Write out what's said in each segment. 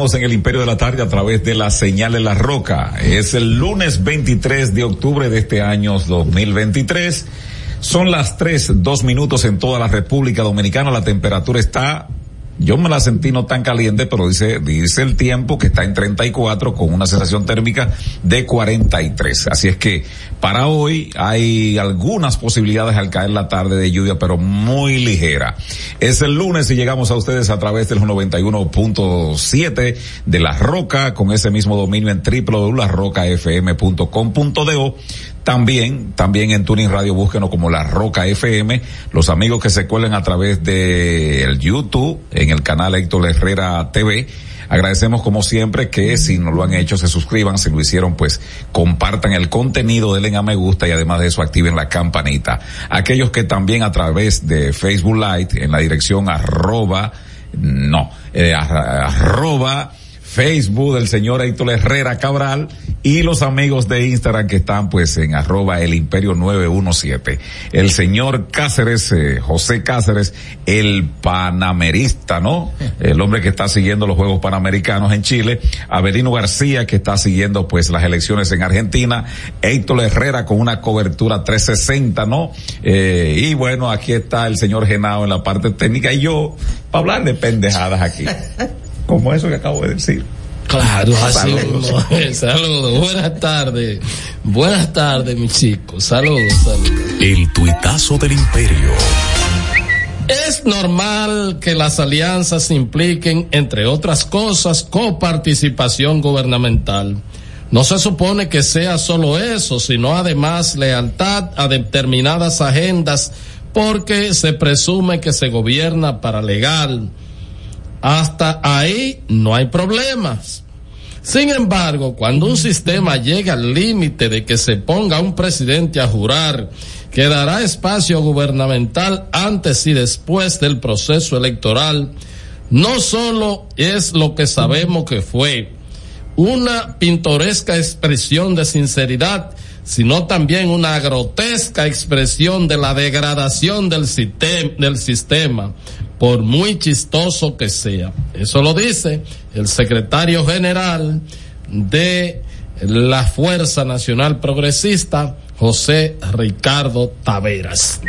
en el Imperio de la Tarde a través de la señal de la roca. Es el lunes 23 de octubre de este año 2023. Son las tres, dos minutos en toda la República Dominicana. La temperatura está yo me la sentí no tan caliente, pero dice, dice el tiempo que está en 34 con una sensación térmica de 43. Así es que para hoy hay algunas posibilidades al caer la tarde de lluvia, pero muy ligera. Es el lunes y llegamos a ustedes a través del 91.7 de La Roca con ese mismo dominio en www.larrocafm.com.do también, también en Tuning Radio búsquenos como La Roca FM, los amigos que se cuelen a través de el YouTube, en el canal Héctor Herrera TV. Agradecemos como siempre que si no lo han hecho se suscriban, si lo hicieron pues compartan el contenido, denle a me gusta y además de eso activen la campanita. Aquellos que también a través de Facebook Live en la dirección arroba, no, eh, arroba Facebook del señor Héctor Herrera Cabral y los amigos de Instagram que están pues en arroba el imperio 917. El señor Cáceres, eh, José Cáceres, el panamerista, ¿no? El hombre que está siguiendo los Juegos Panamericanos en Chile. Avelino García que está siguiendo pues las elecciones en Argentina. Héctor Herrera con una cobertura 360, ¿no? Eh, y bueno, aquí está el señor Genao en la parte técnica y yo, para hablar de pendejadas aquí. como eso que acabo de decir. Claro, así saludos. saludos, buenas tardes. Buenas tardes, mi chico. Saludos, saludos. El tuitazo del imperio. Es normal que las alianzas impliquen, entre otras cosas, coparticipación gubernamental. No se supone que sea solo eso, sino además lealtad a determinadas agendas, porque se presume que se gobierna para legal hasta ahí no hay problemas. Sin embargo, cuando un sistema llega al límite de que se ponga un presidente a jurar que dará espacio gubernamental antes y después del proceso electoral, no solo es lo que sabemos que fue una pintoresca expresión de sinceridad, sino también una grotesca expresión de la degradación del, sistema, por muy chistoso que sea. Eso lo dice el secretario general de la Fuerza Nacional Progresista, José Ricardo Taveras.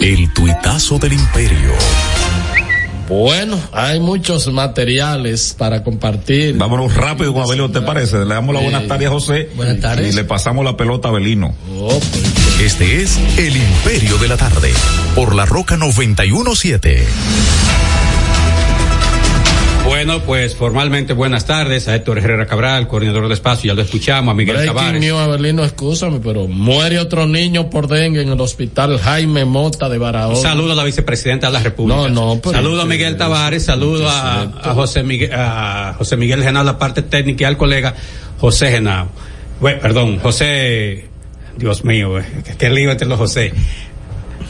El tuitazo del imperio. Bueno, hay muchos materiales para compartir. Vámonos rápido con Abelino, ¿te parece? Le damos la buenas tardes a José. Buenas tardes. Y le pasamos la pelota a Abelino. Oh, pues, este es El Imperio de la Tarde, por la Roca 917. Bueno, pues formalmente buenas tardes a Héctor Herrera Cabral, coordinador de espacio, ya lo escuchamos, a Miguel Breaking Tavares. mío, Abelino, escúchame, pero muere otro niño por dengue en el hospital Jaime Mota de Barahona. Saludo a la vicepresidenta de la República. No, no, pero Saludo a Miguel Tavares, saludo a, a, José Miguel, a José Miguel Genao, la parte técnica, y al colega José Genao. Bueno, perdón, José, Dios mío, qué lío entre los José.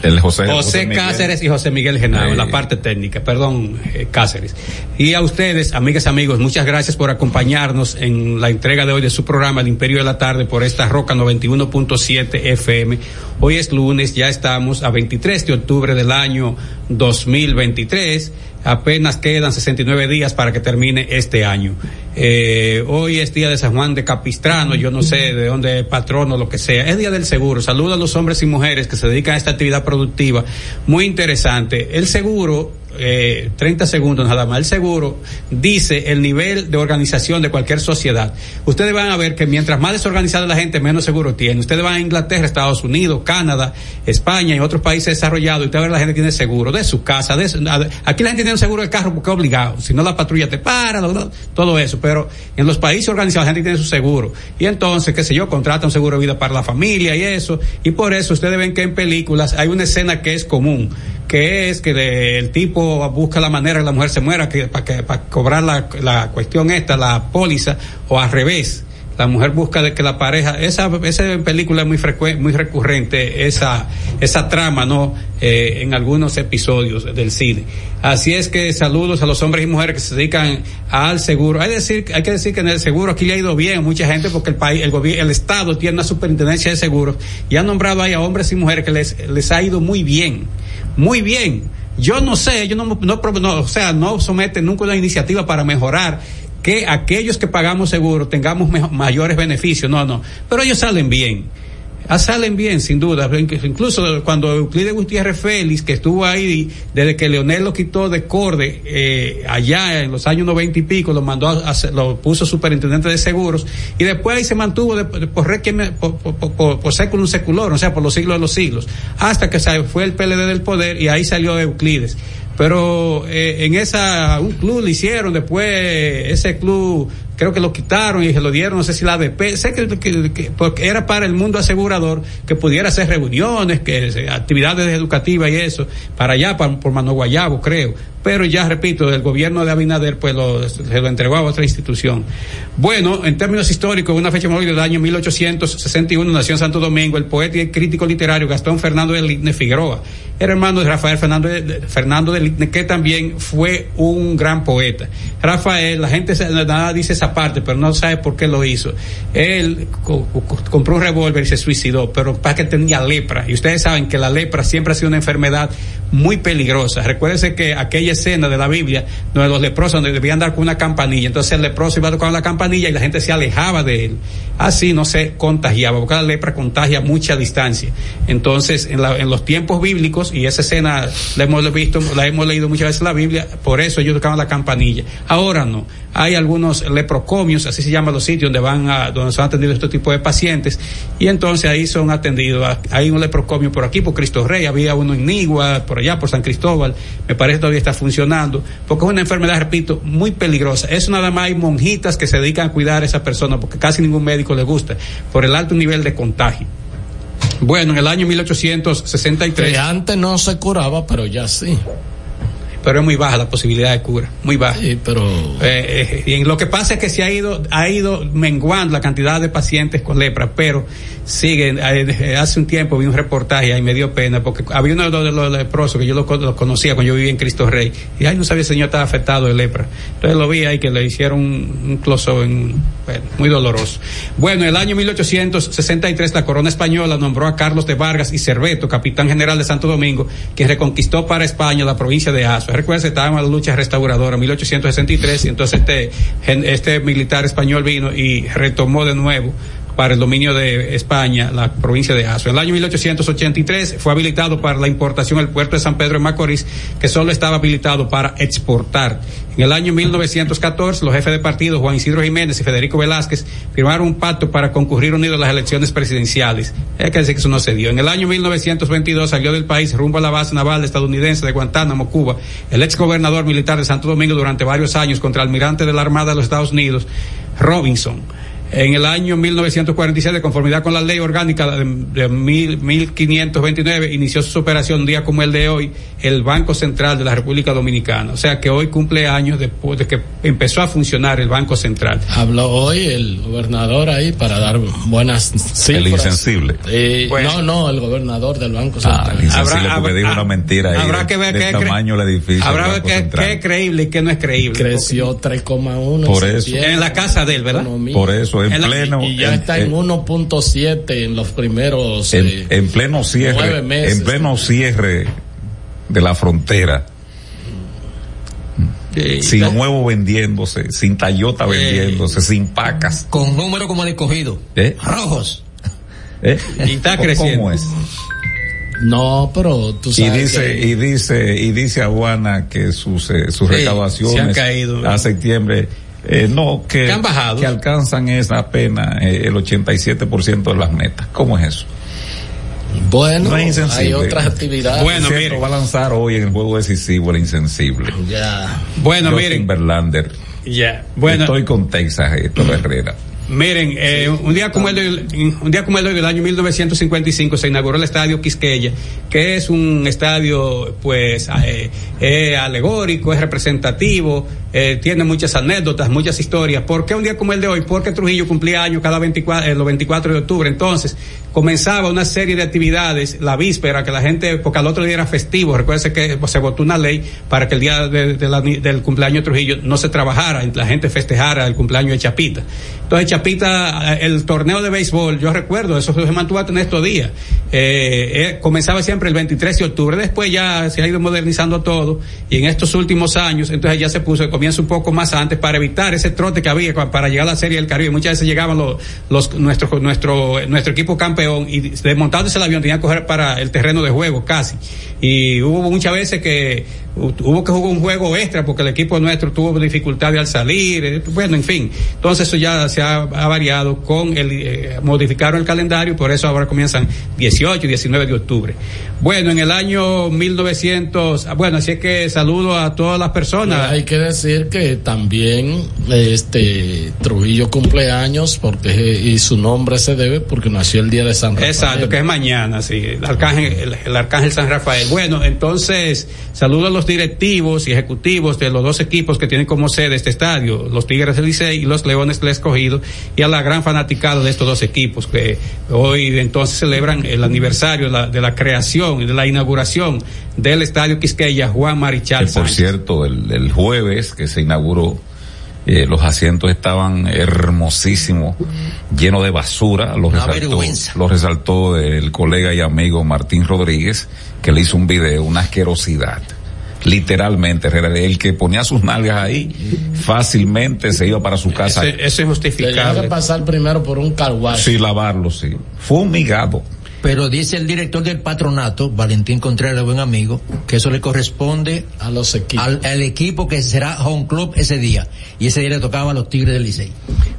El José, José, Cáceres y José Miguel Genao, en la parte técnica, perdón, eh, Cáceres. Y a ustedes, amigas, amigos, muchas gracias por acompañarnos en la entrega de hoy de su programa El Imperio de la Tarde por esta Roca 91.7 FM. Hoy es lunes, ya estamos a 23 de octubre del año 2023 apenas quedan 69 días para que termine este año. Eh, hoy es día de San Juan de Capistrano, yo no sé de dónde patrono, lo que sea. Es día del seguro. Saluda a los hombres y mujeres que se dedican a esta actividad productiva muy interesante. El seguro eh, 30 segundos nada más. El seguro dice el nivel de organización de cualquier sociedad. Ustedes van a ver que mientras más desorganizada la gente, menos seguro tiene. Ustedes van a Inglaterra, Estados Unidos, Canadá, España y otros países desarrollados y ustedes ven la gente tiene seguro de su casa. De aquí la gente tiene un seguro del carro porque es obligado. Si no, la patrulla te para, todo eso. Pero en los países organizados la gente tiene su seguro. Y entonces, qué sé yo, contrata un seguro de vida para la familia y eso. Y por eso ustedes ven que en películas hay una escena que es común que es que el tipo busca la manera que la mujer se muera que, para, que, cobrar la, la cuestión esta, la póliza, o al revés. La mujer busca de que la pareja, esa, esa película es muy frecuente, muy recurrente, esa, esa trama, ¿no? Eh, en algunos episodios del cine. Así es que saludos a los hombres y mujeres que se dedican al seguro. Hay, decir, hay que decir que en el seguro aquí le ha ido bien mucha gente porque el país, el gobierno, el Estado tiene una superintendencia de seguros y han nombrado ahí a hombres y mujeres que les, les ha ido muy bien muy bien. Yo no sé, yo no, no, no, o sea, no someten nunca una iniciativa para mejorar que aquellos que pagamos seguro tengamos mayores beneficios. No, no. Pero ellos salen bien. Ah, salen bien, sin duda. Incluso cuando Euclides Gutiérrez Félix, que estuvo ahí desde que Leonel lo quitó de Corde, eh, allá en los años noventa y pico, lo mandó a, lo puso superintendente de seguros, y después ahí se mantuvo de, por, por, por, século seculor, o sea, por los siglos de los siglos, hasta que se fue el PLD del poder y ahí salió Euclides pero eh, en esa un club le hicieron después ese club creo que lo quitaron y se lo dieron, no sé si la ADP, sé que, porque era para el mundo asegurador que pudiera hacer reuniones, que actividades educativas y eso, para allá, por Mano Guayabo, creo. Pero ya repito, el gobierno de Abinader pues se lo entregó a otra institución. Bueno, en términos históricos, una fecha móvil del año 1861 nació en Santo Domingo el poeta y crítico literario Gastón Fernando de Litne Figueroa. Era hermano de Rafael Fernando de, Fernando de Litne, que también fue un gran poeta. Rafael, la gente nada dice esa parte, pero no sabe por qué lo hizo. Él compró un revólver y se suicidó, pero para que tenía lepra. Y ustedes saben que la lepra siempre ha sido una enfermedad muy peligrosa. Recuérdense que aquella escena de la Biblia donde los leprosos debían dar con una campanilla, entonces el leproso iba con la campanilla y la gente se alejaba de él. Así no se contagiaba, porque la lepra contagia a mucha distancia. Entonces, en, en los tiempos bíblicos, y esa escena la hemos visto, la hemos leído muchas veces en la Biblia, por eso ellos tocaban la campanilla. Ahora no. Hay algunos leprocomios, así se llaman los sitios donde van a, donde son atendidos este tipo de pacientes, y entonces ahí son atendidos. Hay un leprocomio por aquí, por Cristo Rey, había uno en Nigua, por allá, por San Cristóbal, me parece todavía está funcionando, porque es una enfermedad, repito, muy peligrosa. Es nada más hay monjitas que se dedican a cuidar a esa persona, porque casi ningún médico le gusta, por el alto nivel de contagio. Bueno, en el año 1863. Que antes no se curaba, pero ya sí pero es muy baja la posibilidad de cura, muy baja. Sí, pero eh, eh, y lo que pasa es que se ha ido ha ido menguando la cantidad de pacientes con lepra, pero siguen. Eh, hace un tiempo vi un reportaje y me dio pena porque había uno de los, leprosos que yo lo, conocía cuando yo vivía en Cristo Rey y ay no sabía si el señor estaba afectado de lepra. Entonces lo vi ahí que le hicieron un, closo en, muy doloroso. Bueno, en el año 1863 la corona española nombró a Carlos de Vargas y Cerveto, capitán general de Santo Domingo, quien reconquistó para España la provincia de Azua recuerda, estaba en la lucha restauradora en 1863 y entonces este, este militar español vino y retomó de nuevo para el dominio de España, la provincia de Azua. En el año 1883 fue habilitado para la importación el puerto de San Pedro de Macorís, que solo estaba habilitado para exportar. En el año 1914, los jefes de partido, Juan Isidro Jiménez y Federico Velázquez, firmaron un pacto para concurrir unidos a las elecciones presidenciales. Hay que decir que eso no se dio. En el año 1922 salió del país rumbo a la base naval estadounidense de Guantánamo, Cuba, el ex gobernador militar de Santo Domingo durante varios años contra almirante de la Armada de los Estados Unidos, Robinson en el año 1947, de conformidad con la ley orgánica de, de mil, 1529, inició su operación un día como el de hoy, el Banco Central de la República Dominicana. O sea que hoy cumple años después de que empezó a funcionar el Banco Central. Habló hoy el gobernador ahí para dar buenas cifras. El insensible. Eh, no, no, el gobernador del Banco Central. Ah, el insensible porque dijo una mentira ahí. Habrá que ver qué tamaño del edificio. Habrá que ver qué es creíble y qué no es creíble. Creció 3,1. Por eso. En la casa de él, ¿verdad? Por eso en, pleno. Y ya está en, 1.7 en los primeros. En, eh, en pleno cierre. en pleno cierre de la frontera. sin huevo vendiéndose, sin Tayota vendiéndose, sin pacas. Con número como el escogido. ¿Eh? Rojos. ¿Eh? Y está creciendo. ¿Cómo es? No, pero tú sabes. Y dice, y dice, y dice Aguana que sus, eh, sus recaudaciones a septiembre eh, no, que, han bajado? que alcanzan esa apenas eh, el 87% de las metas. ¿Cómo es eso? Bueno, hay otras actividades. Bueno, mire. va a lanzar hoy en el juego decisivo el insensible. Ya. Bueno, miren. Berlander. Ya. Bueno. Estoy con Texas, esto Herrera. Miren, eh, un día como el de, un día como el del año 1955 se inauguró el estadio Quisqueya, que es un estadio pues eh, alegórico, es representativo, eh, tiene muchas anécdotas, muchas historias. ¿Por qué un día como el de hoy? Porque Trujillo cumplía años cada 24, los 24 de octubre. Entonces, comenzaba una serie de actividades la víspera que la gente, porque al otro día era festivo, recuerde que pues, se votó una ley para que el día del cumpleaños de Trujillo no se trabajara, la gente festejara el cumpleaños de Chapita. Entonces Chapita, el torneo de béisbol, yo recuerdo, eso se mantuvo en estos días. Eh, eh, comenzaba siempre el 23 de octubre, después ya se ha ido modernizando todo y en estos últimos años, entonces ya se puso, comienza un poco más antes para evitar ese trote que había para llegar a la Serie del Caribe. Muchas veces llegaban los, los nuestro, nuestro, nuestro equipo campeón y desmontándose el avión tenía que coger para el terreno de juego casi. Y hubo muchas veces que hubo que jugar un juego extra porque el equipo nuestro tuvo dificultades al salir, eh, bueno, en fin. Entonces eso ya se ha, variado con el, eh, modificaron el calendario por eso ahora comienzan 18 y 19 de octubre. Bueno, en el año 1900, ah, bueno, así es que saludo a todas las personas. Hay que decir que también este Trujillo cumpleaños porque y su nombre se debe porque nació el día de San Rafael. Exacto, que es mañana, sí, el arcángel, el arcángel San Rafael. Bueno, entonces saludo a los directivos y ejecutivos de los dos equipos que tienen como sede este estadio, los Tigres del Licey y los Leones del Escogido, y a la gran fanaticada de estos dos equipos que hoy entonces celebran el aniversario de la, creación y de la inauguración del estadio Quisqueya Juan Marichal. por cierto, el, jueves que se inauguró, eh, los asientos estaban hermosísimos, llenos de basura, los resaltó, lo resaltó el colega y amigo Martín Rodríguez, que le hizo un video, una asquerosidad literalmente, el que ponía sus nalgas ahí fácilmente se iba para su casa. Eso, es justificable. que pasar primero por un carguaje. Sí, lavarlo, sí. Fumigado. Pero dice el director del patronato, Valentín Contreras, buen amigo, que eso le corresponde a los equipos. Al, equipo que será home club ese día. Y ese día le tocaba a los Tigres del Licey.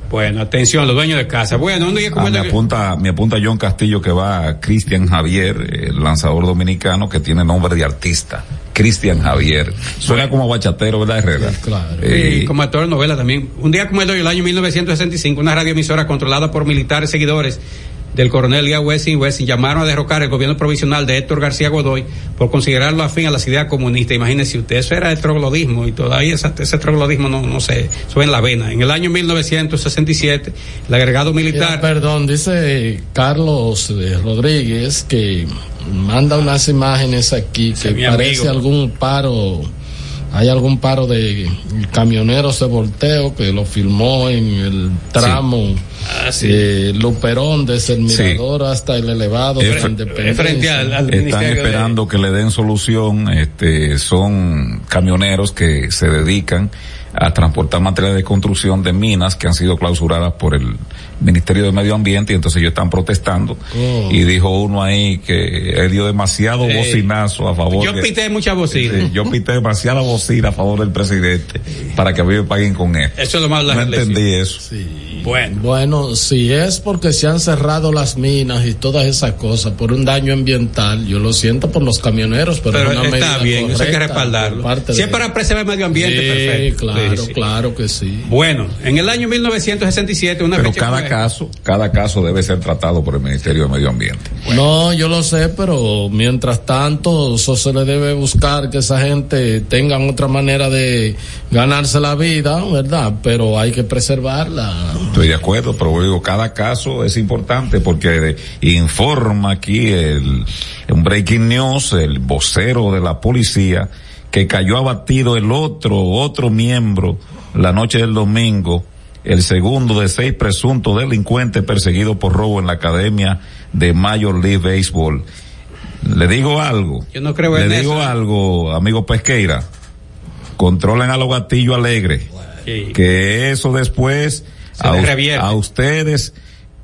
Bueno, atención, los dueños de casa. Bueno, un día como ah, me, apunta, me apunta John Castillo que va Cristian Javier, el lanzador dominicano que tiene nombre de artista. Cristian Javier. Suena como bachatero, ¿verdad, Herrera? claro. Eh, y como actor de novela también. Un día como el de hoy, el año 1965, una radioemisora controlada por militares seguidores del coronel Lia Wessing Wessing llamaron a derrocar el gobierno provisional de Héctor García Godoy por considerarlo afín a las ideas comunistas. Imagínense usted, eso era el troglodismo y todavía ese, ese troglodismo no, no se sube en la vena. En el año 1967, el agregado militar. perdón, dice Carlos eh, Rodríguez que manda unas imágenes aquí que parece algún paro hay algún paro de camioneros de volteo que lo filmó en el tramo ah, eh, Luperón desde el mirador hasta el elevado de Independencia. Están esperando que le den solución, este, son camioneros que se dedican a transportar materiales de construcción de minas que han sido clausuradas por el Ministerio de Medio Ambiente y entonces ellos están protestando. Oh. y dijo uno ahí que dio demasiado bocinazo a favor yo pité mucha bocina. Yo pité demasiada bocina a favor del presidente para que a mí me paguen con él. Eso es lo más no entendí eso. Bueno. Bueno si es porque se han cerrado las minas y todas esas cosas por un daño ambiental yo lo siento por los camioneros pero, está bien eso hay que respaldarlo. si es para preservar el medio ambiente perfecto. claro claro que sí bueno en el año 1967 una pero cada caso, cada caso debe ser tratado por el Ministerio de Medio Ambiente. No, yo lo sé, pero mientras tanto, eso se le debe buscar que esa gente tenga otra manera de ganarse la vida, ¿verdad? Pero hay que preservarla. Estoy de acuerdo, pero digo, cada caso es importante porque informa aquí el, un breaking news, el vocero de la policía, que cayó abatido el otro, otro miembro la noche del domingo el segundo de seis presuntos delincuentes perseguidos por robo en la Academia de Major League Baseball. Le digo algo. Yo no creo Le digo algo, amigo Pesqueira. Controlen a los gatillos alegres. Que eso después a, a, ustedes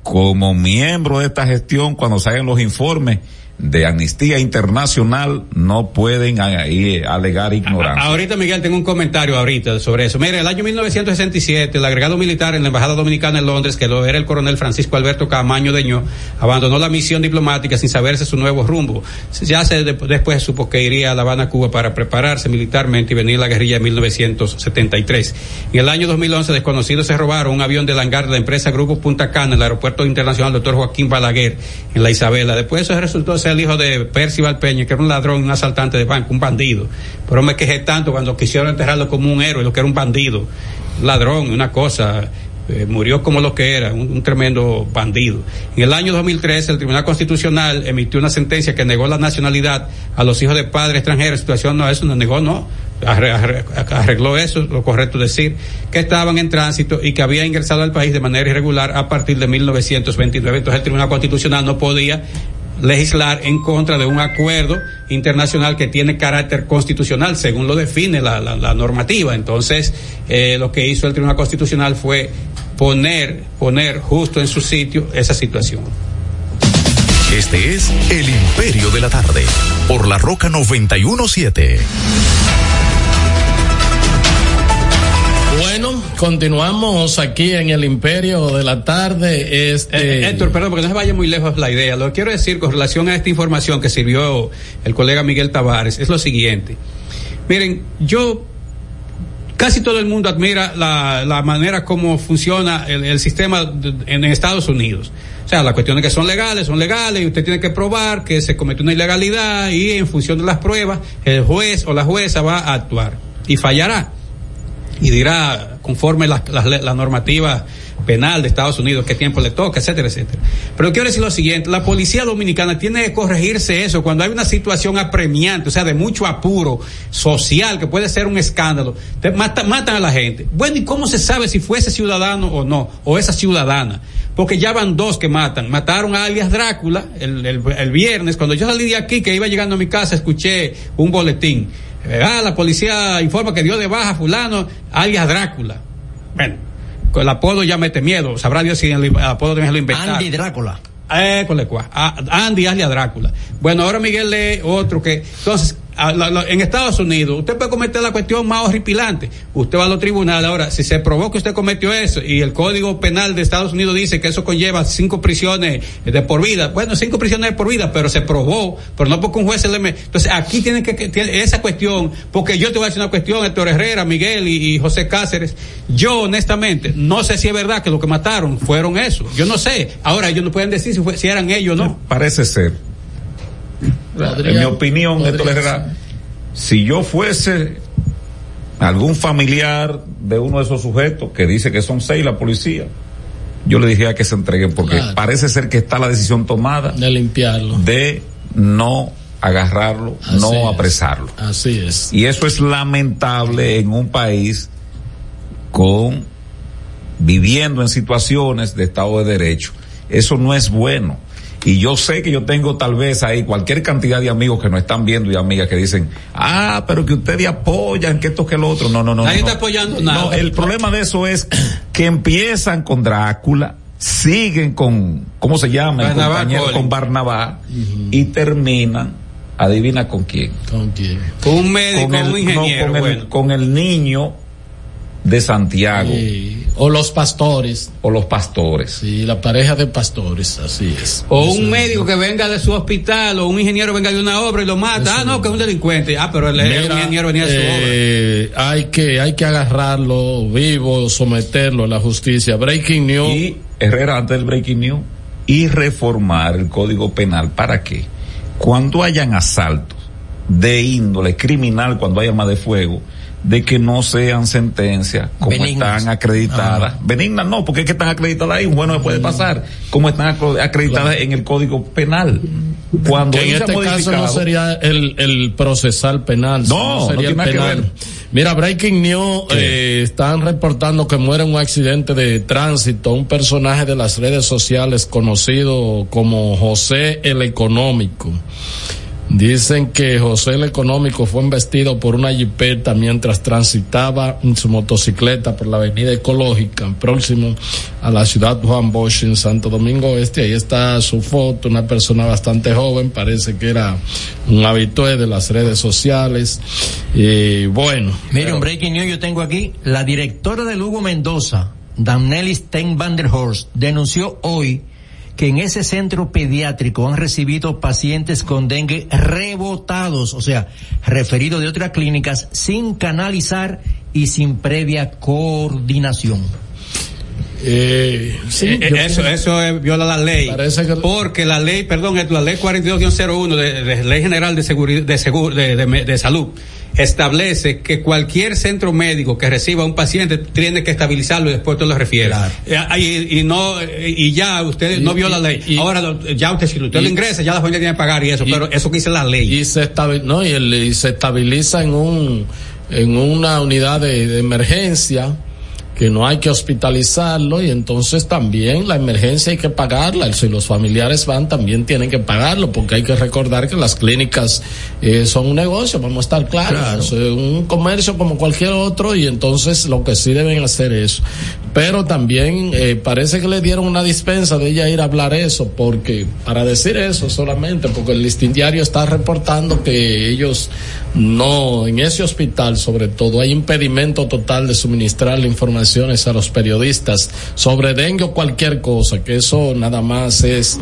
como miembro de esta gestión cuando salgan los informes de Amnistía Internacional no pueden ahí alegar ignorancia. Ahorita, Miguel, tengo un comentario ahorita sobre eso. Mire, el año 1967, el agregado militar en la Embajada Dominicana en Londres, que lo era el coronel Francisco Alberto Camaño Deño, abandonó la misión diplomática sin saberse su nuevo rumbo. Ya se, después supo que iría a La Habana, Cuba, para prepararse militarmente y venir la guerrilla en 1973. En el año 2011, desconocidos se robaron un avión del hangar de la empresa Grupo Punta Cana en el aeropuerto internacional Dr. Joaquín Balaguer, en la Isabela. Después eso resultó ser el hijo de Percival Peña, que era un ladrón, un asaltante de banco, un bandido. Pero me quejé tanto cuando quisieron enterrarlo como un héroe, lo que era un bandido, ladrón, una cosa. Eh, murió como lo que era, un, tremendo bandido. En el año 2013, el Tribunal Constitucional emitió una sentencia que negó la nacionalidad a los hijos de padres extranjeros. Situación no, eso no negó, no. Arregló eso, lo correcto decir, que estaban en tránsito y que había ingresado al país de manera irregular a partir de 1929. Entonces el Tribunal Constitucional no podía legislar en contra de un acuerdo internacional que tiene carácter constitucional, según lo define la, normativa. Entonces, eh, lo que hizo el Tribunal Constitucional fue poner, poner justo en su sitio esa situación. Este es El Imperio de la Tarde, por la Roca 917. Continuamos aquí en el Imperio de la Tarde. Este... Eh, Héctor, perdón, porque no se vaya muy lejos la idea. Lo que quiero decir con relación a esta información que sirvió el colega Miguel Tavares es lo siguiente. Miren, yo casi todo el mundo admira la, la manera como funciona el, sistema en Estados Unidos. O sea, las cuestiones que son legales son legales y usted tiene que probar que se cometió una ilegalidad y en función de las pruebas el juez o la jueza va a actuar y fallará y dirá conforme la, normativa penal de Estados Unidos, qué tiempo le toca, etcétera, etcétera. Pero quiero decir lo siguiente, la policía dominicana tiene que corregirse eso cuando hay una situación apremiante, o sea, de mucho apuro social, que puede ser un escándalo, matan a la gente. Bueno, ¿y cómo se sabe si fuese ciudadano o no, o esa ciudadana? Porque ya van dos que matan. Mataron a alias Drácula el, el, el viernes, cuando yo salí de aquí, que iba llegando a mi casa, escuché un boletín Ah, la policía informa que dio de baja fulano, alias Drácula. Bueno, con el apodo ya mete miedo. Sabrá Dios si el apodo también lo inventaron. Andy Drácula. Eh, Andy alias Drácula. Bueno, ahora Miguel lee otro que. Entonces, en Estados Unidos, usted puede cometer la cuestión más horripilante. Usted va a los tribunales. Ahora, si se probó que usted cometió eso y el Código Penal de Estados Unidos dice que eso conlleva cinco prisiones de por vida, bueno, cinco prisiones de por vida, pero se probó, pero no porque un juez se le... Entonces, aquí tiene que, esa cuestión, porque yo te voy a decir una cuestión, Héctor Herrera, Miguel y, José Cáceres. Yo, honestamente, no sé si es verdad que lo que mataron fueron eso. Yo no sé. Ahora, ellos no pueden decir si, si eran ellos o no. Parece ser en mi opinión, esto si yo fuese algún familiar de uno de esos sujetos que dice que son seis la policía, yo le diría que se entreguen porque parece ser que está la decisión tomada de limpiarlo, de no agarrarlo, no apresarlo. Así es. Y eso es lamentable en un país con viviendo en situaciones de Estado de Derecho. Eso no es bueno. Y yo sé que yo tengo tal vez ahí cualquier cantidad de amigos que no están viendo y amigas que dicen, ah, pero que ustedes apoyan que esto que lo otro. No, no, no. Nadie no. está apoyando nada. No, el problema de eso es que empiezan con Drácula, siguen con, ¿cómo se llama? con Barnabá y terminan, adivina con quién. ¿Con quién? Con un médico, con un ingeniero. con, el, con el niño de Santiago. O los pastores. O los pastores. Sí, la pareja de pastores, así es. O un médico que venga de su hospital o un ingeniero venga de una obra y lo mata. ah, no, que es un delincuente. Ah, pero el, ingeniero venía de su eh, obra. Hay que, hay que agarrarlo vivo, someterlo a la justicia. Breaking news. Y Herrera, antes del breaking news, y reformar el código penal. ¿Para qué? Cuando hayan asaltos de índole criminal, cuando hay arma de fuego, de que no sean sentencias como están acreditadas. Benignas no, porque es que están acreditadas ahí, bueno, puede pasar, como están acreditadas en el Código Penal. Cuando en este caso no sería el, el procesal penal, no, sería el penal. Mira, Breaking News eh, están reportando que muere en un accidente de tránsito. Un personaje de las redes sociales conocido como José el Económico Dicen que José el Económico fue embestido por una jipeta mientras transitaba en su motocicleta por la avenida ecológica, próximo a la ciudad Juan Bosch en Santo Domingo Este. Ahí está su foto, una persona bastante joven, parece que era un habitué de las redes sociales. Y bueno. Mire, un breaking news yo tengo aquí. La directora del Hugo Mendoza, Danelli Stein van der Horst, denunció hoy que en ese centro pediátrico han recibido pacientes con dengue rebotados, o sea, referidos de otras clínicas sin canalizar y sin previa coordinación. Eh, sí, eh, eso, eso viola la ley. Porque la ley, perdón, la ley 42-01 de, de, Ley General de, seguridad, de, de, de Salud establece que cualquier centro médico que reciba un paciente tiene que estabilizarlo y después te lo refiere. Eh, y, y, no y ya usted no vio la ley. Ahora ya usted si usted lo ingresa ya la familia tiene que pagar y eso, pero eso que dice la ley. Y se no, y, se estabiliza en un en una unidad de emergencia que no hay que hospitalizarlo y entonces también la emergencia hay que pagarla. Si los familiares van, también tienen que pagarlo, porque hay que recordar que las clínicas eh, son un negocio, vamos a estar claros, un comercio como cualquier otro y entonces lo que sí deben hacer es. Pero también eh, parece que le dieron una dispensa de ella ir a hablar eso, porque para decir eso solamente, porque el listín diario está reportando que ellos no, en ese hospital sobre todo hay impedimento total de suministrar la a los periodistas sobre dengue o cualquier cosa, que eso nada más es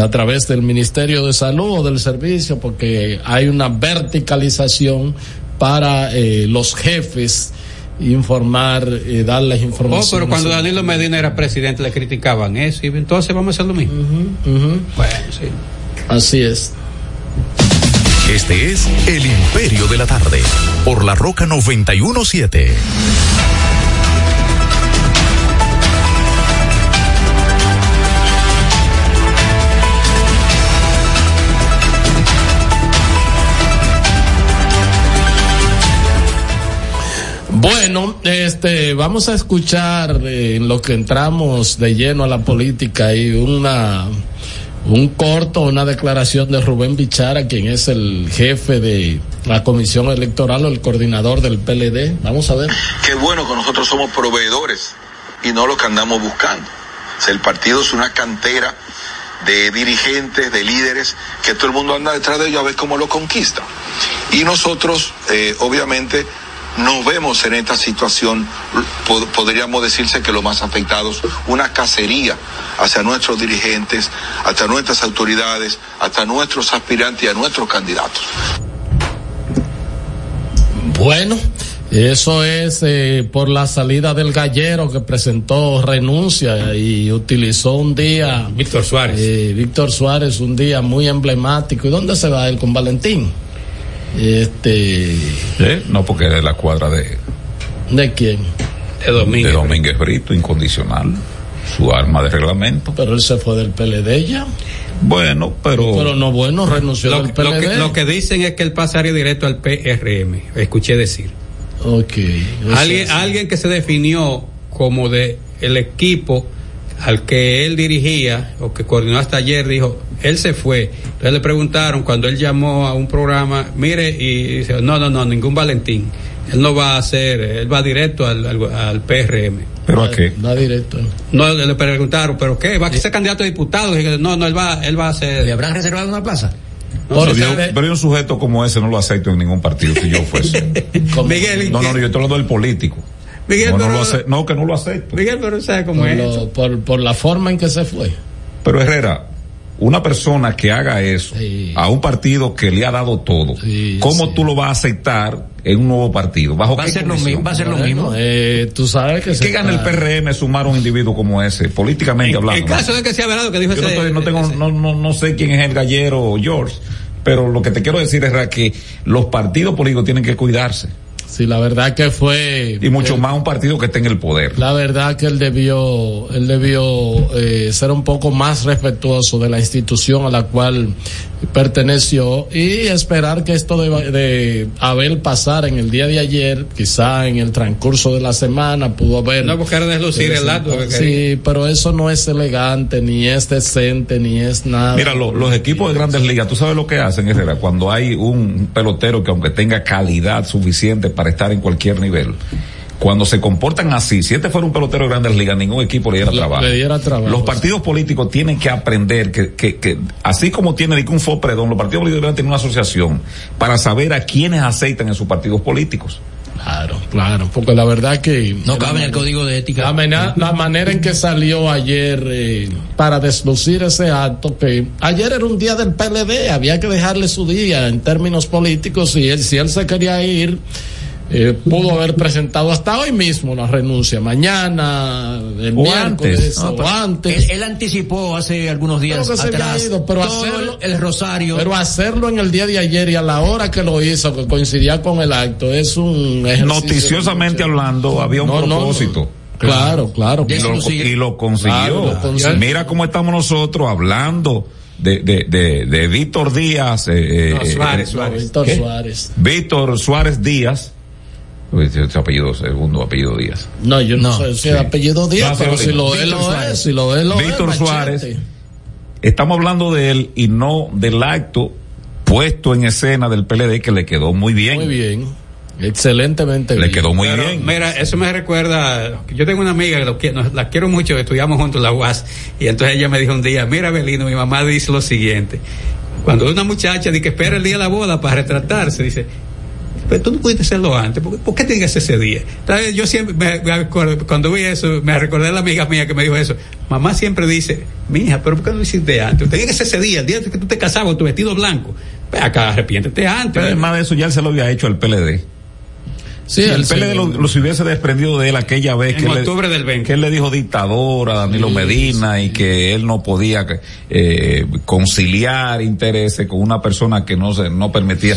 a través del Ministerio de Salud o del servicio, porque hay una verticalización para eh, los jefes informar, eh, darles información. Oh, pero cuando Danilo Medina era presidente le criticaban eso y entonces vamos a hacer lo mismo. Bueno, sí. Así es. Este es El Imperio de la Tarde, por la Roca 917. Bueno, este, vamos a escuchar eh, en lo que entramos de lleno a la política y una un corto, una declaración de Rubén Bichara, quien es el jefe de la comisión electoral o el coordinador del PLD. Vamos a ver. Qué bueno que nosotros somos proveedores y no lo que andamos buscando. el partido es una cantera de dirigentes, de líderes, que todo el mundo anda detrás de ellos a ver cómo lo conquista. Y nosotros, eh, obviamente, nos vemos en esta situación, podríamos decirse que los más afectados, una cacería hacia nuestros dirigentes, hacia nuestras autoridades, hasta nuestros aspirantes y a nuestros candidatos. Bueno, eso es eh, por la salida del gallero que presentó renuncia y utilizó un día. Víctor Suárez. Eh, Víctor Suárez, un día muy emblemático. ¿Y dónde se va él con Valentín? Este. ¿Eh? No, porque es la cuadra de. ¿De quién? De Domínguez. De Domínguez Brito, incondicional. Su arma de reglamento. Pero él se fue del PLD ya. Bueno, pero. Pero no bueno, renunció lo, del PLD. Lo que, lo que, dicen es que él pasaría directo al PRM. Escuché decir. Ok. Alguien, alguien que se definió como de el equipo al que él dirigía o que coordinó hasta ayer dijo, él se fue. Entonces le preguntaron cuando él llamó a un programa, mire, y dice, no, no, no, ningún Valentín. Él no va a hacer, él va directo al, al, PRM. ¿Pero a qué? Va directo. No, le preguntaron, ¿pero qué? ¿Va a ser candidato a diputado? no, no, él va, él va a ser. ¿Le habrán reservado una plaza? No, pero, un sujeto como ese no lo acepto en ningún partido si yo fuese. Miguel, no, no, yo estoy hablando del político. Miguel, no, pero, no, lo no, que no lo acepto. Miguel, pero sabe cómo por es. Lo, por, por la forma en que se fue. Pero Herrera, una persona que haga eso a un partido que le ha dado todo, ¿cómo tú lo vas a aceptar en un nuevo partido? ¿Bajo va a ser lo mismo, va a ser lo mismo. Eh, tú sabes que ¿Qué gana el PRM sumar a un individuo como ese, políticamente hablando? En caso de que sea verdad que dijo Yo ese, no, no, tengo, no, no, no sé quién es el gallero George, pero lo que te quiero decir es que los partidos políticos tienen que cuidarse Sí, la verdad que fue. Y mucho más un partido que esté en el poder. La verdad que él debió, él debió eh, ser un poco más respetuoso de la institución a la cual perteneció y esperar que esto de, de Abel pasar en el día de ayer, quizá en el transcurso de la semana pudo haber. No buscar deslucir el acto. Sí, pero eso no es elegante, ni es decente, ni es nada. Mira, lo, los equipos de grandes ligas, tú sabes lo que hacen, Herrera, cuando hay un pelotero que aunque tenga calidad suficiente para estar en cualquier nivel. Cuando se comportan así, si este fuera un pelotero de grandes ligas, ningún equipo le diera, trabajo. Le diera trabajo. Los partidos políticos tienen que aprender que, que, que así como tiene un FOPREDON, los partidos políticos deben tener una asociación para saber a quiénes aceitan en sus partidos políticos. Claro, claro, porque la verdad que... No cabe en el código de ética. La, manera, la manera en que salió ayer eh, para deslucir ese acto, que ayer era un día del PLD, había que dejarle su día en términos políticos, y él, si él se quería ir eh, pudo haber presentado hasta hoy mismo la renuncia, mañana, el o miércoles, antes. o antes. Él, él anticipó hace algunos días atrás ido, pero todo hacerlo- el, rosario. Pero hacerlo en el día de ayer y a la hora que lo hizo, que coincidía con el acto, es un ejercicio Noticiosamente hablando, había un No, propósito. no. Claro, claro. Y lo, Deslucir. y lo consiguió. Claro, lo consiguió. Mira cómo estamos nosotros hablando de, de, de, de Víctor Díaz. Eh, No, eh, Suárez, eh, Suárez. Víctor ¿Qué? Suárez. Víctor Suárez Díaz. Uy, ese ese apellido, segundo apellido Díaz. No, yo no, No, sé si sí. es apellido Díaz, No, pero si lo es, Víctor lo Suárez. es, si lo es, lo es. Víctor. Suárez. Estamos hablando de él y no del acto puesto en escena del PLD que le quedó muy bien. Muy bien. Excelentemente Le bien. quedó muy Pero, bien. Mira, eso me recuerda, yo tengo una amiga que lo que- nos- la quiero mucho, estudiamos juntos en la UAS, y entonces ella me dijo un día, mira Belino, mi mamá dice lo siguiente, cuando una muchacha dice que espera el día de la boda para retratarse, dice, pero tú no pudiste hacerlo antes, ¿por, qué- por qué te digas ese día? Entonces yo siempre, me, me acuerdo- cuando vi eso, me recordé de la amiga mía que me dijo eso, mamá siempre dice, mija, pero ¿por qué no lo hiciste antes? Te digas ese día, el día que tú te casabas con tu vestido blanco, ve acá, arrepiéntete antes. Pero además de eso ya él se lo había hecho al PLD. Sí, Si el PLD se- lo, lo se hubiese desprendido de él aquella vez En que, octubre le, del 20. que él le dijo dictador a Danilo Medina y que él no podía eh, conciliar intereses con una persona que no se no permitía.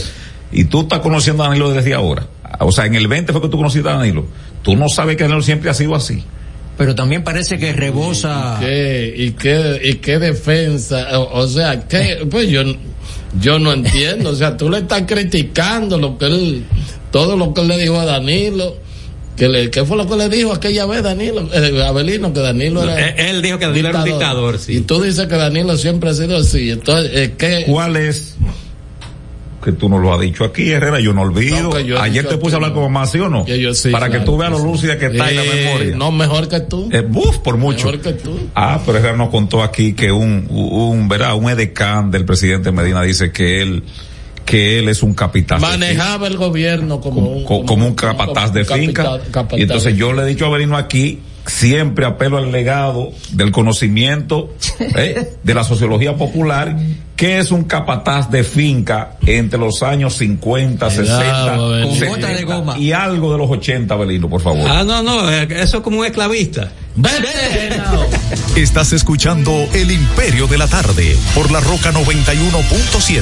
Y tú estás conociendo a Danilo desde ahora. O sea, en el 20 fue que tú conociste a Danilo. Tú no sabes que Danilo siempre ha sido así. Pero también parece que rebosa. ¿Qué, y qué y qué defensa o, o sea que pues yo yo no entiendo o sea tú le estás criticando lo que él todo lo que él le dijo a Danilo que le qué fue lo que le dijo aquella vez Danilo eh, Abelino que Danilo era Él, él dijo que Danilo era un dictador, sí. y tú dices que Danilo siempre ha sido así entonces eh, ¿qué? ¿Cuál es? Que tú nos lo has dicho aquí, Herrera, yo no olvido. No, yo Ayer te puse a hablar con mamá, ¿sí o no? Que yo sí, Para que tú veas lo lúcida que está en la memoria. no mejor que tú Eh, buf, por mucho. mejor que tú Ah, pero Herrera nos contó aquí que un, un, ¿verdad? Un edecán del presidente Medina dice que él, que él es un capitán. manejaba el gobierno como, un como, como un capataz de como un finca. y entonces yo le he dicho a Berino aquí, siempre apelo al legado del conocimiento ¿eh? de la sociología popular, que es un capataz de finca entre los años 50, 60, Berino. Con 70 bota de goma. y algo de los 80, Belino, por favor. Ah, no, no, eh, eso es como un esclavista. Vete. Estás escuchando El Imperio de la Tarde por la Roca 91.7.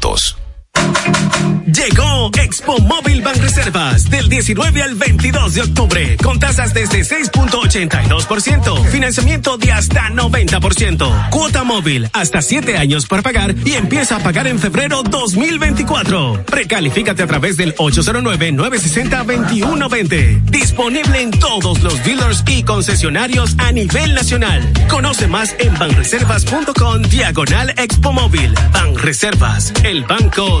minutos. Llegó Expo Móvil Banreservas del 19 al 22 de octubre con tasas desde 6.82%, financiamiento de hasta 90%, cuota móvil hasta 7 años para pagar y empieza a pagar en febrero 2024. Precalifícate a través del 809-960-2120. Disponible en todos los dealers y concesionarios a nivel nacional. Conoce más en banreservas.com diagonal Expo Móvil. Banreservas, el banco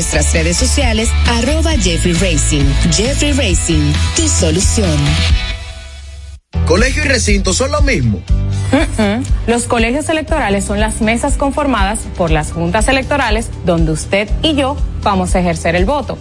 nuestras redes sociales arroba Jeffrey Racing. Jeffrey Racing, tu solución. ¿Colegio y recinto son lo mismo? Los colegios electorales son las mesas conformadas por las juntas electorales donde usted y yo vamos a ejercer el voto.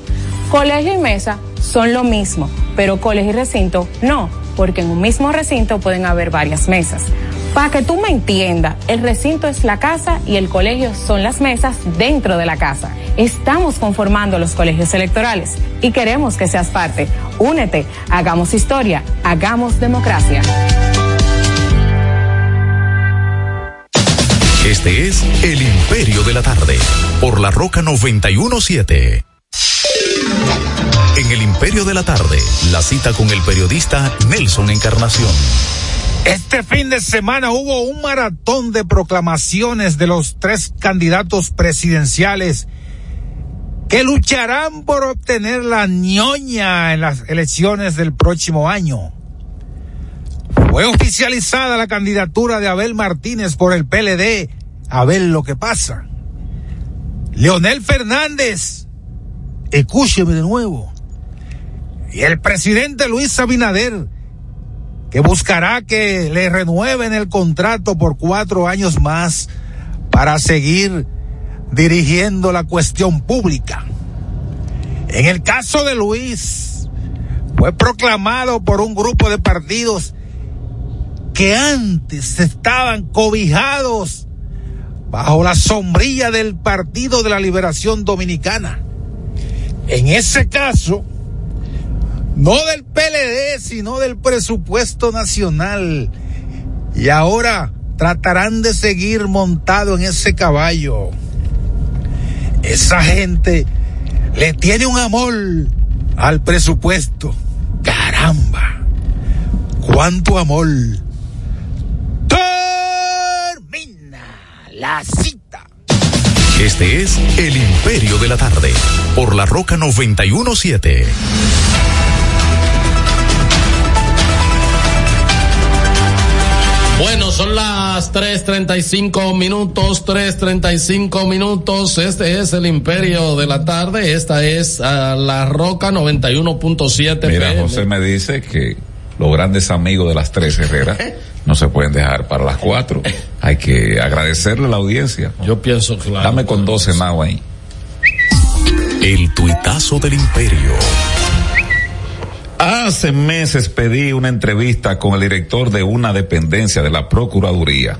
Colegio y mesa son lo mismo, pero colegio y recinto no, porque en un mismo recinto pueden haber varias mesas. Para que tú me entiendas, el recinto es la casa y el colegio son las mesas dentro de la casa. Estamos conformando los colegios electorales y queremos que seas parte. Únete, hagamos historia, hagamos democracia. Este es El Imperio de la Tarde, por la Roca 917. En El Imperio de la Tarde, la cita con el periodista Nelson Encarnación. Este fin de semana hubo un maratón de proclamaciones de los tres candidatos presidenciales que lucharán por obtener la ñoña en las elecciones del próximo año. Fue oficializada la candidatura de Abel Martínez por el PLD. A ver lo que pasa. Leonel Fernández, escúcheme de nuevo. Y el presidente Luis Abinader que buscará que le renueven el contrato por cuatro años más para seguir dirigiendo la cuestión pública. En el caso de Luis, fue proclamado por un grupo de partidos que antes estaban cobijados bajo la sombrilla del Partido de la Liberación Dominicana. En ese caso, no del PLD, sino del presupuesto nacional. Y ahora tratarán de seguir montado en ese caballo. Esa gente le tiene un amor al presupuesto. Caramba, cuánto amor. Termina la cita. Este es El Imperio de la Tarde, por la Roca 917. Bueno, son las 3.35 minutos, 3.35 minutos. Este es el Imperio de la Tarde. Esta es uh, la Roca 91.7. Mira, José me dice que los grandes amigos de las tres Herrera no se pueden dejar para las cuatro. Hay que agradecerle a la audiencia. Yo pienso, claro. Dame con 12 más ahí. El tuitazo del Imperio Hace meses pedí una entrevista con el director de una dependencia de la Procuraduría.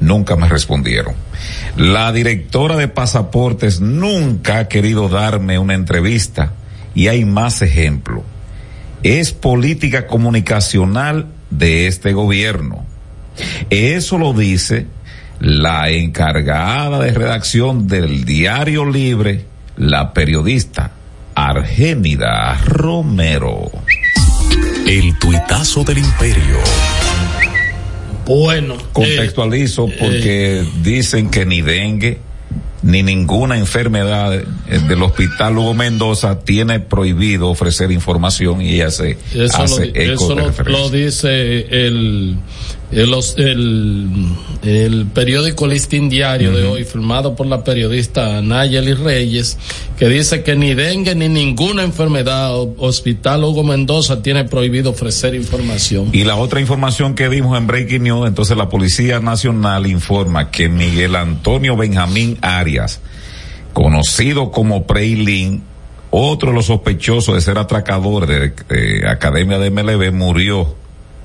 Nunca me respondieron. La directora de pasaportes nunca ha querido darme una entrevista y hay más ejemplos. Es política comunicacional de este gobierno. Eso lo dice la encargada de redacción del Diario Libre, la periodista Argénida Romero. El tuitazo del imperio. Bueno. Contextualizo eh, porque eh, dicen que ni dengue ni ninguna enfermedad del hospital Hugo Mendoza tiene prohibido ofrecer información y ella se eso hace lo, eco eso de lo, referencia. lo dice el el, el, el periódico Listín Diario de hoy, firmado por la periodista Nayeli Reyes, que dice que ni dengue ni ninguna enfermedad Hospital Hugo Mendoza tiene prohibido ofrecer información. Y la otra información que dimos en Breaking News, entonces la Policía Nacional informa que Miguel Antonio Benjamín Arias, conocido como Preilín, otro de los sospechosos de ser atracador de, de Academia de MLB, murió,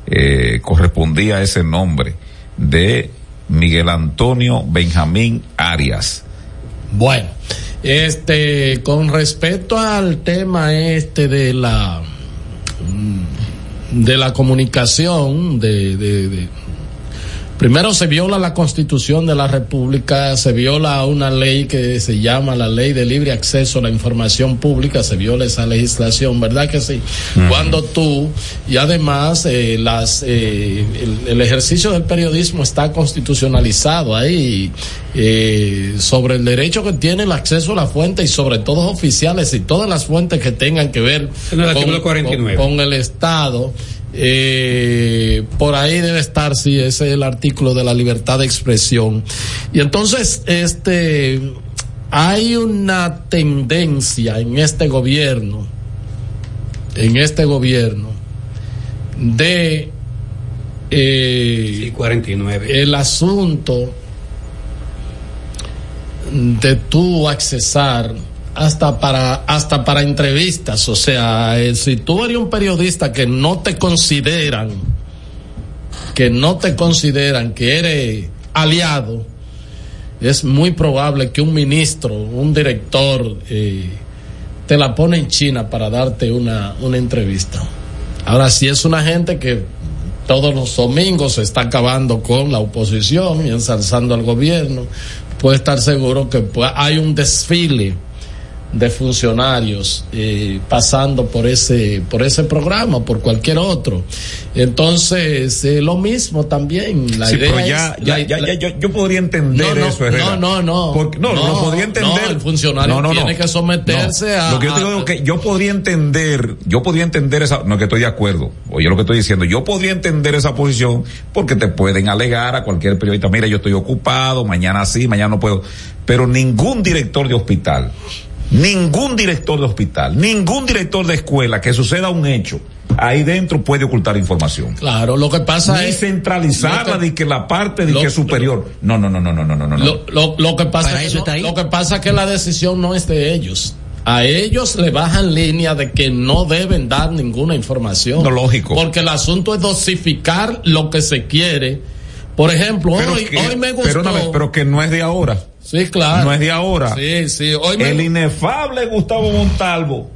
eh, correspondía a ese nombre, de Miguel Antonio Benjamín Arias. Bueno, este, con respecto al tema este de la mm, de la comunicación, de, de- de- primero se viola la constitución de la república, se viola una ley que se llama la ley de libre acceso a la información pública, se viola esa legislación, ¿verdad que sí? Cuando tú, y además eh, las, eh, el, el ejercicio del periodismo está constitucionalizado ahí eh, sobre el derecho que tiene el acceso a la fuente y sobre todo oficiales y todas las fuentes que tengan que ver En el artículo 49. con- con el Estado. Eh, por ahí debe estar, sí, ese es el artículo de la libertad de expresión. Y entonces, este, hay una tendencia en este gobierno, en este gobierno, de eh, 49. el asunto de tú accesar hasta para hasta para entrevistas, o sea, eh, si tú eres un periodista que no te consideran que no te consideran que eres aliado, es muy probable que un ministro, un director eh, te la pone en China para darte una, una entrevista. Ahora, si es una gente que todos los domingos se está acabando con la oposición y ensalzando al gobierno, puede estar seguro que pues, hay un desfile de funcionarios eh, pasando por ese por ese programa por cualquier otro entonces eh, lo mismo también la Sí, idea pero ya, es- ya, la- ya, la- yo, yo podría entender no, no, eso, Herrera. no, no, no. Porque- no, no, No, lo podría entender. no, el funcionario tiene que someterse a- Lo que yo te digo es que yo podría entender, yo podría entender esa, no es que estoy de acuerdo, oye lo que estoy diciendo, yo podría entender esa posición porque te pueden alegar a cualquier periodista, mira, yo estoy ocupado, mañana sí, mañana no puedo, pero ningún director de hospital, ningún director de hospital, ningún director de escuela que suceda un hecho, ahí dentro puede ocultar información. claro lo que pasa Ni es centralizarla de que la parte de lo- que es superior. No, no, no, no, no, no, no, no. Lo, lo, lo que pasa que ahí. lo que pasa es que la decisión no es de ellos. A ellos le bajan línea de que no deben dar ninguna información. No, lógico. Porque el asunto es dosificar lo que se quiere. Por ejemplo, Pero hoy, que- hoy me gustó. pero una vez, pero que no es de ahora. Sí, claro. No es de ahora. Sí, sí. Hoy me, El inefable Gustavo Montalvo,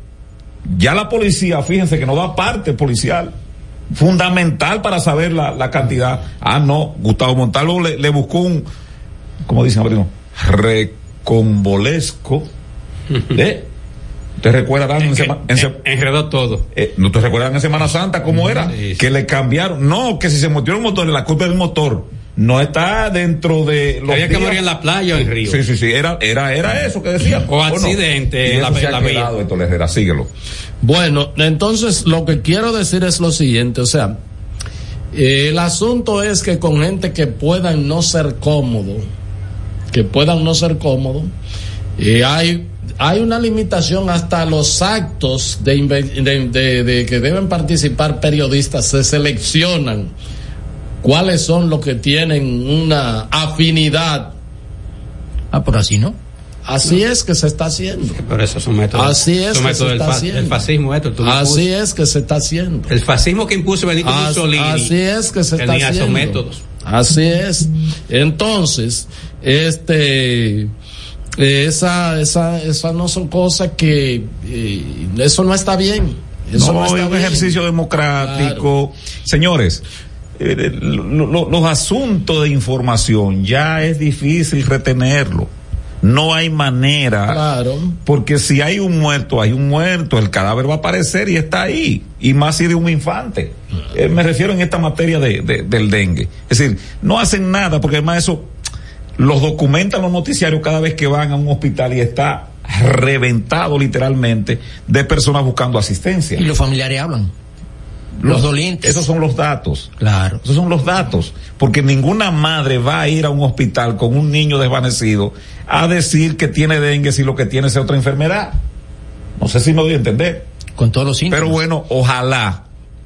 ya la policía, fíjense que no da parte policial. Fundamental para saber la, la cantidad. Ah, no, Gustavo Montalvo le, le buscó un, como dicen, Abrino, reconvolesco. ¿Eh? ¿Te recuerdan en, Sema- en Enredó todo. eh, ¿No te recuerdan en Semana Santa cómo era? Sí, sí. Que le cambiaron. No, que si se movió el motor, la culpa del motor. No está dentro de los Había que morir en la playa o en río. Sí, sí, sí, era, era, era eso que decía. O accidente Y en la- eso se en ha la quedado, Héctor Herrera, síguelo. Bueno, entonces lo que quiero decir es lo siguiente, o sea, eh, el asunto es que con gente que puedan no ser cómodo, que puedan no ser cómodo, eh, hay hay una limitación hasta los actos de- de- de que deben participar periodistas se seleccionan cuáles son los que tienen una afinidad Ah, por así no. Así es que se está haciendo. Pero eso es un método. Así es que se está haciendo. el fascismo esto. tú lo Así es que se está haciendo. El fascismo que impuso Benito As- Mussolini. Así es que se está tenía haciendo. esos métodos. Así es. Entonces, este, eh, esa, esa, esas no son cosas que, eh, eso no está bien. Eso no, no, está es un bien. ejercicio democrático. Señores, eh, lo- lo- los asuntos de información ya es difícil retenerlo. No hay manera. Claro. Porque si hay un muerto, hay un muerto. El cadáver va a aparecer y está ahí. Y más si de un infante. Eh, me refiero en esta materia de, de- del dengue. Es decir, no hacen nada porque además eso los documentan los noticiarios cada vez que van a un hospital y está reventado literalmente de personas buscando asistencia. Y los familiares hablan. Los dolientes. Esos son los datos. Claro. Esos son los datos. Porque ninguna madre va a ir a un hospital con un niño desvanecido a decir que tiene dengue si lo que tiene es otra enfermedad. No sé si me doy a entender. Con todos los síntomas. Pero bueno, ojalá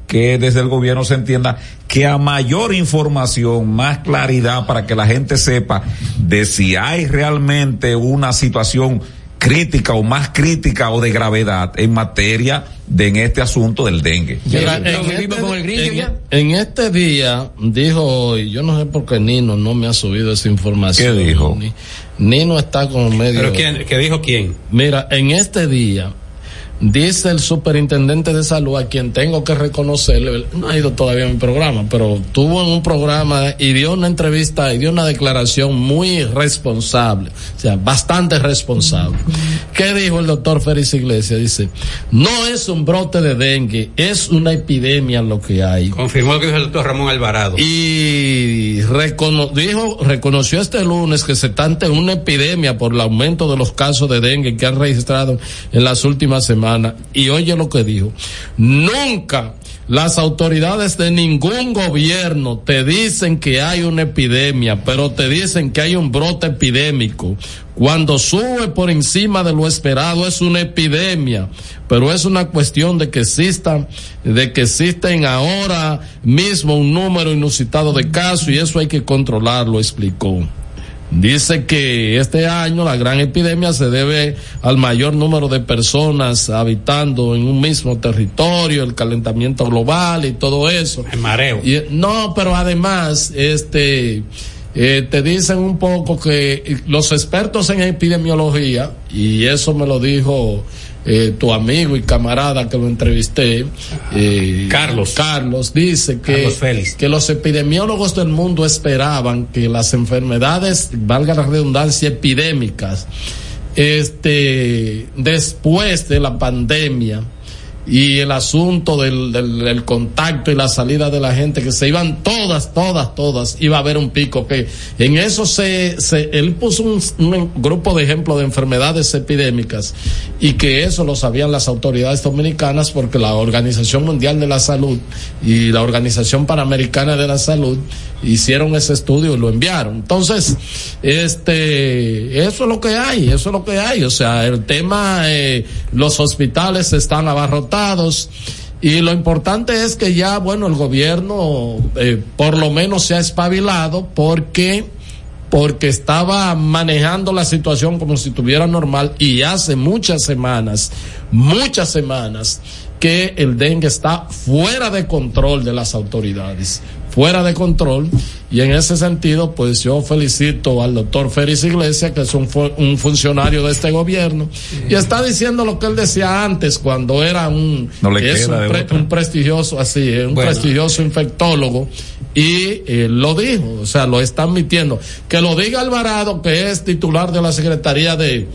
que desde el gobierno se entienda que a mayor información, más claridad para que la gente sepa de si hay realmente una situación crítica o más crítica o de gravedad en materia de en este asunto del dengue. Mira, en, este, con en- ya. en este día dijo hoy, yo no sé por qué Nino no me ha subido esa información. ¿Qué dijo? Ni- Nino está como medio. ¿Pero quién? ¿Qué dijo quién? Mira, en este día dice el superintendente de salud a quien tengo que reconocerle, no ha ido todavía a mi programa, pero tuvo en un programa y dio una entrevista y dio una declaración muy responsable, o sea, bastante responsable. ¿Qué dijo el doctor Félix Iglesias? Dice, no es un brote de dengue, es una epidemia lo que hay. Confirmó lo que dijo el doctor Ramón Alvarado. Y recono- dijo, reconoció este lunes que se está ante una epidemia por el aumento de los casos de dengue que han registrado en las últimas semanas. Y oye lo que dijo. Nunca las autoridades de ningún gobierno te dicen que hay una epidemia, pero te dicen que hay un brote epidémico. Cuando sube por encima de lo esperado es una epidemia, pero es una cuestión de que existan, de que existen ahora mismo un número inusitado de casos y eso hay que controlarlo, explicó. Dice que este año la gran epidemia se debe al mayor número de personas habitando en un mismo territorio, el calentamiento global y todo eso. El mareo. Y, no, pero además, este, eh, te dicen un poco que los expertos en epidemiología, y eso me lo dijo eh, tu amigo y camarada que lo entrevisté, eh, Carlos. Carlos, dice que, Carlos que los epidemiólogos del mundo esperaban que las enfermedades, valga la redundancia, epidémicas, este, después de la pandemia, y el asunto del, del, contacto y la salida de la gente, que se iban todas, todas, todas, iba a haber un pico que en eso se, se él puso un, grupo de ejemplos de enfermedades epidémicas y que eso lo sabían las autoridades dominicanas porque la Organización Mundial de la Salud y la Organización Panamericana de la Salud hicieron ese estudio y lo enviaron. Entonces, este, eso es lo que hay, eso es lo que hay. O sea, el tema, eh, los hospitales están abarrotados. Y lo importante es que ya, bueno, el gobierno eh, por lo menos se ha espabilado porque porque estaba manejando la situación como si estuviera normal. Y hace muchas semanas, muchas semanas que el dengue está fuera de control de las autoridades, fuera de control y en ese sentido pues yo felicito al doctor Félix Iglesias que es un, fu- un funcionario de este gobierno y está diciendo lo que él decía antes cuando era un, No es un, pre- prestigioso así, eh, un Bueno. prestigioso infectólogo y eh, lo dijo, o sea, lo está admitiendo. Que lo diga Alvarado, que es titular de la Secretaría de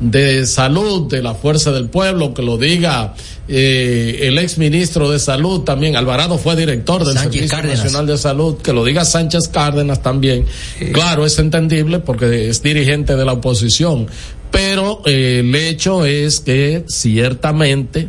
de salud de la fuerza del pueblo que lo diga eh, el ex ministro de salud también. Alvarado fue director del Sánchez servicio Cárdenas. nacional de salud. Que lo diga Sánchez Cárdenas también. Claro es entendible porque es dirigente de la oposición. Pero eh, el hecho es que ciertamente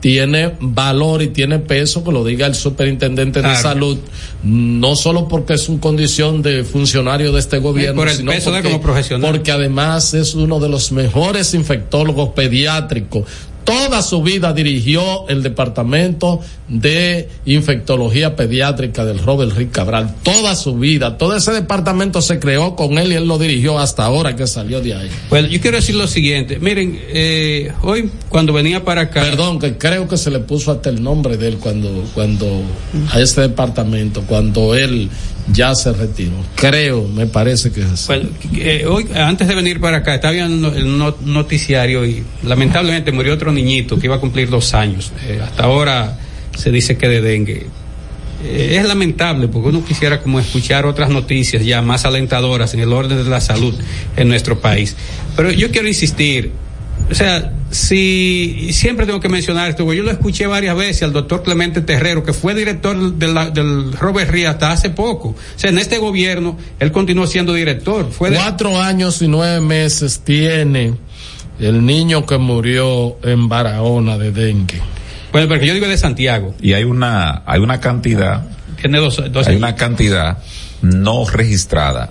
tiene valor y tiene peso que lo diga el superintendente de salud, no solo porque es una condición de funcionario de este gobierno, por el sino peso de porque, como profesional. porque además es uno de los mejores infectólogos pediátricos. Toda su vida dirigió el departamento de infectología pediátrica del Robert Rick Cabral, toda su vida, todo ese departamento se creó con él y él lo dirigió hasta ahora que salió de ahí. Bueno, yo quiero decir lo siguiente, miren, eh, hoy cuando venía para acá... Perdón, que creo que se le puso hasta el nombre de él cuando, cuando a ese departamento, cuando él ya se retiró. Creo, me parece que es así. Bueno, eh, hoy, antes de venir para acá, estaba viendo el noticiario y lamentablemente murió otro niñito que iba a cumplir dos años. Eh, hasta ahora se dice que de dengue. Eh, es lamentable porque uno quisiera como escuchar otras noticias ya más alentadoras en el orden de la salud en nuestro país. Pero yo quiero insistir, o sea, si siempre tengo que mencionar esto, yo lo escuché varias veces al doctor Clemente Terrero, que fue director del Robert Ría hasta hace poco. O sea, en este gobierno él continuó siendo director. Fue Cuatro años y nueve meses tiene el niño que murió en Barahona de dengue. Bueno, porque yo digo de Santiago. Y hay una, hay una cantidad. Tiene dos, dos hay una cantidad no registrada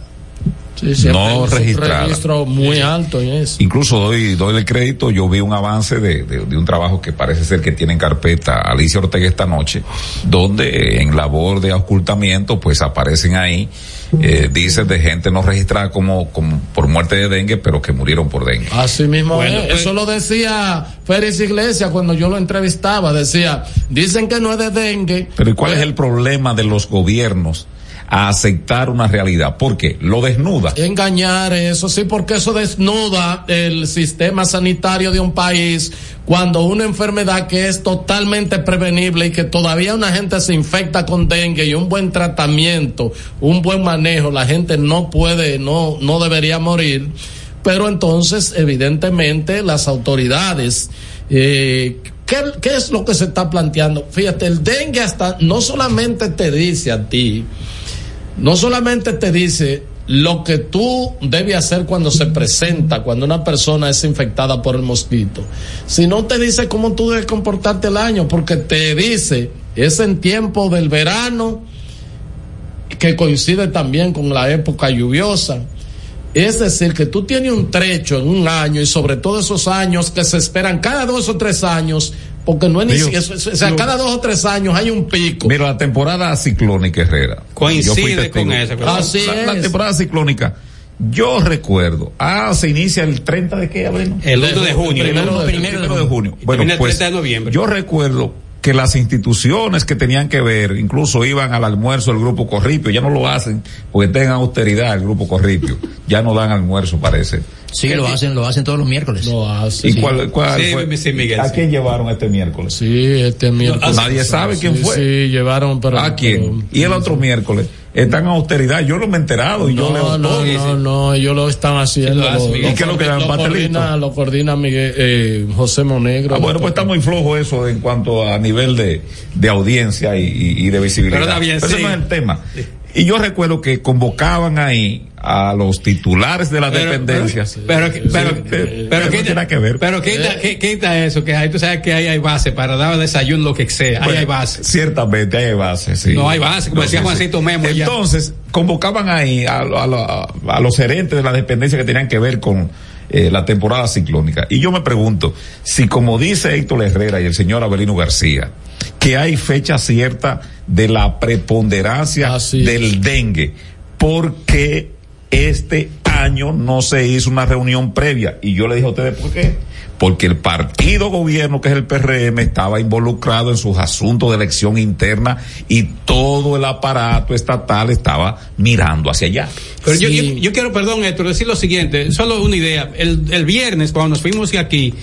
no registrada. Un registro muy alto en eso. Incluso doy, doy el crédito, yo vi un avance de, de, un trabajo que parece ser que tiene en carpeta Alicia Ortega esta noche, donde en labor de ocultamiento pues aparecen ahí eh, dices de gente no registrada como, como por muerte de dengue, pero que murieron por dengue. Así mismo pues- Eso lo decía Félix Iglesias cuando yo lo entrevistaba. Decía, dicen que no es de dengue. Pero ¿y cuál es pues- el problema de los gobiernos? A aceptar una realidad, porque lo desnuda. Engañar eso, sí, porque eso desnuda el sistema sanitario de un país cuando una enfermedad que es totalmente prevenible y que todavía una gente se infecta con dengue y un buen tratamiento, un buen manejo, la gente no puede, no, no debería morir. Pero entonces, evidentemente, las autoridades, eh, ¿qué, ¿qué es lo que se está planteando? Fíjate, el dengue hasta no solamente te dice a ti, no solamente te dice lo que tú debes hacer cuando se presenta, cuando una persona es infectada por el mosquito, sino te dice cómo tú debes comportarte el año, porque te dice, es en tiempo del verano, que coincide también con la época lluviosa. Es decir, que tú tienes un trecho en un año y sobre todo esos años que se esperan cada dos o tres años porque no es ni o sea, cada dos o tres años hay un pico. Mira, la temporada ciclónica Herrera. Coincide con eso. Así la, la, temporada ciclónica. Yo recuerdo, ah, se inicia el 30 de qué abril? El 1 de, junio. Primero, de, primero de junio. Bueno, pues, 30 de noviembre. Yo recuerdo que las instituciones que tenían que ver, incluso iban al almuerzo del grupo Corripio, ya no lo hacen porque tengan austeridad el grupo Corripio, ya no dan almuerzo parece. Sí, lo hacen, lo hacen todos los miércoles. Lo hacen. ¿Y cuál, cuál sí, fue? Sí, Miguel, ¿A quién llevaron este miércoles? Sí, este miércoles. Nadie sabe quién fue. Sí, llevaron, pero. ¿A quién? y el otro miércoles. Están en austeridad. Yo no me he enterado y no, yo leo no, todo. No, no, ellos lo están haciendo. Lo, lo, ¿Y qué es lo que dan lo coordina, lo coordina Miguel, eh, José Monegro. Ah, bueno, pues está muy flojo eso en cuanto a nivel de, de audiencia y, y, y de visibilidad. Pero, está bien, pero sí. ese no es el tema. Y yo recuerdo que convocaban ahí a los titulares de las pero, dependencias. Pero, pero, pero, pero, pero quita, tiene que ver. Pero quita, quita eso, que ahí tú sabes que ahí hay base para dar desayuno, lo que sea. Ahí Bueno, hay base. Ciertamente hay base, sí. No hay base, como No, decía sí, Juancito sí. Memo. ya. Entonces, convocaban ahí a, a, a- a los gerentes de las dependencias que tenían que ver con eh, la temporada ciclónica. Y yo me pregunto, si como dice Héctor Herrera y el señor Abelino García, que hay fecha cierta de la preponderancia Así es. del dengue, ¿por qué este año no se hizo una reunión previa? Y yo le dije a ustedes, ¿por qué? Porque el partido gobierno, que es el PRM, estaba involucrado en sus asuntos de elección interna y todo el aparato estatal estaba mirando hacia allá. Pero yo, yo, yo quiero, perdón, Héctor, decir lo siguiente, solo una idea. El, el viernes, cuando nos fuimos de aquí,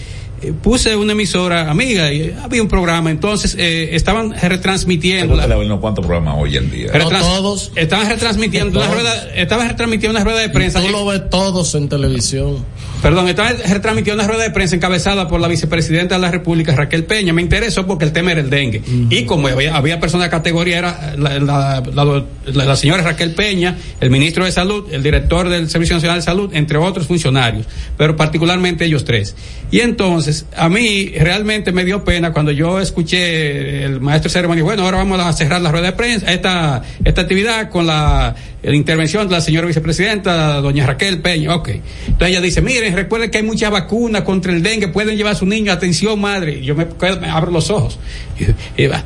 eh, puse una emisora amiga y había un programa, entonces eh, estaban retransmitiendo. la- cuántos programas hoy en día. Pero retrans- todos. Estaban retransmitiendo una rueda, estaban retransmitiendo una rueda de prensa. Tú lo ves todos en televisión. Perdón, estaban retransmitiendo una rueda de prensa encabezada por la vicepresidenta de la República, Raquel Peña. Me interesó porque el tema era el dengue. Y como había, había personas de categoría, era la, la- la- la- la señora Raquel Peña, el ministro de Salud, el director del Servicio Nacional de Salud, entre otros funcionarios, pero particularmente ellos tres. Y entonces a mí realmente me dio pena cuando yo escuché el maestro de ceremonia, bueno, ahora vamos a cerrar la rueda de prensa, esta, esta actividad con la, la intervención de la señora vicepresidenta, doña Raquel Peña, ok. Entonces ella dice, miren, recuerden que hay muchas vacunas contra el dengue, pueden llevar a su niño, atención madre. Yo me, abro los ojos.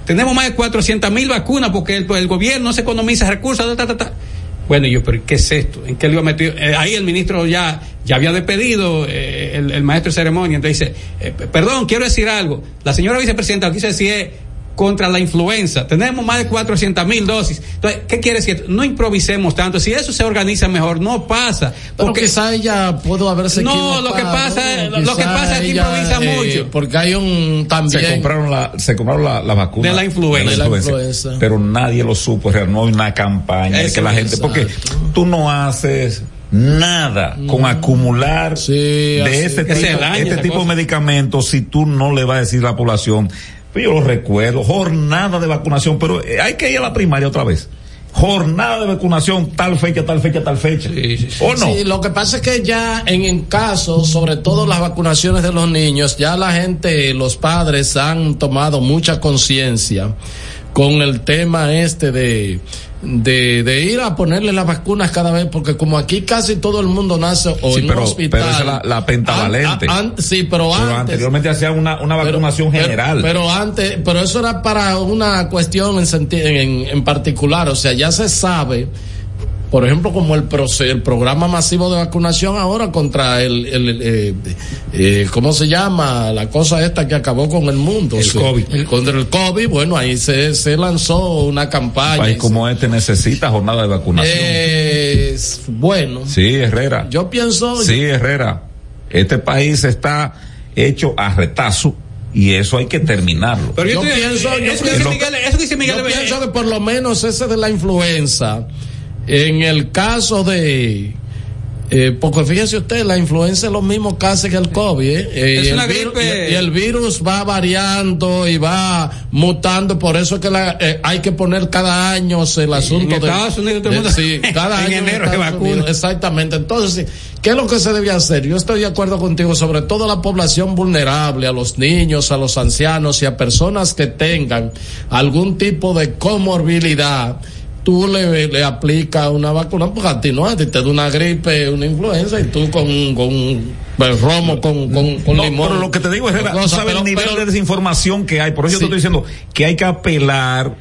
Tenemos más de 400 mil vacunas porque el, gobierno no se economiza recursos. Bueno, yo, pero ¿qué es esto? ¿En qué le iba metido? Eh, ahí el ministro ya, ya había despedido eh, el, maestro de ceremonia. Entonces dice, eh, perdón, quiero decir algo. La señora vicepresidenta quise decir contra la influenza. Tenemos más de 400 mil dosis. Entonces, ¿qué quiere decir? No improvisemos tanto. Si eso se organiza mejor, no pasa. Porque quizá ella pudo haberse No, lo que pasa, ¿no? lo que pasa es que improvisa eh, mucho. Porque hay un también. Se compraron la, se compraron la, la vacuna. De la influenza. De la influenza. Pero nadie lo supo. No hay una campaña de que la gente, porque tú no haces nada Mm. con acumular sí, de ese tipo, este tipo de medicamentos si tú no le vas a decir a la población yo lo recuerdo, jornada de vacunación, pero hay que ir a la primaria otra vez. Jornada de vacunación, tal fecha, tal fecha, tal fecha. Sí, sí, sí. ¿O no? Sí, lo que pasa es que ya en, en casos, sobre todo las vacunaciones de los niños, ya la gente, los padres han tomado mucha conciencia con el tema este de, de, de, ir a ponerle las vacunas cada vez, porque como aquí casi todo el mundo nace o sí, en pero, un hospital. Pero esa es la, la pentavalente. An, an, sí, pero, pero antes. anteriormente hacían una, una vacunación pero, general. Pero, antes, pero eso era para una cuestión en, en, en particular, o sea, ya se sabe por ejemplo, como el, el, programa masivo de vacunación ahora contra el, el, el eh, eh, ¿cómo se llama? La cosa esta que acabó con el mundo. El sí. COVID. El, contra el COVID, bueno, ahí se, se lanzó una campaña. Un país como este necesita jornada de vacunación. Eh, bueno. Sí, Herrera. Yo pienso. Sí, Herrera. Este país está hecho a retazo y eso hay que terminarlo. Pero yo, yo pienso, yo eso, pienso, Miguel, eso dice Miguel, yo pienso que por lo menos ese de la influenza, en el caso de eh, porque fíjese usted, la influenza es lo mismo casi que el COVID. ¿eh? Eh, es una gripe. virus, y, y, el virus va variando y va mutando, por eso es que la, eh, hay que poner cada año el asunto en de, Estados Unidos, mundo, de, sí, cada en año enero vacuna. Unidos, exactamente. Entonces, ¿qué es lo que se debe hacer? Yo estoy de acuerdo contigo, sobre todo a la población vulnerable, a los niños, a los ancianos y a personas que tengan algún tipo de comorbilidad tú le, le aplicas una vacuna, porque a ti no, a ti te da una gripe, una influenza, y tú con, con el romo, con, con, con no, limón. Pero lo que te digo es, tú sabes el nivel pero, de desinformación que hay, por eso sí. yo te estoy diciendo que hay que apelar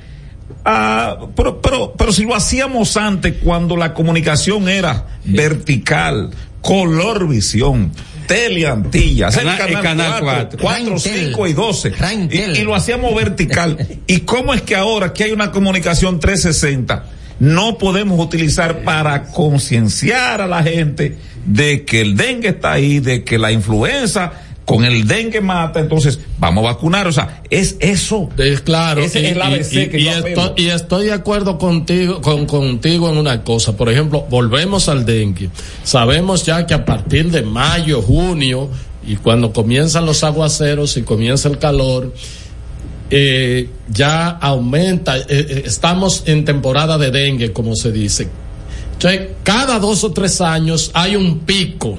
a, pero, pero, pero si lo hacíamos antes, cuando la comunicación era sí. vertical, color visión, Teleantillas, canal, el canal 4, 4 5 y 12. Y, y, lo hacíamos vertical. ¿Y cómo es que ahora que hay una comunicación 360 no podemos utilizar para concienciar a la gente de que el dengue está ahí, de que la influenza con el dengue mata, entonces vamos a vacunar, o sea, es eso. Es claro. Ese y, es el ABC y, que y, yo estoy, y estoy de acuerdo contigo, con, contigo en una cosa. Por ejemplo, volvemos al dengue. Sabemos ya que a partir de mayo, junio, y cuando comienzan los aguaceros y comienza el calor, eh, ya aumenta, eh, estamos en temporada de dengue, como se dice. Entonces, cada dos o tres años hay un pico.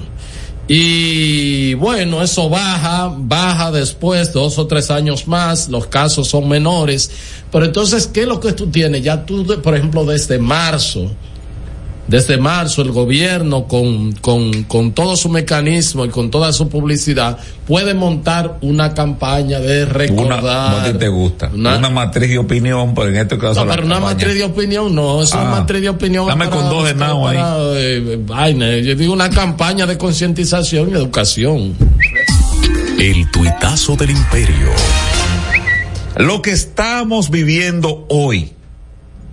Y bueno, eso baja, baja después, dos o tres años más, los casos son menores. Pero entonces, ¿qué es lo que tú tienes? Ya tú, por ejemplo, desde marzo, desde marzo el gobierno con, con, con todo su mecanismo y con toda su publicidad puede montar una campaña de recordar. Una, no te gusta. Una, una, matriz de opinión, pero en este caso. No, pero una campaña. matriz de opinión no, es ah, una matriz de opinión. Dame para, con dos de nao ahí. Eh, vaina, yo digo una campaña de concientización y educación. El tuitazo del imperio. Lo que estamos viviendo hoy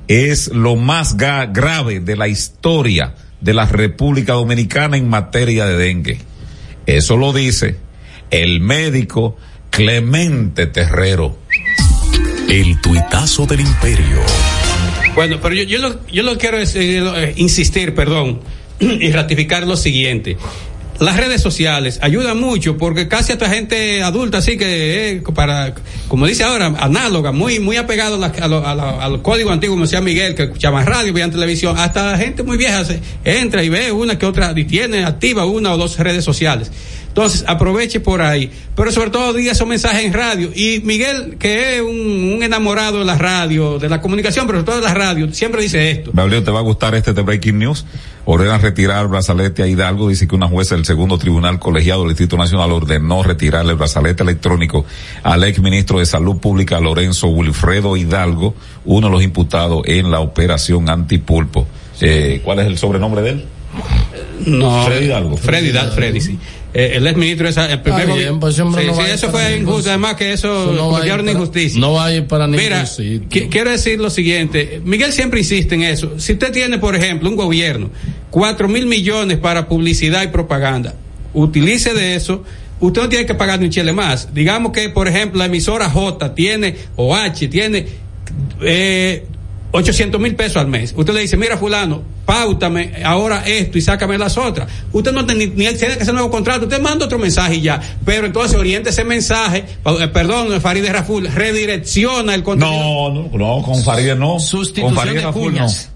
es lo más grave de la historia de la República Dominicana en materia de dengue. Eso lo dice el médico Clemente Terrero. El tuitazo del imperio. Bueno, pero yo, yo, lo, yo lo quiero decir, eh, insistir, perdón, y ratificar lo siguiente. Las redes sociales ayudan mucho porque casi hasta gente adulta así que eh, para como dice ahora análoga muy muy apegado a, a, lo, a, lo, al código antiguo como decía Miguel que escuchaba radio veía televisión. Hasta gente muy vieja se entra y ve una que otra y tiene activa una o dos redes sociales entonces, aproveche por ahí. Pero sobre todo diga esos mensajes en radio. Y Miguel, que es un, un, enamorado de la radio, de la comunicación, pero sobre todo de la radio, siempre dice esto. Gabriel, ¿te va a gustar este de Breaking News? Ordenan retirar el brazalete a Hidalgo. Dice que una jueza del segundo tribunal colegiado del Distrito Nacional ordenó retirar el brazalete electrónico al ex ministro de Salud Pública, Lorenzo Wilfredo Hidalgo, uno de los imputados en la operación antipulpo. Eh, ¿Cuál es el sobrenombre de él? No. Freddy Hidalgo. Freddy, Freddy, sí eh, el ex ministro esa, el primer bien, pues, sí, no sí, eso fue injusto, además que eso, eso no para, injusticia. No va a ir para ningún Mira, quiero decir lo siguiente, Miguel siempre insiste en eso. Si usted tiene, por ejemplo, un gobierno, cuatro mil millones para publicidad y propaganda, utilice de eso, usted no tiene que pagar ni un chile más. Digamos que, por ejemplo, la emisora J tiene, o H tiene, eh, 800 mil pesos al mes. Usted le dice, mira fulano, pautame ahora esto y sácame las otras. Usted no tiene ni, ni tiene que hacer nuevo contrato, usted manda otro mensaje y ya. Pero entonces oriente ese mensaje, eh, perdón, Farideh Raful, redirecciona el contenido. No, no, no, con Farideh no. Sustitución con Farideh de Raful cuñas. no.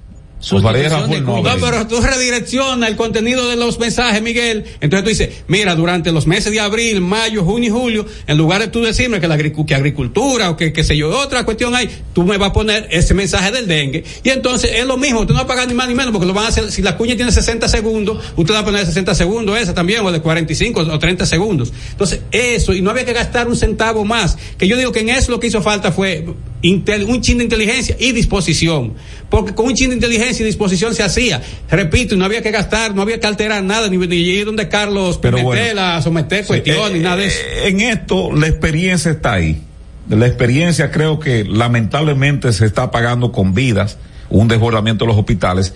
Con Farideh Raful no. No, pero tú redireccionas el contenido de los mensajes, Miguel. Entonces tú dices, mira, durante los meses de abril, mayo, junio y julio, en lugar de tú decirme que la agric que agricultura o que qué sé yo, otra cuestión hay, tú me vas a poner ese mensaje del dengue. Y entonces es lo mismo, tú no vas a pagar ni más ni menos porque lo van a hacer, si la cuña tiene 60 segundos, usted va a poner 60 segundos esa también, o de 45 o 30 segundos. Entonces, eso, y no había que gastar un centavo más. Que yo digo que en eso lo que hizo falta fue intel, un chin de inteligencia y disposición. Porque con un chin de inteligencia y disposición se hacía. Repito, no había que gastar, no había que alterar nada, ni, ni ir donde Carlos Pero bueno, someter Sí, cuestiones, eh, ni nada de eso. eh, En esto, la experiencia está ahí. La experiencia creo que lamentablemente se está pagando con vidas, un desbordamiento de los hospitales.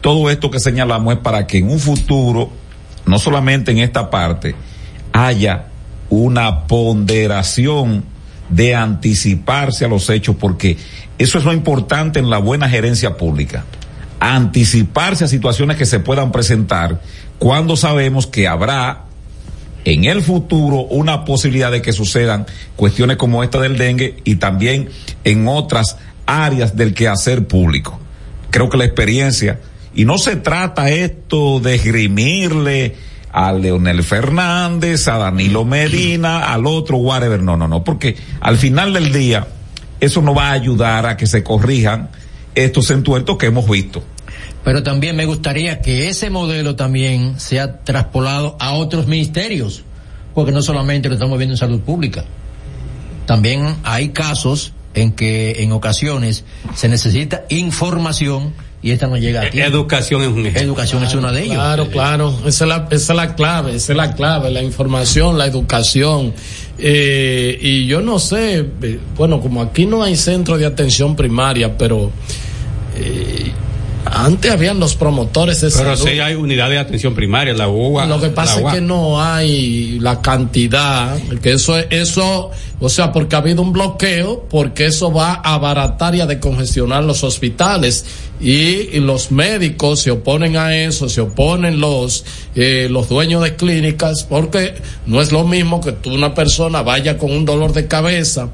Todo esto que señalamos es para que en un futuro, no solamente en esta parte, haya una ponderación de anticiparse a los hechos, porque eso es lo importante en la buena gerencia pública. Anticiparse a situaciones que se puedan presentar cuando sabemos que habrá en el futuro una posibilidad de que sucedan cuestiones como esta del dengue y también en otras áreas del quehacer público. Creo que la experiencia, y no se trata esto de esgrimirle a Leonel Fernández, a Danilo Medina, al otro, whatever, no, no, no, porque al final del día eso no va a ayudar a que se corrijan estos entuertos que hemos visto. Pero también me gustaría que ese modelo también sea traspolado a otros ministerios, porque no solamente lo estamos viendo en salud pública. También hay casos en que en ocasiones se necesita información y esta no llega a tiempo. Educación es un ejemplo. Educación es uno de ellos. Claro, claro, esa es la, esa es la clave, esa es la clave, la información, la educación. Eh, y yo no sé, eh, bueno, como aquí no hay centro de atención primaria, pero eh, antes habían los promotores de Pero salud. sí hay unidad de atención primaria, la UA. Lo que pasa es que no hay la cantidad, que eso es, eso, o sea, porque ha habido un bloqueo, porque eso va a abaratar y a decongestionar los hospitales y, y los médicos se oponen a eso, se oponen los, eh, los dueños de clínicas, porque no es lo mismo que tú una persona vaya con un dolor de cabeza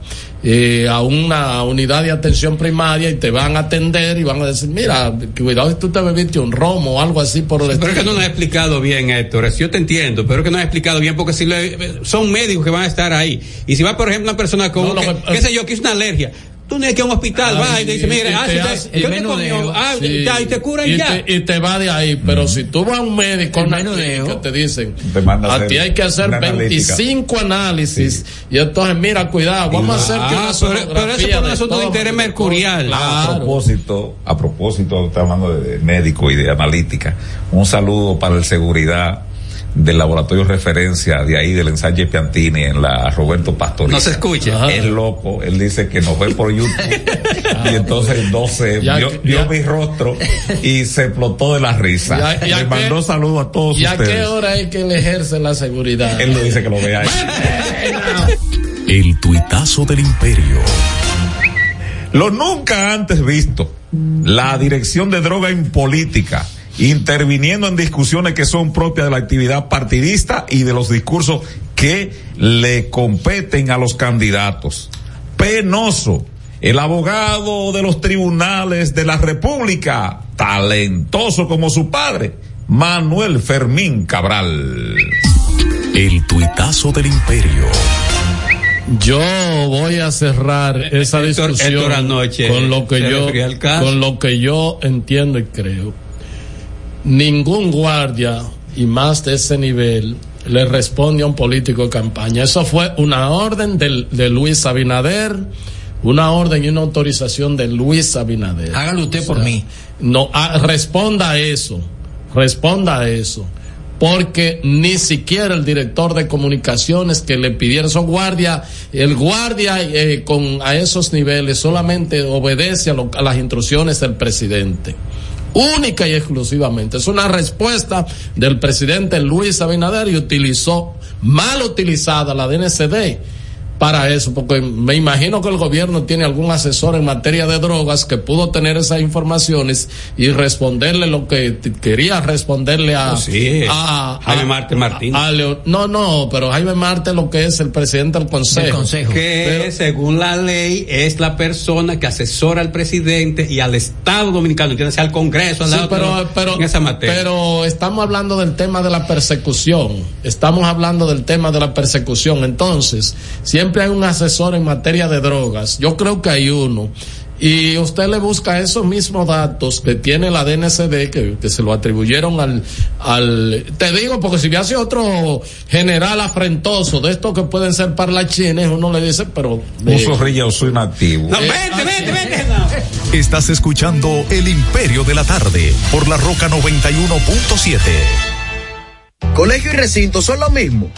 eh, a una unidad de atención primaria y te van a atender y van a decir, mira, cuidado si tú te bebiste un romo o algo así por el Pero es que no nos ha explicado bien, Héctor. Yo te entiendo, pero es que no has explicado bien porque si le- son médicos que van a estar ahí. Y si va, por ejemplo, una persona con, No, lo que- que- qué sé yo, que es una alergia. Tú tienes que ir a un hospital, Ay, va y te dice, y ah, te Ah, Sí. ya, y te curan y ya. Te, y te va de ahí, pero si tú vas a un médico, clínica, te dicen, Te manda a ti hay que hacer una analítica. 25 análisis, y entonces mira, cuidado, vamos a hacer que Ah, una pero- pero eso por un de asunto de interés mercurial. A propósito, a propósito, está hablando de médico y de analítica. Un saludo para el seguridad del laboratorio referencia de ahí del ensayo Piantini en la Roberto Pastoriza. No se escucha. Ajá. Es loco, él dice que nos ve por YouTube y entonces no Ya vio, que- vio ya- mi rostro y se explotó de la risa. Ya- ya Le mandó saludos a todos ¿Y a ustedes. qué hora es que él ejerce la seguridad? Él lo dice que lo vea ahí. El tuitazo del imperio. Lo nunca antes visto. La dirección de droga en política interviniendo en discusiones que son propias de la actividad partidista y de los discursos que le competen a los candidatos. Penoso. El abogado de los tribunales de la República, talentoso como su padre, Manuel Fermín Cabral. El tuitazo del imperio. Yo voy a cerrar esa discusión con lo que yo con lo que yo entiendo y creo. Ningún guardia y más de ese nivel le responde a un político de campaña. Eso fue una orden de Luis Abinader, una orden y una autorización de Luis Abinader. Hágalo usted por mí. No, ah, responda a eso, responda a eso porque ni siquiera el director de comunicaciones que le pidieron son guardia, el guardia eh, con a esos niveles solamente obedece a, a las instrucciones del presidente única y exclusivamente. Es una respuesta del presidente Luis Abinader y utilizó, mal utilizada la DNCD para eso, porque me imagino que el gobierno tiene algún asesor en materia de drogas que pudo tener esas informaciones y responderle lo que quería responderle a, oh, Jaime Marte Martín. no, no, pero Jaime Marte lo que es el presidente del consejo. Que según la ley es la persona que asesora al presidente y al Estado Dominicano, tiene al Congreso, al pero, pero, en esa materia. Pero estamos hablando del tema de la persecución. Estamos hablando del tema de la persecución. Entonces, siempre siempre hay un asesor en materia de drogas. Yo creo que hay uno. Y usted le busca esos mismos datos que tiene la DNCD, que, se lo atribuyeron al, al, te digo, porque si hubiese otro general afrentoso de estos que pueden ser parlachines, uno le dice, pero. Un zorrillo soy nativo. No, vete, vete, vete. Estás escuchando El Imperio de la Tarde por la Roca 91.7. Colegio y recinto son lo mismo.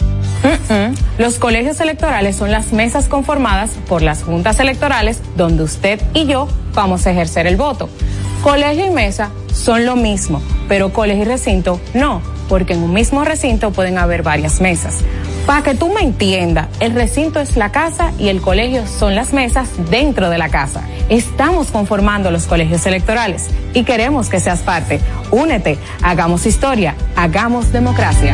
Los colegios electorales son las mesas conformadas por las juntas electorales donde usted y yo vamos a ejercer el voto. Colegio y mesa son lo mismo, pero colegio y recinto no, porque en un mismo recinto pueden haber varias mesas. Para que tú me entiendas, el recinto es la casa y el colegio son las mesas dentro de la casa. Estamos conformando los colegios electorales y queremos que seas parte. Únete, hagamos historia, hagamos democracia.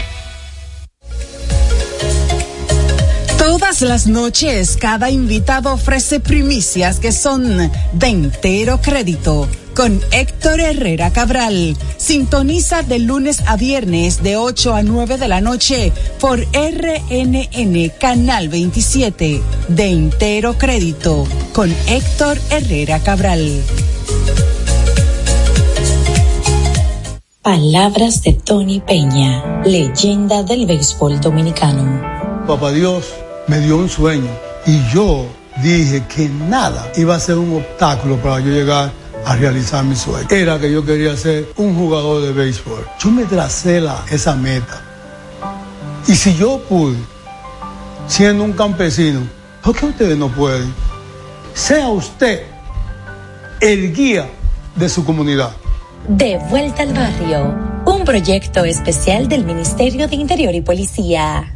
Todas las noches, cada invitado ofrece primicias que son de entero crédito. Con Héctor Herrera Cabral. Sintoniza de lunes a viernes de 8 a 9 de la noche por RNN Canal 27. De entero crédito. Con Héctor Herrera Cabral. Palabras de Tony Peña, leyenda del béisbol dominicano. Papá Dios me dio un sueño y yo dije que nada iba a ser un obstáculo para yo llegar a realizar mi sueño. Era que yo quería ser un jugador de béisbol. Yo me tracé la, esa meta. Y si yo pude, siendo un campesino, ¿por qué ustedes no pueden? Sea usted el guía de su comunidad. De vuelta al barrio, un proyecto especial del Ministerio de Interior y Policía.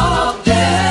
Yeah.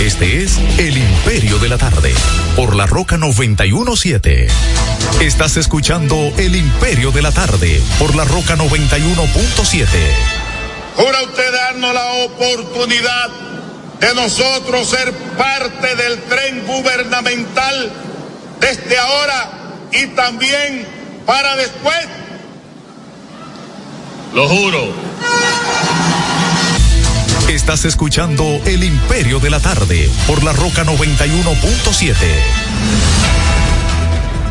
Este es El Imperio de la Tarde, por la Roca 917. Estás escuchando El Imperio de la Tarde, por la Roca 91.7. ¿Jura usted darnos la oportunidad de nosotros ser parte del tren gubernamental desde ahora y también para después? Lo juro. Estás escuchando El Imperio de la Tarde por la Roca 91.7.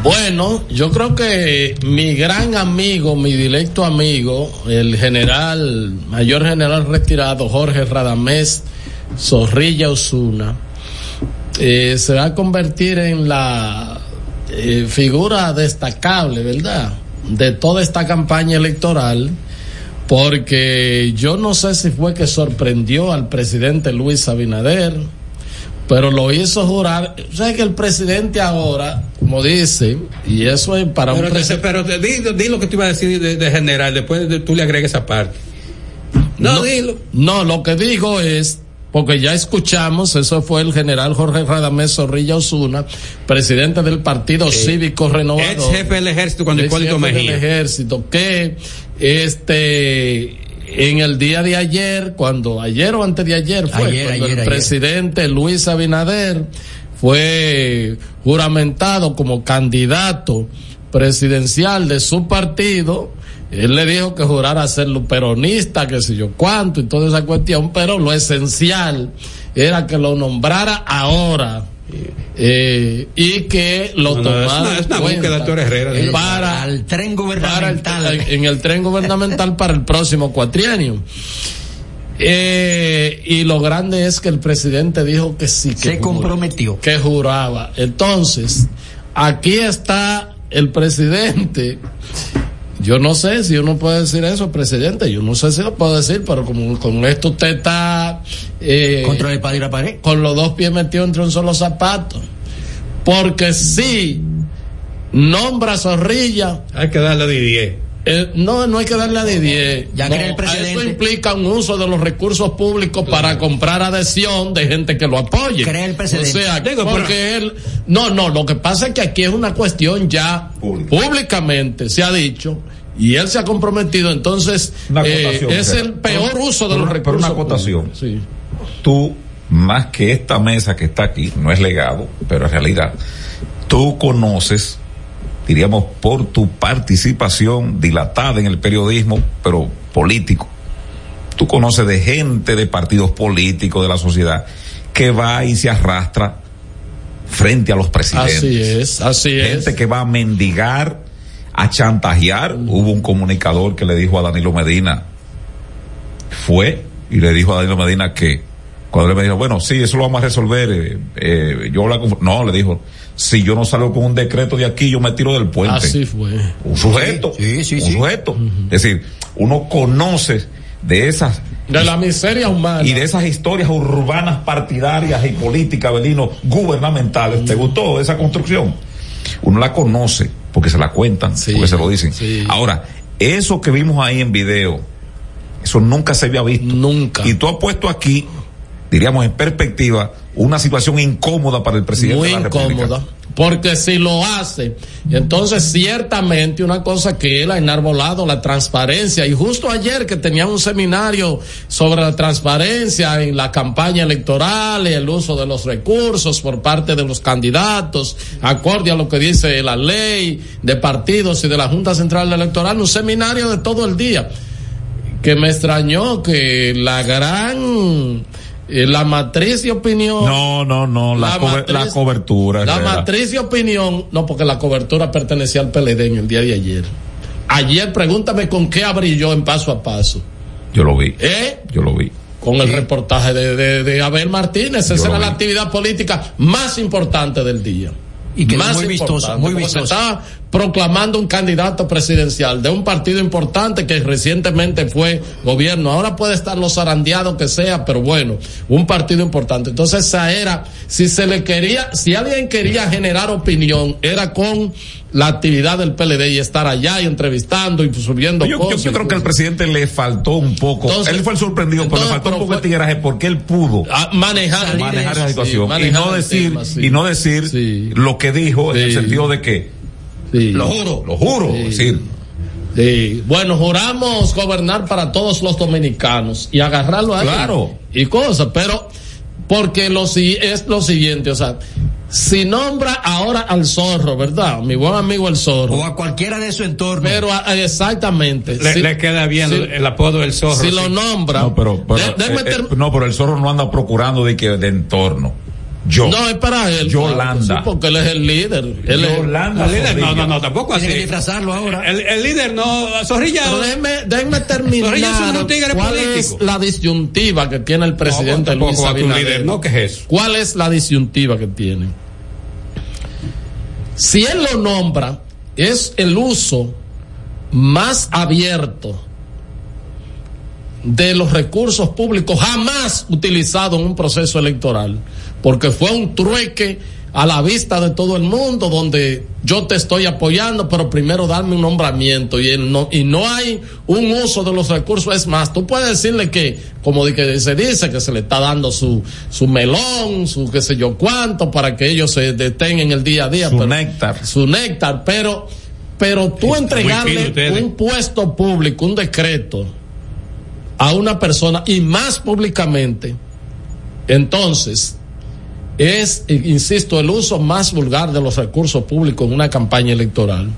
Bueno, yo creo que mi gran amigo, mi directo amigo, el general, mayor general retirado Jorge Radamés Zorrilla Osuna, eh, se va a convertir en la eh, figura destacable, ¿verdad? De toda esta campaña electoral porque yo no sé si fue que sorprendió al presidente Luis Abinader, pero lo hizo jurar. O sea que el presidente ahora, como dice, y eso es para pero, un presidente. Pero di, di, lo que te iba a decir de, de general, después de, tú le agregues esa parte. No, no, dilo. No, lo que digo es porque ya escuchamos, eso fue el general Jorge Radamés Zorrilla Osuna, presidente del Partido eh, Cívico Renovador. Ex jefe del ejército cuando Hipólito Mejía. del ejército, que este en el día de ayer, cuando ayer o antes de ayer fue, ayer, cuando ayer, el ayer. presidente Luis Abinader fue juramentado como candidato presidencial de su partido, él le dijo que jurara ser peronista, que sé yo cuánto y toda esa cuestión, pero lo esencial era que lo nombrara ahora. Eh, y que lo No, no, tomara es una- búsqueda, Herrera, eh, de- para al tren gubernamental. para el- en el tren gubernamental para el próximo cuatrienio. Eh, y lo grande es que el presidente dijo que sí, que Se comprometió. que juraba. Entonces, aquí está el presidente. Yo no sé si uno puede decir eso, presidente. Yo no sé si lo puedo decir, pero como con esto usted está eh, Contra el padre y la pared. con los dos pies metidos entre un solo zapato. Porque si nombra a Zorrilla, Hay que darle de 10. eh, no, no hay que darle a Didier. Ya No, cree el presidente. Eso implica un uso de los recursos públicos para comprar adhesión de gente que lo apoye. Cree el presidente. O sea, Digo, porque él. No, no, lo que pasa es que aquí es una cuestión ya públicamente, se ha dicho. Y él se ha comprometido, entonces eh, es el peor Por- uso de los una- por recursos. una acotación. Sí. Tú, más que esta mesa que está aquí, no es legado, pero en realidad, tú conoces, diríamos, por tu participación dilatada en el periodismo, pero político. Tú conoces de gente de partidos políticos de la sociedad que va y se arrastra frente a los presidentes. Así es, así gente es. que va a mendigar, a chantajear. Hubo un comunicador que le dijo a Danilo Medina, fue y le dijo a Danilo Medina que cuando le me dijo, bueno, sí, eso lo vamos a resolver, eh, eh, yo la conf-". no, le dijo, si yo no salgo con un decreto de aquí, yo me tiro del puente. Así fue. Un sujeto, Sí, sí, un sí. sujeto. Es decir, uno conoce de esas De la miseria humana. y de esas historias urbanas partidarias y políticas, Belino, gubernamentales. ¿Te gustó esa construcción? Uno la conoce porque se la cuentan, Sí, porque se lo dicen. sí. Ahora, eso que vimos ahí en video, eso nunca se había visto. Nunca. Y tú has puesto aquí, diríamos en perspectiva, una situación incómoda para el presidente Muy de la República. incómoda. Porque si lo hace, entonces ciertamente una cosa que él ha enarbolado, la transparencia, y justo ayer que tenía un seminario sobre la transparencia en la campaña electoral y el uso de los recursos por parte de los candidatos, acorde a lo que dice la ley de partidos y de la Junta Central Electoral, un seminario de todo el día, que me extrañó que la gran eh, la matriz de opinión. No, no, no, la, La matriz- la cobertura. La Herrera. matriz de opinión, no, porque la cobertura pertenecía al PLD en el día de ayer. Ayer, pregúntame con qué abrí yo en paso a paso. Yo lo vi. ¿Eh? Yo lo vi. Con el reportaje de, de, de Abel Martínez. Yo Esa era la vi. actividad política más importante del día. Y quedó más muy vistosa, muy porque se vistosa. está proclamando un candidato presidencial de un partido importante que recientemente fue gobierno. Ahora puede estar los zarandeados que sea, pero bueno, un partido importante. Entonces esa era, si se le quería, si alguien quería generar opinión, era con la actividad del PLD y estar allá y entrevistando y subiendo Yo, cosas. yo creo que al presidente le faltó un poco. Entonces- él fue el sorprendido, pero le entonces, faltó un poco de tigueraje porque él pudo Ah, manejar, manejar la sí, situación y no decir tema, sí. y no decir lo que dijo en el sentido de que Sí. lo juro, lo juro, Sí. decir, Sí. Bueno, juramos gobernar para todos los dominicanos y agarrarlo ahí. Claro. Y cosas, pero porque lo si- es lo siguiente, o sea, si nombra ahora al zorro, ¿verdad? Mi buen amigo el zorro. O a cualquiera de su entorno. Pero a- exactamente. Le, Si- le queda bien si- el apodo del zorro. Si sí. lo nombra. no, pero, pero, de- déjeme eh, eh, no, pero el zorro no anda procurando de que de entorno. Yo. No, es para él. Yolanda. sí, porque él es el líder. Él es- Yolanda El líder, no, no, no, tampoco así. Tiene que disfrazarlo ahora. El, el líder no, Zorrilla. Pero déjeme, déjeme terminar. Zorrilla es un tigre ¿Cuál político. es la disyuntiva que tiene el No, presidente tampoco Luis Abinader? líder, ¿no? ¿Qué es eso? ¿Cuál es la disyuntiva que tiene? Si él lo nombra, es el uso más abierto de los recursos públicos jamás utilizado en un proceso electoral, porque fue un trueque a la vista de todo el mundo donde yo te estoy apoyando, pero primero darme un nombramiento y, no, y no hay un uso de los recursos. Es más, tú puedes decirle que, como de que se dice, que se le está dando su, su melón, su qué sé yo cuánto, para que ellos se detengan en el día a día. Su pero- néctar. Su néctar, pero, pero tú entregarle un puesto público, un decreto, a una persona y más públicamente, entonces es, insisto, el uso más vulgar de los recursos públicos en una campaña electoral.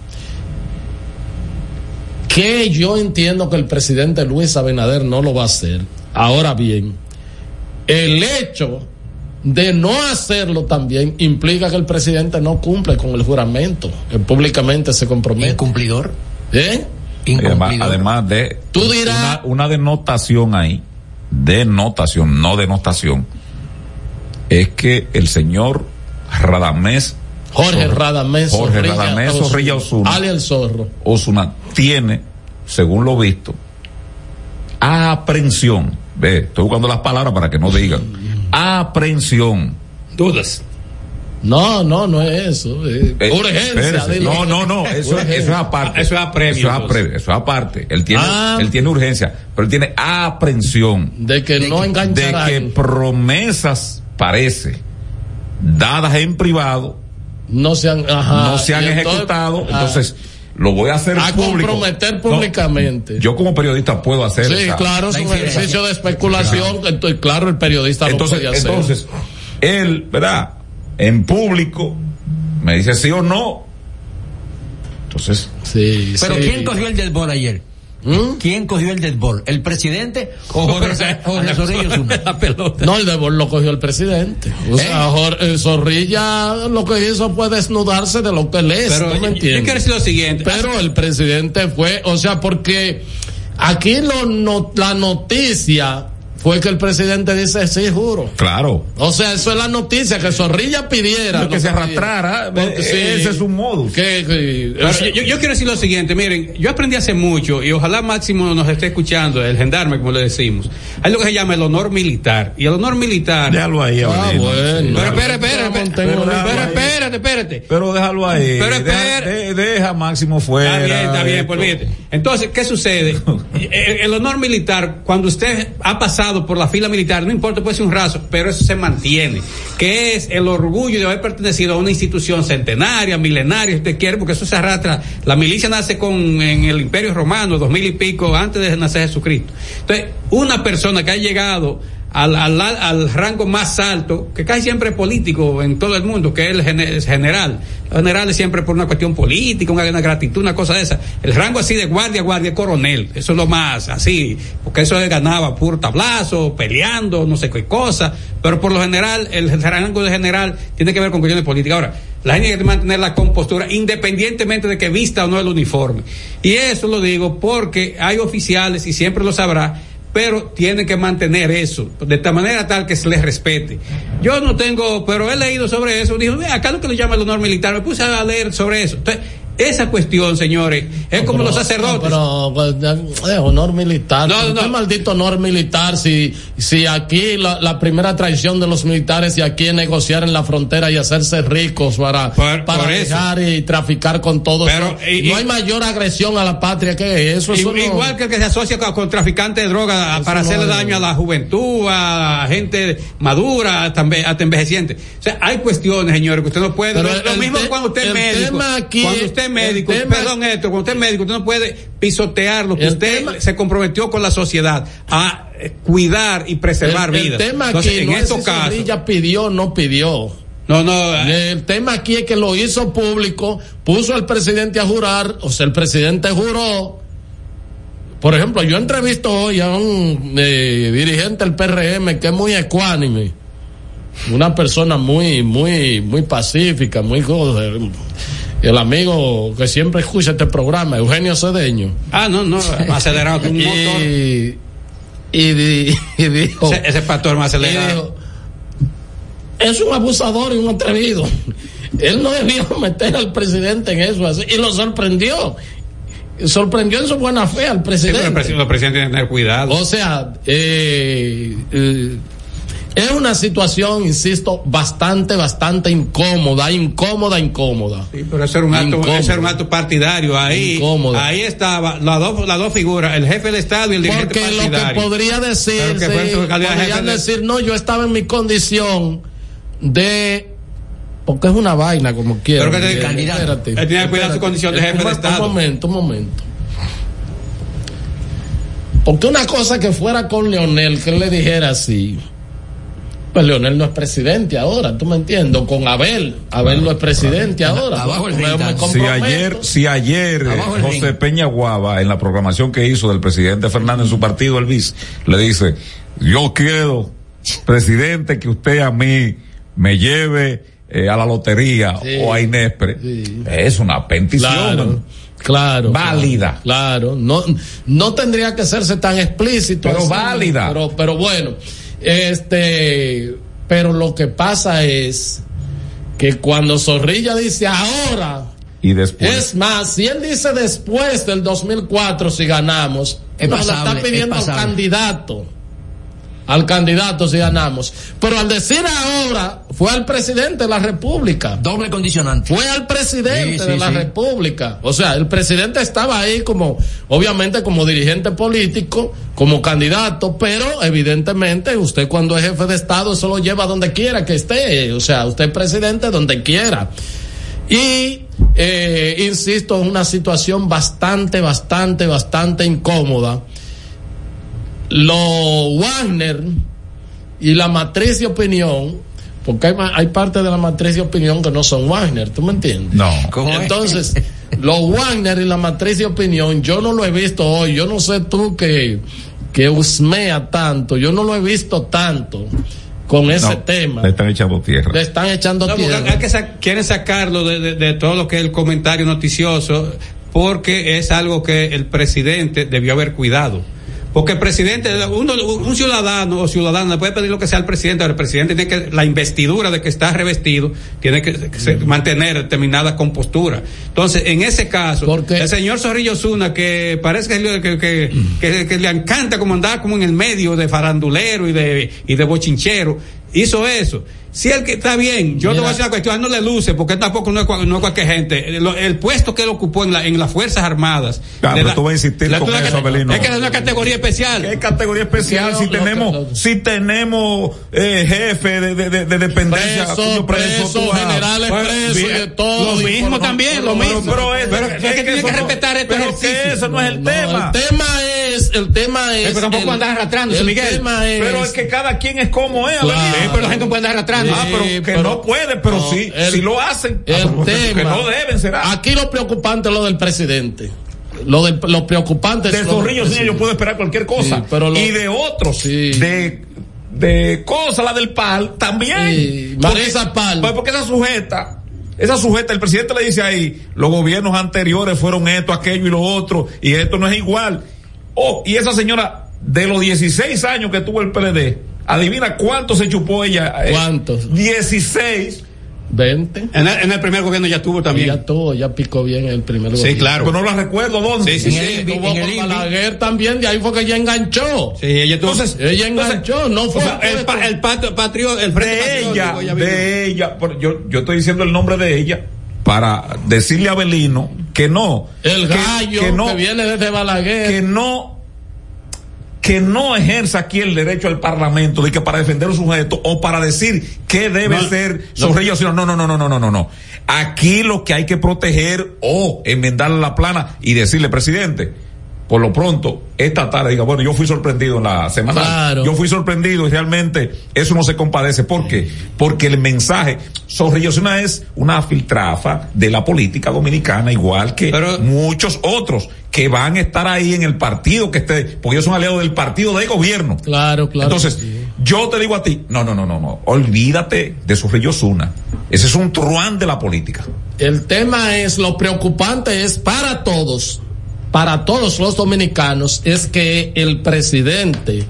Que yo entiendo que el presidente Luis Abinader no lo va a hacer. Ahora bien, el hecho de no hacerlo también implica que el presidente no cumple con el juramento, que públicamente se compromete. Incumplidor. ¿Eh? Además, además de Tú dirás- una, una denotación ahí, denotación, no denotación, es que el señor Radamés Jorge Zorro- Radamés Jorge Zorrilla Radamés Zorrilla Osuna. alias el zorro. Osuna tiene, según lo visto, aprehensión. Ve, estoy buscando las palabras para que no digan. Aprehensión. Dudas. No, no, no es eso. eh, Eh, urgencia. No, no, no, eso, es- eso aparte. Eso es apremio, Eso es, entonces. eso aparte. Él tiene, Ah. él tiene urgencia, pero él tiene aprehensión De que no de engancharán. que promesas, parece, dadas en privado, no se han, ajá, no se han entonces- ejecutado. ah, Entonces, lo voy a hacer a público. comprometer No, públicamente. yo como periodista puedo hacer sí, esa- claro, es un ejercicio de especulación. que estoy- claro, el periodista Entonces, lo puede hacer. entonces, él, ¿verdad? En público, me dice sí o no. Entonces, sí, Pero sí. ¿quién cogió el del bol ayer? ¿Mm? ¿Quién cogió el del bol? ¿El presidente o Jorge, Jorge Zorrillo Osuna? La pelota. No, el de Bol lo cogió el presidente. O sea, Jorge- eh, Zorrilla lo que hizo fue desnudarse de lo que él es. Pero ¿no me yo- yo entiendes? quiero decir lo siguiente. Pero el presidente fue, o sea, porque aquí lo no- la noticia fue que el presidente dice, sí, juro. claro. O sea, eso es la noticia, que Zorrilla pidiera. Lo que se arrastrara, Porque eh, sí, ese es su modus. que- que- Pero o sea, yo, yo quiero decir lo siguiente, miren, yo aprendí hace mucho y ojalá Máximo nos esté escuchando, el gendarme como le decimos. Hay lo que se llama el honor militar y el honor militar. Déjalo ahí, Ah, bueno. Pero espérate, espérate, espérate, Pero pero déjalo ahí. espérate, espérate. Pero déjalo ahí. Pero deja, de- deja Máximo fuera. Está bien, está bien, esto. pues fíjate. Entonces, ¿qué sucede? eh, el honor militar, cuando usted ha pasado por la fila militar, no importa, puede ser un raso, pero eso se mantiene, que es el orgullo de haber pertenecido a una institución centenaria, milenaria, si usted quiere, porque eso se arrastra. La milicia nace con en el Imperio Romano, dos mil y pico antes de nacer Jesucristo. Entonces, una persona que ha llegado al, al, al, rango más alto, que casi siempre es político en todo el mundo, que es el general. El general es siempre por una cuestión política, una, gratitud, una cosa de esa. El rango así de guardia, guardia, coronel, eso es lo más así, porque eso ganaba por tablazo, peleando, no sé qué cosa, pero por lo general, el rango de general tiene que ver con cuestiones políticas. Ahora, la gente tiene que mantener la compostura independientemente de que vista o no el uniforme. Y eso lo digo porque hay oficiales, y siempre lo sabrá, pero tiene que mantener eso, de esta manera tal que se les respete. Yo no tengo, pero he leído sobre eso, dijo, acá lo que le llama el honor militar, me puse a leer sobre eso. Entonces, esa cuestión, señores, es como los sacerdotes. pero, pues, honor militar. No, no. ¿Qué maldito honor militar si, si aquí la, la, primera traición de los militares y aquí es negociar en la frontera y hacerse ricos para, por, para por dejar y traficar con todo pero, y, no hay mayor agresión a la patria que eso. eso igual no, que el que se asocia con, con traficantes de droga para hacerle no daño a la juventud, a gente madura, hasta envejeciente. O sea, hay cuestiones, señores, que usted no puede. Pero lo mismo cuando usted es médico. Aquí, cuando usted es médico, tema, perdón esto, cuando usted es médico, usted no puede pisotear lo que usted tema- se comprometió con la sociedad a eh, cuidar y preservar el, vidas. el tema Entonces, aquí en no es si casos, Zorrilla pidió o no pidió. no, no, El tema aquí es que lo hizo público, puso al presidente a jurar, o sea, el presidente juró. Por ejemplo, yo entrevisto hoy a un eh, dirigente del PRM que es muy ecuánime, una persona muy, muy, muy pacífica, muy. El amigo que siempre escucha este programa, Eugenio Cedeño. ah, no, no, más acelerado que un motor. Y, y, di- y dijo, Ese, ese pastor más acelerado. dijo, es un abusador y un atrevido. Él no debió meter al presidente en eso así. Y lo sorprendió. Sorprendió en su buena fe al Sí, pero presidente. el presidente, tienen que tener cuidado. O sea, eh, eh, es una situación, insisto, bastante, bastante incómoda, incómoda, incómoda. Sí, pero ese era un acto, Incómodo. ese era un acto partidario. Ahí, Incómodo. ahí estaba las dos, las dos figuras, el jefe del Estado y el dirigente Porque lo que partidario. podría decir, que jefe podrían de- decir, no, yo estaba en mi condición de porque es una vaina como quiera. Pero que te- Eh, candidato. espérate, Él tiene que cuidar espérate. su condición de jefe Un de Estado. Un momento, un momento. Porque una cosa que fuera con Leonel, que él le dijera así, pues Leonel no es presidente ahora, tú me entiendes, con Abel, Abel no es presidente ahora. abajo el. Si ayer, si ayer eh, José ring. Peña Guava, en la programación que hizo del presidente Fernández en su partido, el BIS, le dice, yo quiero, presidente, que usted a mí me lleve eh, a la lotería Sí. o a Inespre. Sí. Es una petición. Claro, claro. Válida. Claro, no, no tendría que hacerse tan explícito. Pero válida. Pero, pero bueno, este, pero lo que pasa es que cuando Zorrilla dice ahora, Y después. es más, si él dice después del 2004 si ganamos, Es nos la pasable, está pidiendo es al pasable. candidato. Al candidato si ganamos. Pero al decir ahora, fue al presidente de la República. Doble condicionante. Fue al presidente Sí, sí, de la sí. República. O sea, el presidente estaba ahí como, obviamente como dirigente político, como candidato, pero evidentemente usted cuando es jefe de Estado eso lo lleva donde quiera que esté. O sea, usted es presidente donde quiera. Y, eh, insisto, es una situación bastante, bastante, bastante incómoda. Lo Wagner y la matriz de opinión, porque hay, ma- hay parte de la matriz de opinión que no son Wagner, ¿tú me entiendes? No. ¿Cómo es? Entonces, los Wagner y la matriz de opinión, yo no lo he visto hoy, yo no sé tú que, que husmea tanto, yo no lo he visto tanto con ese No, tema. Le están echando tierra. Le están echando No, tierra. hay que sa- quieren sacarlo de, de- de todo lo que es el comentario noticioso, porque es algo que el presidente debió haber cuidado. Porque el presidente, uno, un ciudadano o ciudadana puede pedir lo que sea al presidente, pero el presidente tiene que, la investidura de que está revestido, tiene que, que se- mantener determinada compostura. Entonces, en ese caso, Porque- el señor Zorrillo Zuna, que parece que, que, que, que- que le encanta como andar como en el medio de farandulero y de, y de bochinchero, hizo eso. Si el que está bien, yo te voy a decir una cuestión, no le luce, porque él tampoco no es, no es cualquier gente. El, el puesto que él ocupó en, la, en las Fuerzas Armadas. Ah, le pero tú vas a insistir la- con la- eso, Abelino. Es que es una categoría especial. ¿Qué categoría especial si tenemos, si tenemos eh, jefe de, de, de, de dependencia? Preso, cuyo preso, tú vas- generales Bueno, presos y bien. de todo. Lo mismo también, lo mismo. Pero, es, Pero es es que tiene que respetar este pero ejercicio. que eso no es el No, tema. El tema es, el tema es. pero tampoco andar arrastrándose, el Miguel. tema es. Pero es que cada quien es como es, Claro. Sí, pero la gente no puede andar arrastrando. Ah, pero que pero- no puede, pero no, sí, el- si lo hacen, El ah, tema. que no deben, será. Aquí lo preocupante es lo del presidente. Lo, del, lo preocupante de es. del Zorrillo, sí, yo puedo esperar cualquier cosa. Sí, pero lo- y de otros, Sí. de, de cosas, la del PAL, también. Sí, Marisa Pal. Pues porque esa sujeta, esa sujeta, el presidente le dice ahí, los gobiernos anteriores fueron esto, aquello y lo otro, y esto no es igual. Oh, y esa señora, de los 16 años que tuvo el PLD, adivina cuánto se chupó ella. eh, ¿Cuántos? 16. 20. En el, en el primer gobierno ya tuvo también. Ya tuvo, ya picó bien el primer Sí, gobierno. claro. Pero no la recuerdo dónde. Sí, sí, En sí. el, tuvo en el. Balaguer también, de ahí fue que ella enganchó. Sí, ella tuvo. Entonces, Ella enganchó, no fue. o sea, el, pa- el patio, patrio, el frente de ella, de ella, por- yo, yo estoy diciendo el nombre de ella para decirle a Belino que no, El gallo que, que, no, viene desde Balaguer. que no, que no ejerza aquí el derecho al Parlamento de que para defender un sujeto o para decir qué debe No, ser no. Zorrillo, sino no, no, no, no, no, no, no, no. Aquí lo que hay que proteger o enmendarle la plana y decirle, presidente, por lo pronto, esta tarde diga, bueno, yo fui sorprendido en la semana. Claro. Yo fui sorprendido y realmente eso no se compadece. ¿Por qué? Porque el mensaje, Zorrillo Zuna es una filtrafa de la política dominicana, igual que Pero- muchos otros que van a estar ahí en el partido que esté, porque ellos son aliados del partido de gobierno. Claro, claro. Entonces, sí. yo te digo a ti, no, no, no, no, no, olvídate de Zorrillo Zuna. Ese es un truán de la política. El tema es, lo preocupante es para todos, para todos los dominicanos, es que el presidente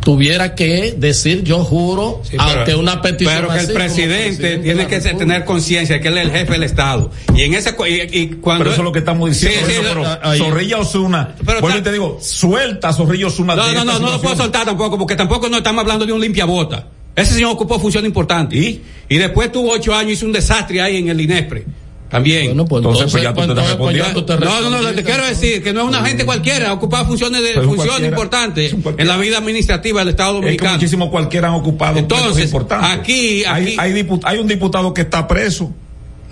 tuviera que decir yo juro Sí, pero- ante una petición Pero que el presidente de tiene que República. tener conciencia de que él es el jefe del Estado. Y en ese y, y cuando Pero eso es lo que estamos diciendo. Sí, sí, eso, pero ahí- Zorrilla Osuna, y te digo, suelta a Zorrillo Osuna. No, no, esta no, no lo puedo soltar tampoco, porque tampoco no estamos hablando de un limpiabota. Ese señor ocupó función importante. ¿Y? Y después tuvo ocho años, hizo un desastre ahí en el INESPRE. También. Bueno, pues Entonces, entonces, pues ya tú te estás entonces, ya tú te respondiendo. No, no, no, te quiero decir que no es una gente cualquiera, ha ocupado funciones de Pero un función cualquiera. importante Es un en la vida administrativa del Estado Es que dominicano. muchísimos cualquiera han ocupado Entonces, importantes. aquí- hay, aquí- hay, dipu- hay un diputado que está preso.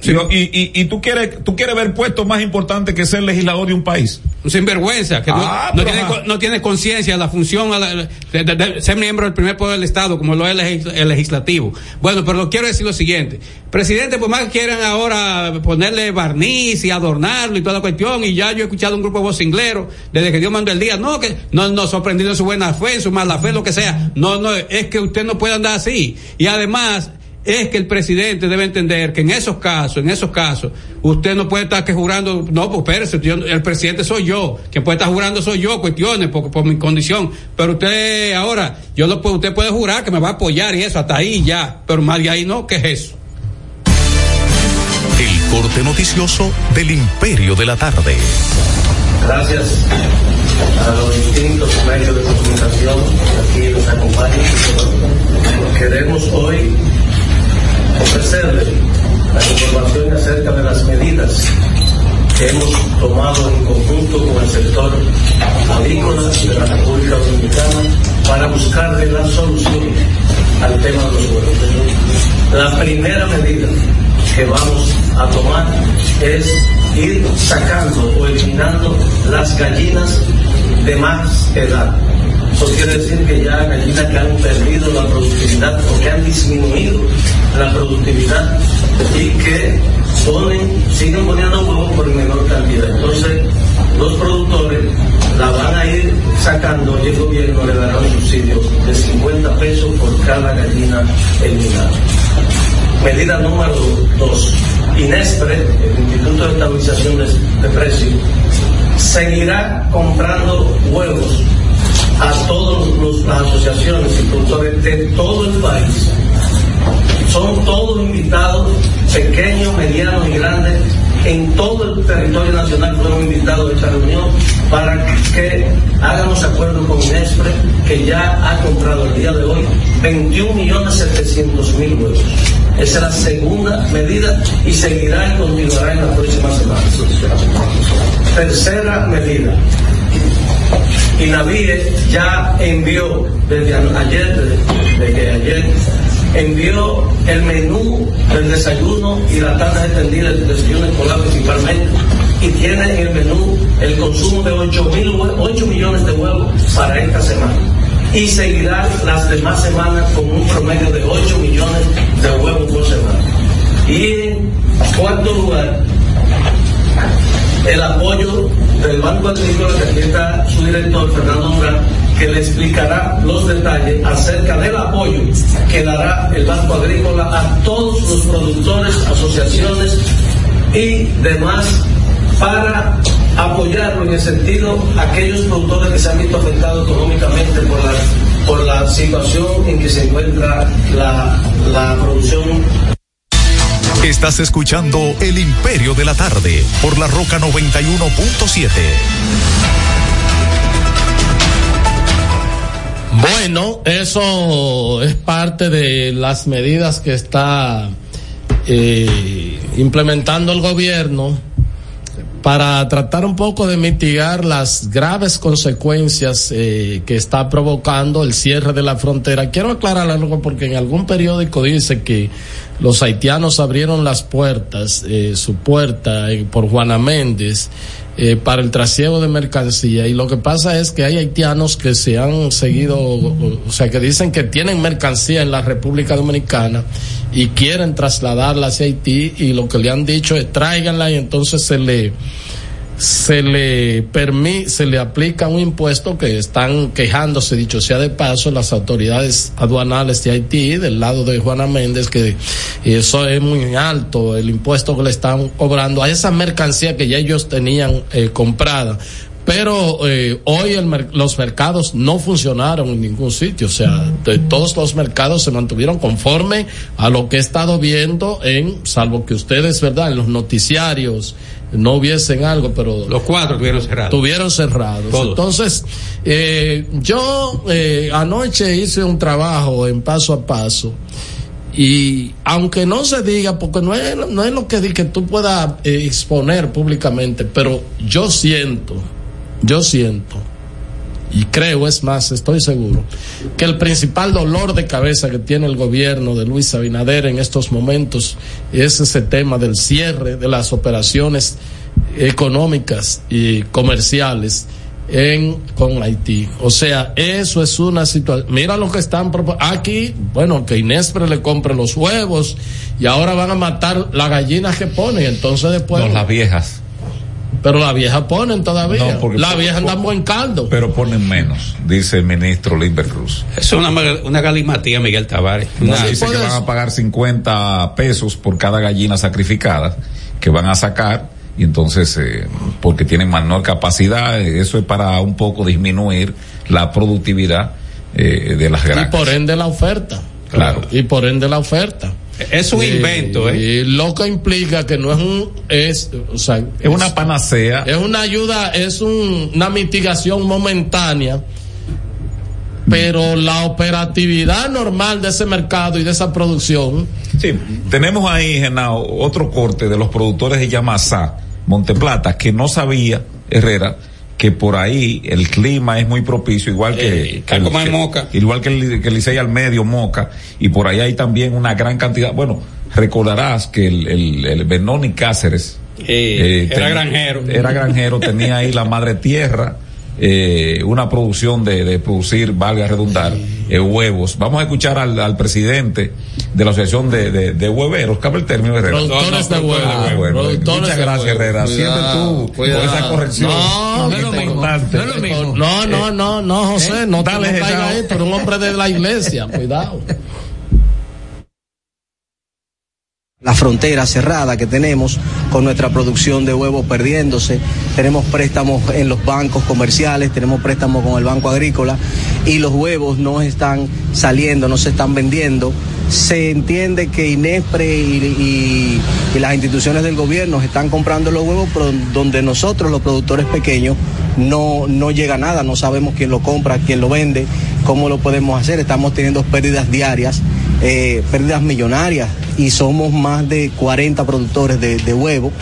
Sí. Y, y, y tú quieres, tú quieres ver puestos más importantes que ser legislador de un país. sinvergüenza que no- Ah, no, pero tiene, no tiene conciencia de la función a la- de, de- de ser miembro del primer poder del Estado como lo es el, legis- el legislativo. Bueno, pero lo quiero decir lo siguiente. Presidente, pues más que quieran ahora ponerle barniz y adornarlo y toda la cuestión, y ya yo he escuchado un grupo de vocingleros desde que Dios mandó el día, no, que no nos sorprendido en su buena fe, en su mala fe, lo que sea. No, no, es que usted no puede andar así. Y además, es que el presidente debe entender que en esos casos, en esos casos, usted no puede estar que jurando, no, pues espérese, yo- el presidente soy yo, quien puede estar jurando soy yo, cuestiones por, por mi condición, pero usted ahora, yo lo puedo, usted puede jurar que me va a apoyar y eso, hasta ahí ya, pero más de ahí no, ¿qué es eso? El corte noticioso del Imperio de la Tarde. Gracias a los distintos medios de comunicación que aquí nos acompañan. Queremos hoy ofrecerles la información acerca de las medidas que hemos tomado en conjunto con el sector agrícola de la República Dominicana para buscarle la solución al tema de los huevos. La primera medida que vamos a tomar es ir sacando o eliminando las gallinas de más edad. Eso quiere decir que ya gallinas que han perdido la productividad o que han disminuido la productividad y que ponen, siguen poniendo huevos por menor cantidad. Entonces, los productores la van a ir sacando y el gobierno le dará un subsidio de 50 pesos por cada gallina eliminada. Medida número dos. INESPRE, el Instituto de Estabilización de Precios, seguirá comprando huevos a todas las asociaciones y productores de todo el país. Son todos invitados, pequeños, medianos y grandes, en todo el territorio nacional fueron invitados a esta reunión para que hagamos acuerdo con Nespre, que ya ha comprado el día de hoy 21 millones 700 mil huevos. Esa es la segunda medida y seguirá y continuará en las próximas semanas. Tercera medida. Inavie ya envió desde ayer, desde, ayer, envió el menú del desayuno y la tarde extendida del desayuno escolar principalmente y tiene en el menú el consumo de 8, mil, 8 millones de huevos para esta semana. Y seguirá las demás semanas con un promedio de 8 millones de huevos por semana. Y en cuarto lugar, el apoyo del Banco Agrícola, que aquí está su director, Fernando Durán, que le explicará los detalles acerca del apoyo que dará el Banco Agrícola a todos los productores, asociaciones y demás para apoyarlo en el sentido aquellos productores que se han visto afectados económicamente por la, por la situación en que se encuentra la, la producción Estás escuchando El Imperio de la Tarde por la Roca 91.7. Bueno, eso es parte de las medidas que está eh, implementando el gobierno para tratar un poco de mitigar las graves consecuencias eh, que está provocando el cierre de la frontera. Quiero aclarar algo porque en algún periódico dice que los haitianos abrieron las puertas, eh, su puerta eh, por Juana Méndez, eh, para el trasiego de mercancía. Y lo que pasa es que hay haitianos que se han seguido, o, sea, que dicen que tienen mercancía en la República Dominicana y quieren trasladarla hacia Haití y lo que le han dicho es tráiganla y entonces se le se le permite, se le aplica un impuesto que están quejándose, dicho sea de paso, las autoridades aduanales de Haití, del lado de Juana Méndez, que eso es muy alto, el impuesto que le están cobrando a esa mercancía que ya ellos tenían eh, comprada. Pero eh, hoy el los mercados no funcionaron en ningún sitio, o sea, de todos los mercados se mantuvieron conforme a lo que he estado viendo en, salvo que ustedes, ¿verdad?, en los noticiarios, no hubiesen algo, pero los cuatro tuvieron cerrados. Tuvieron cerrados. Todos. Entonces, eh, yo eh, anoche hice un trabajo en paso a paso y aunque no se diga, porque no es, no es lo que, que tú puedas eh, exponer públicamente, pero yo siento, yo siento y creo, es más, estoy seguro, que el principal dolor de cabeza que tiene el gobierno de Luis Abinader en estos momentos es ese tema del cierre de las operaciones económicas y comerciales en con Haití. O sea, eso es una situación. Mira lo que están aquí, bueno, que Inespre le compre los huevos y ahora van a matar las gallinas que ponen, entonces después No, las viejas. Pero las viejas ponen todavía. No, porque- las viejas dan buen caldo. Pero ponen menos, dice el ministro Limber Cruz. Es una, una galimatía, Miguel Tavares. No, dice que van a pagar 50 pesos por cada gallina sacrificada que van a sacar y entonces eh, porque tienen menor capacidad, eso es para un poco disminuir la productividad eh, de las y granjas. por ende la oferta. Claro. Y por ende la oferta. Es un invento, ¿eh? Y lo que implica que no es un, es, o sea, Es una panacea. es una ayuda, es un- una mitigación momentánea, pero la operatividad normal de ese mercado y de esa producción, Sí, tenemos ahí, Genao, otro corte de los productores de Yamasá, Monteplata, que no sabía, Herrera, que por ahí el clima es muy propicio, igual que, Moca. igual que el, que el Licey al medio, Moca, y por ahí hay también una gran cantidad, bueno, recordarás que el, el, el Benoni Cáceres, Eh, era ten- granjero. Era granjero, tenía ahí la madre tierra, eh, una producción de, de producir, valga redundar, eh, huevos. Vamos a escuchar al, al presidente de la Asociación de, de, de Hueveros, cabe el término Herrera. productores de huevos. Ah, bueno, Muchas gracias. Herrera. Siempre tú cuidado. con esa corrección. No, no es lo mismo. importante. No. No, no, no, José, no te ahí, pero un hombre de la iglesia, cuidado. La frontera cerrada que tenemos con nuestra producción de huevos perdiéndose. Tenemos préstamos en los bancos comerciales, tenemos préstamos con el Banco Agrícola y los huevos no están saliendo, no se están vendiendo. Se entiende que Inespre y, y- las instituciones del gobierno están comprando los huevos, pero donde nosotros, los productores pequeños, no, no llega nada, no sabemos quién lo compra, quién lo vende, cómo lo podemos hacer. Estamos teniendo pérdidas diarias, eh, pérdidas millonarias y somos más de 40 productores de, de huevo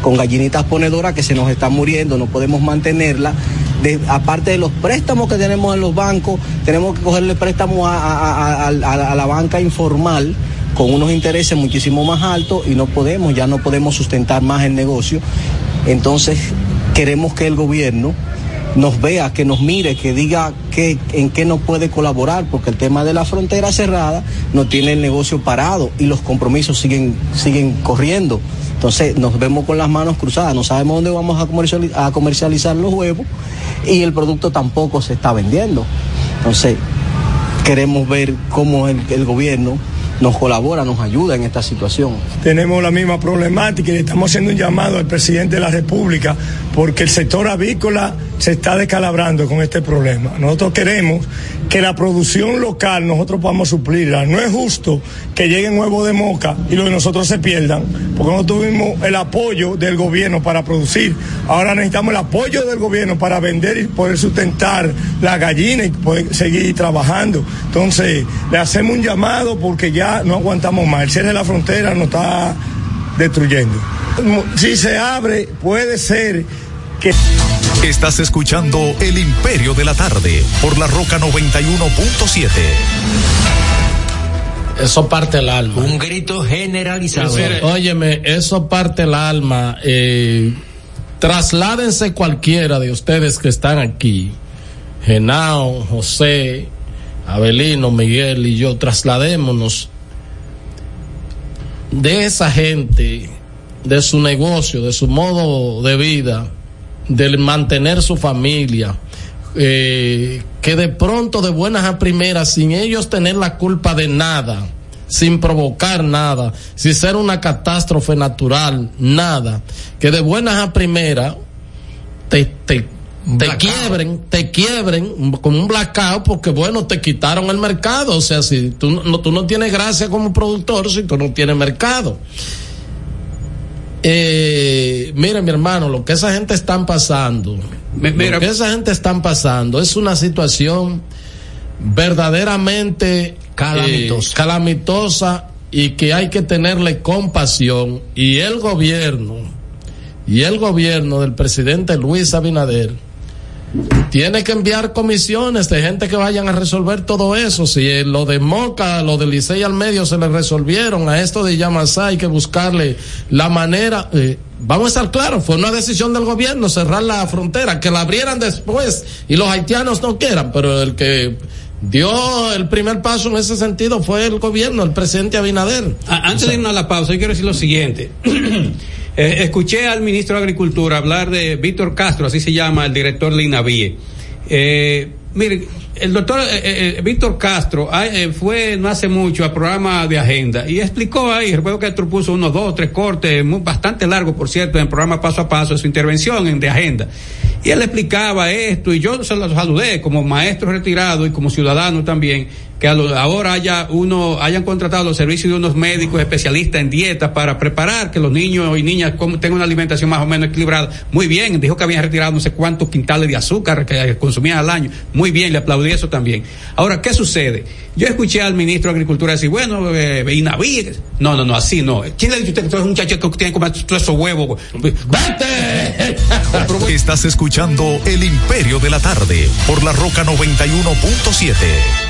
con gallinitas ponedoras que se nos están muriendo, no podemos mantenerla. Aparte de los préstamos que tenemos en los bancos, tenemos que cogerle préstamos a, a, la banca informal con unos intereses muchísimo más altos y no podemos, ya no podemos sustentar más el negocio. Entonces queremos que el gobierno nos vea, que nos mire, que diga que, en qué nos puede colaborar, porque el tema de la frontera cerrada no tiene el negocio parado y los compromisos siguen, siguen corriendo. Entonces nos vemos con las manos cruzadas, no sabemos dónde vamos a comercializar, los huevos y el producto tampoco se está vendiendo. Entonces queremos ver cómo el gobierno nos colabora, nos ayuda en esta situación. Tenemos la misma problemática y le estamos haciendo un llamado al presidente de la República porque el sector avícola se está descalabrando con este problema. Nosotros queremos que la producción local nosotros podamos suplirla. No es justo que lleguen huevos de moca y los de nosotros se pierdan, porque no tuvimos el apoyo del gobierno para producir. Ahora necesitamos el apoyo del gobierno para vender y poder sustentar la gallina y poder seguir trabajando. Entonces, le hacemos un llamado porque ya no aguantamos más. El cierre de la frontera nos está destruyendo. Si se abre, puede ser que... Estás escuchando El Imperio de la Tarde por la Roca 91.7. Eso parte el alma. Un grito generalizado. Óyeme, eso parte el alma. Eh, trasládense cualquiera de ustedes que están aquí. Genao, José, Abelino, Miguel y yo, trasladémonos de esa gente, de su negocio, de su modo de vida, de mantener su familia, eh, que de pronto, de buenas a primeras, sin ellos tener la culpa de nada, sin provocar nada, sin ser una catástrofe natural, nada, que de buenas a primeras te, te quiebren, te quiebren con un blackout porque bueno, te quitaron el mercado, o sea, si tú no, tú no tienes gracia como productor si tú no tienes mercado. Eh, mire mi hermano, lo que esa gente están pasando, mira, lo que esa gente están pasando es una situación verdaderamente calamitosa. Eh, calamitosa y que hay que tenerle compasión y el gobierno y el gobierno del presidente Luis Abinader tiene que enviar comisiones de gente que vayan a resolver todo eso. Si lo de Moca, lo de Licey al medio se le resolvieron, a esto de Yamasá hay que buscarle la manera. Eh, vamos a estar claros, fue una decisión del gobierno cerrar la frontera, que la abrieran después y los haitianos no quieran, pero el que dio el primer paso en ese sentido fue el gobierno, el presidente Abinader. Antes de irnos a la pausa, yo quiero decir lo siguiente. Eh, escuché al ministro de Agricultura hablar de Víctor Castro, así se llama el director de INAVIE. Eh, miren, el doctor eh, eh, Víctor Castro eh, fue no hace mucho al programa de agenda y explicó ahí, recuerdo que Castro puso unos dos, tres cortes, bastante largo por cierto, en el programa paso a paso, su intervención en de agenda. Y él explicaba esto y yo se lo saludé como maestro retirado y como ciudadano también, que ahora haya uno, hayan contratado los servicios de unos médicos especialistas en dieta para preparar que los niños y niñas tengan una alimentación más o menos equilibrada. Muy bien, dijo que habían retirado no sé cuántos quintales de azúcar que consumían al año. Muy bien, le aplaudí eso también. Ahora, ¿qué sucede? Yo escuché al ministro de Agricultura decir, bueno, eh, Inaví, no, no, no, así no. ¿Quién le ha usted que tú eres un muchacho que tiene que comer todos esos huevos? ¡Vete! Estás escuchando El Imperio de la Tarde por la Roca 91.7.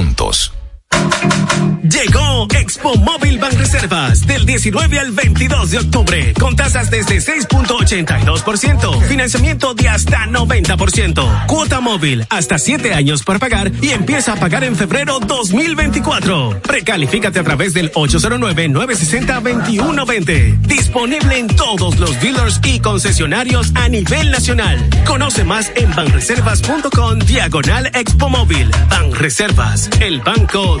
juntos. Llegó Expo Móvil Reservas del 19 al 22 de octubre con tasas desde 6.82%, financiamiento de hasta 90%, cuota móvil hasta 7 años para pagar y empieza a pagar en febrero 2024. Precalifícate a través del 809-960-2120. Disponible en todos los dealers y concesionarios a nivel nacional. Conoce más en banreservas.com diagonal Expo Móvil. Banreservas, el banco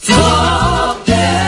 Señor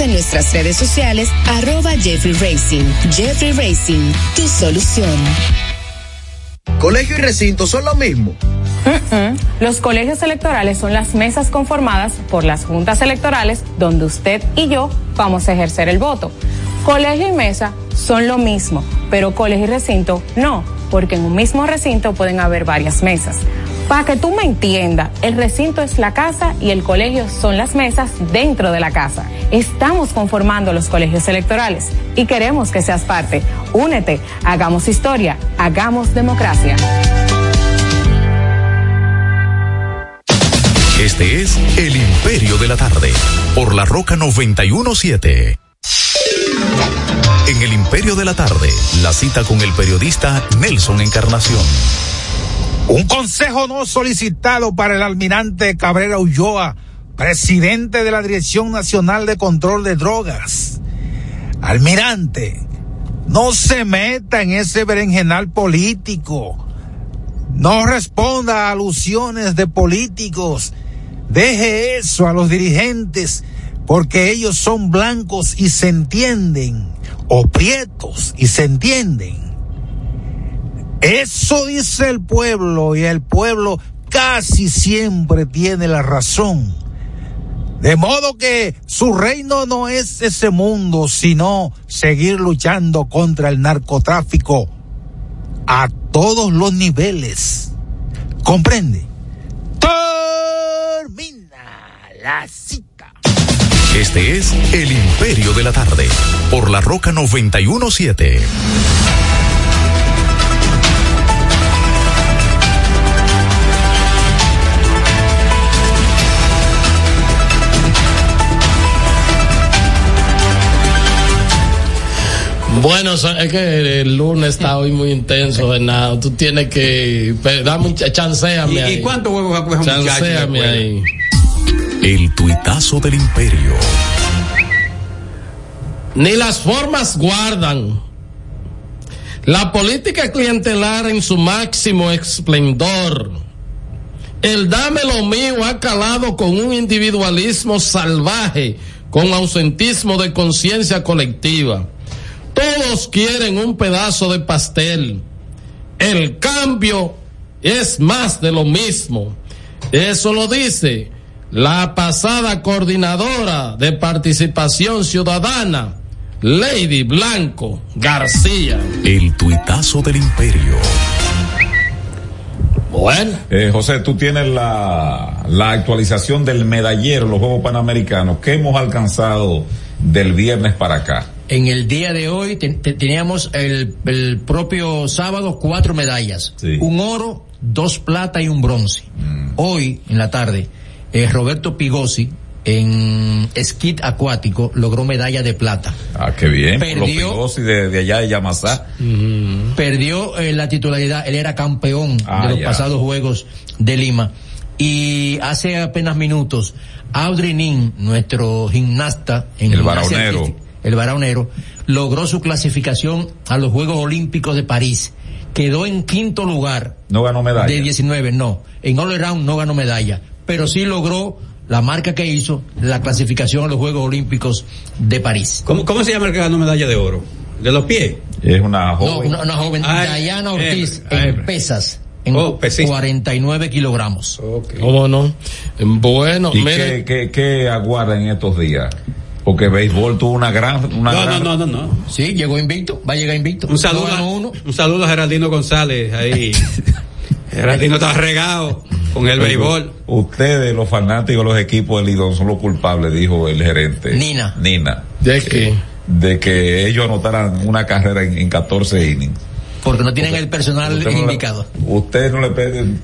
en nuestras redes sociales, arroba Jeffrey Racing. Jeffrey Racing, tu solución. ¿Colegio y recinto son lo mismo? Los colegios electorales son las mesas conformadas por las juntas electorales donde usted y yo vamos a ejercer el voto. Colegio y mesa son lo mismo, pero colegio y recinto no, porque en un mismo recinto pueden haber varias mesas. Para que tú me entiendas, el recinto es la casa y el colegio son las mesas dentro de la casa. Estamos conformando los colegios electorales y queremos que seas parte. Únete, hagamos historia, hagamos democracia. Este es El Imperio de la Tarde, por la Roca 917. En El Imperio de la Tarde, la cita con el periodista Nelson Encarnación. Un consejo no solicitado para el almirante Cabrera Ulloa, presidente de la Dirección Nacional de Control de Drogas. Almirante, no se meta en ese berenjenal político. No responda a alusiones de políticos. Deje eso a los dirigentes porque ellos son blancos y se entienden, o prietos y se entienden. Eso dice el pueblo y el pueblo casi siempre tiene la razón. De modo que su reino no es ese mundo, sino seguir luchando contra el narcotráfico a todos los niveles. ¿Comprende? Termina la cita. Este es El Imperio de la Tarde, por la Roca 917. Bueno, es que el lunes está hoy muy intenso, Bernardo. Tú tienes que. Dame un chanceame ¿Y, ahí. ¿Y cuántos huevos va a coger un muchacho? Chanceame después? ahí. El tuitazo del imperio. Ni las formas guardan. La política clientelar en su máximo esplendor. El dame lo mío ha calado con un individualismo salvaje, con ausentismo de conciencia colectiva. Todos quieren un pedazo de pastel. El cambio es más de lo mismo. Eso lo dice la pasada coordinadora de participación ciudadana, Lady Blanco García. El tuitazo del imperio. Bueno. Eh, José, tú tienes la, la actualización del medallero, los Juegos Panamericanos. ¿Qué hemos alcanzado del viernes para acá? En el día de hoy te, te, teníamos el, el, propio sábado cuatro medallas. Sí. Un oro, dos plata y un bronce. Mm. Hoy, en la tarde, eh, Roberto Pigosi, en esquí acuático logró medalla de plata. Ah, qué bien. Perdió, Los de, de, allá de Yamasá. Uh, perdió eh, la titularidad, él era campeón ah, de los ya. pasados Juegos de Lima. Y hace apenas minutos, Audrey Nin, nuestro gimnasta en el varonero, el varonero, logró su clasificación a los Juegos Olímpicos de París. Quedó en quinto lugar. No ganó medalla. De 19, no. En All Around no ganó medalla, pero sí logró la marca que hizo la clasificación a los Juegos Olímpicos de París. ¿Cómo, cómo se llama el que ganó medalla de oro? ¿De los pies? Es una joven. No, una, una joven. Ay, Diana Ortiz ay, en pesas. En oh, 49 kilogramos. Okay. ¿Cómo no? Bueno, ¿Y mire. ¿qué, qué, qué aguarda en estos días? Porque béisbol tuvo una gran, una no, gran... no, no, no, no. Sí, llegó invicto, va a llegar invicto. Un saludo, a, uno. un saludo a Geraldino González ahí. Geraldino está regado con el béisbol. Ustedes, los fanáticos, los equipos del Lidón son los culpables, dijo el gerente. Nina. Nina. ¿De qué? De que ellos anotaran una carrera en, en 14 innings. Porque no tienen el personal usted indicado. No usted no le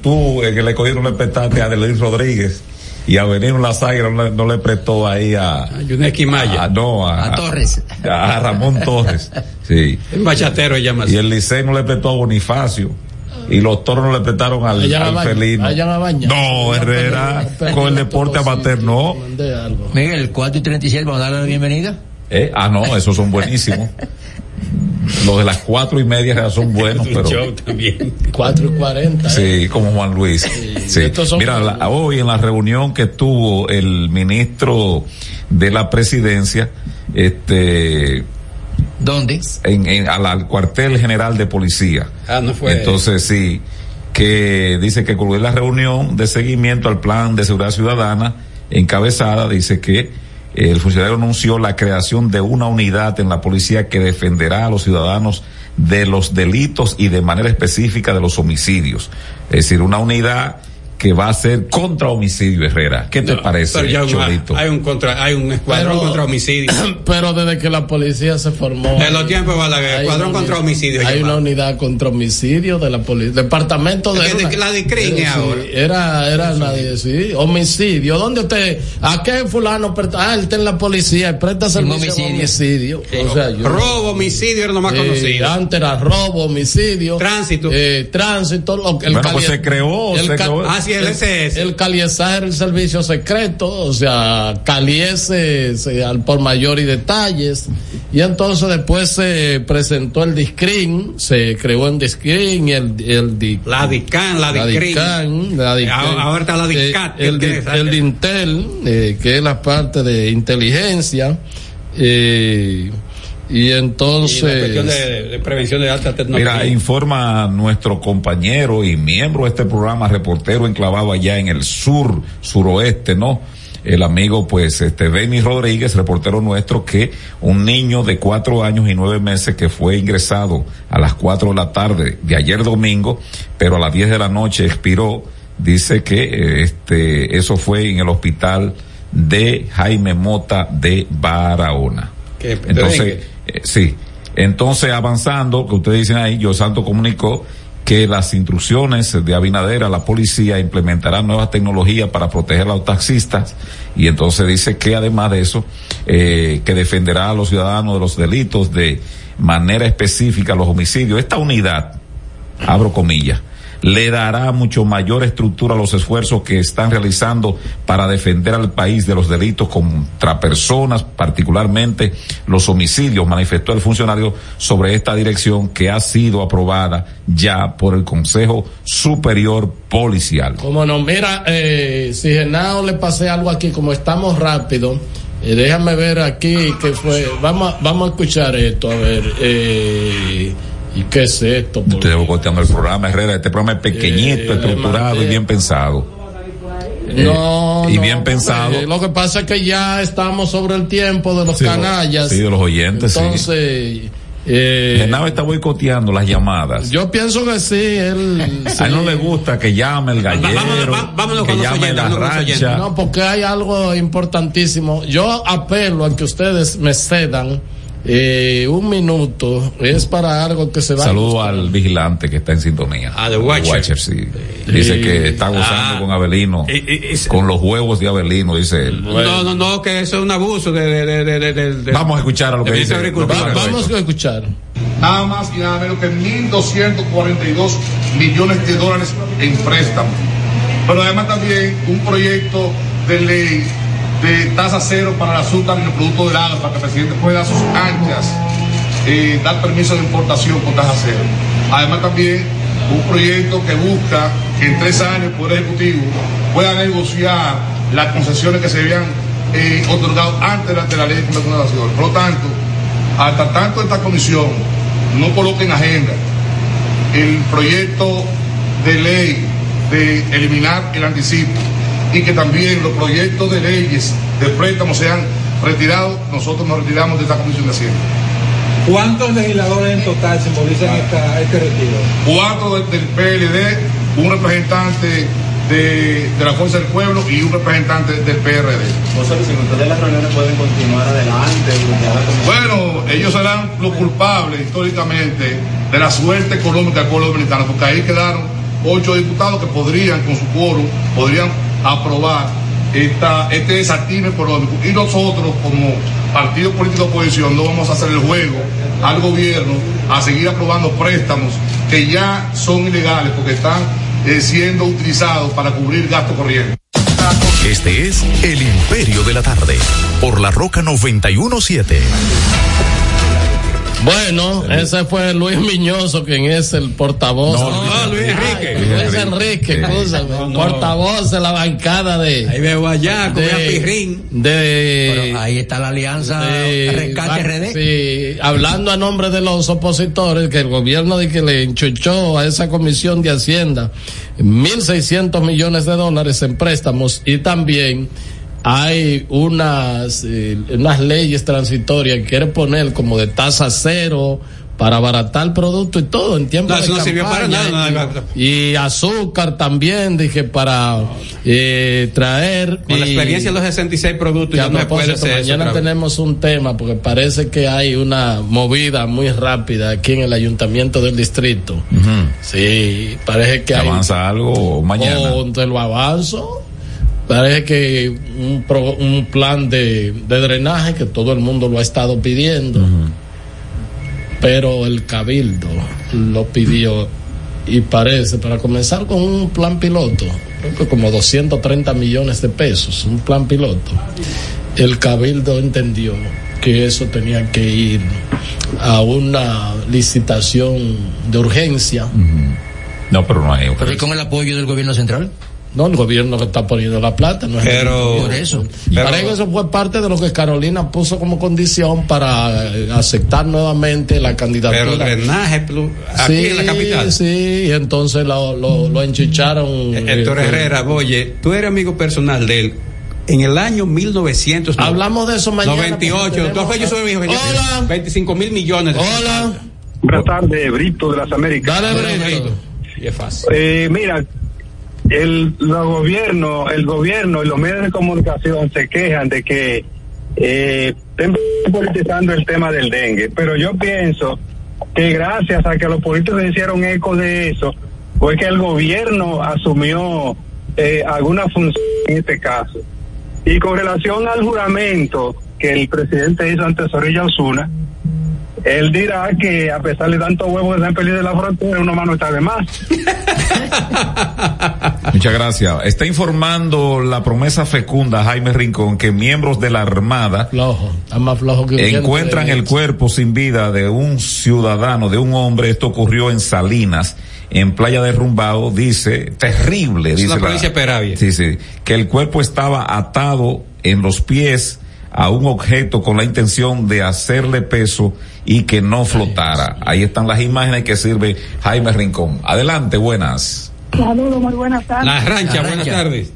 tú, el que le cogió no le prestaste a Adelín Rodríguez y a Benino Las Águilas no, no, le prestó ahí a, a Yuneski Maya. A, no, a, a Torres. A, a, Ramón Torres. Sí. El bachatero llama así. Y el Licey no le prestó a Bonifacio. Y los toros no le prestaron al, al baña, felino. No, Herrera, con el deporte amateur, no. Miguel, 4 y 37, vamos a darle la bienvenida. ¿Eh? Ah, no, esos son buenísimos. Los de las cuatro y media son buenos, pero. Yo también. Cuatro y cuarenta. ¿eh? Sí, como Juan Luis. Sí. sí. Mira, la, hoy en la reunión que tuvo el ministro de la presidencia, este. ¿Dónde? En, en al, al, cuartel general de policía. Ah, no fue. Entonces, sí, que dice que concluyó la reunión de seguimiento al plan de seguridad ciudadana encabezada, dice que el funcionario anunció la creación de una unidad en la policía que defenderá a los ciudadanos de los delitos y de manera específica de los homicidios. Es decir, una unidad que va a ser contra homicidio Herrera. ¿Qué te no, parece, pero Cholito? Hay un contra, hay un escuadrón pero, contra homicidio. Pero desde que la policía se formó. En los tiempos de Balaguer, escuadrón contra homicidio. Hay una unidad contra homicidio de la policía, departamento de, de, la de CRIN ahora. Era, era la de, sí, homicidio. ¿Dónde usted, a qué fulano, ah, él está en la policía, presta servicio homicidio. homicidio. Sí, o sea, yo, robo, homicidio era lo más eh, conocido. Antes era robo, homicidio. Tránsito. Eh, tránsito, lo, el bueno, pues se creó, el se creó. Ah, el, el SS. El Caliesaje era el servicio secreto, o sea, Caliese al por mayor y detalles. Y entonces después se presentó el DISCRIN, se creó en DISCRIN el, el La DICAN, la DICRIN. La DICAN, Ahora está la DICAT. Eh, el, el, el DINTEL, eh, que es la parte de inteligencia. Eh, y entonces. Y la cuestión de, de, prevención de alta tecnología. Mira, informa nuestro compañero y miembro de este programa, reportero enclavado allá en el sur, suroeste, ¿no? El amigo, pues, este, Denis Rodríguez, reportero nuestro, que un niño de cuatro años y nueve meses que fue ingresado a las cuatro de la tarde de ayer domingo, pero a las diez de la noche expiró, dice que, este, eso fue en el hospital de Jaime Mota de Barahona. Entonces, eh, sí. Entonces, avanzando, que ustedes dicen ahí, Yo Santo comunicó que las instrucciones de Abinader a la policía implementarán nuevas tecnologías para proteger a los taxistas y entonces dice que además de eso, eh, que defenderá a los ciudadanos de los delitos de manera específica, los homicidios. Esta unidad, abro comillas, le dará mucho mayor estructura a los esfuerzos que están realizando para defender al país de los delitos contra personas, particularmente los homicidios, manifestó el funcionario sobre esta dirección que ha sido aprobada ya por el Consejo Superior Policial. Como no, mira, eh, si Genao le pasé algo aquí, como estamos rápido, eh, déjame ver aquí que fue. Vamos, vamos a escuchar esto, a ver. Eh, ¿Y qué es esto? Estoy el programa, Herrera. Este programa es pequeñito, Eh, estructurado y bien pensado. Eh, No, y no, bien pensado. eh, lo que pasa es que ya estamos sobre el tiempo de los Sí, lo- canallas. sí, de los oyentes, sí. Entonces, eh, Genao está boicoteando las llamadas. yo pienso que sí, él. A él no le gusta que llame el gallero, que llame la rancha. No, porque hay algo importantísimo. Yo apelo a que ustedes me cedan eh, un minuto. Es para algo que se va Saludo al vigilante que está en sintonía. Ah, de Watcher. sí. Dice que está gozando Ah. con Abelino, Eh, eh, con los huevos de Abelino, dice él. No, no, no, que eso es un abuso de... de, de, de, de- de- Vamos a escuchar a lo que dice. Va- Vamos a escuchar. nada más y nada menos que 1.242 millones de dólares en préstamos. Pero además también un proyecto de ley de tasa cero para el azúcar y los productos del agua para que el presidente pueda a sus anchas eh, dar permiso de importación con tasa cero. Además también un proyecto que busca que en tres años el Poder Ejecutivo pueda negociar las concesiones que se habían eh, otorgado antes de la, de ley de fundación. Por lo tanto, hasta tanto esta comisión no coloque en agenda el proyecto de ley de eliminar el anticipo y que también los proyectos de leyes de préstamos sean retirados, nosotros nos retiramos de esta comisión de Hacienda. ¿Cuántos legisladores en total simbolizan esta, este retiro? Cuatro de- del PLD, un representante de, de la Fuerza del Pueblo y un representante del PRD. ustedes las reuniones pueden continuar adelante. Bueno, ellos serán los culpables históricamente de la suerte económica del pueblo dominicano, porque ahí quedaron ocho diputados que podrían, con su quórum, podrían aprobar esta, este desatino económico. Y nosotros, como partido político de oposición, no vamos a hacer el juego al gobierno a seguir aprobando préstamos que ya son ilegales porque están eh, siendo utilizados para cubrir gastos corrientes. Este es El Imperio de la Tarde, por la Roca 917. Bueno, ese fue Luis Miñoso, quien es el portavoz. No, Luis Enrique. Ay, Luis Enrique, escúchame, portavoz de la bancada de. Ahí veo allá, con Pirrín. De. Pero ahí está la alianza de- Rescate RD. Sí, hablando a nombre de los opositores, que el gobierno de que le enchuchó a esa comisión de Hacienda 1.600 millones de dólares en préstamos y también hay unas, eh, unas leyes transitorias que quiere poner como de tasa cero para abaratar producto y todo en tiempo No, de no sirvió para nada, nada. Y, y azúcar también, dije, para eh, traer. Con la experiencia de los 66 productos, ya a no puede eso mañana tenemos un tema porque parece que hay una movida muy rápida aquí en el ayuntamiento del distrito. Sí, parece que hay. ¿Avanza algo mañana? Oh, te lo avanzo. Parece que un, pro- un plan de, de drenaje que todo el mundo lo ha estado pidiendo, pero el cabildo lo pidió y parece, para comenzar con un plan piloto, creo que como 230 millones de pesos, un plan piloto, el cabildo entendió que eso tenía que ir a una licitación de urgencia. No, pero no hay. Pero ¿y con el apoyo del gobierno central? No, el gobierno que está poniendo la plata, no es el Pero-. Por eso. Y Pero- que eso fue parte de lo que Carolina puso como condición para eh, aceptar nuevamente la candidatura. Pero drenaje aquí sí, en la capital. Sí, y entonces lo, lo, lo enchicharon. Héctor eh, Herrera, oye, tú eres amigo personal de él. En el año 1900. Hablamos de eso mañana, 98. porque Tú yo soy amigo. Hola. 25 mil millones. de- Hola. Buenas tardes, Brito de las Américas. Dale, Brito. Y es fácil. Eh, mira, el los gobierno, el gobierno y los medios de comunicación se quejan de que eh, estén politizando el tema del dengue, pero yo pienso que gracias a que los políticos hicieron eco de eso, fue que el gobierno asumió eh, alguna función en este caso. Y con relación al juramento que el presidente hizo ante Zorrilla Osuna, él dirá que a pesar de tanto huevo que se han perdido de la frontera, una mano está de más. Muchas gracias. Está informando la promesa fecunda Jaime Rincón que miembros de la Armada flojo, más flojo que encuentran el cuerpo sin vida de un ciudadano, de un hombre. Esto ocurrió en Salinas en Playa de Rumbao, dice, terrible, Es dice la provincia Peravia. Sí, sí, que el cuerpo estaba atado en los pies a un objeto con la intención de hacerle peso y que no flotara. Ahí están las imágenes que sirve Jaime Rincón. Adelante, buenas. Saludos, muy buenas tardes. La rancha, buenas tardes.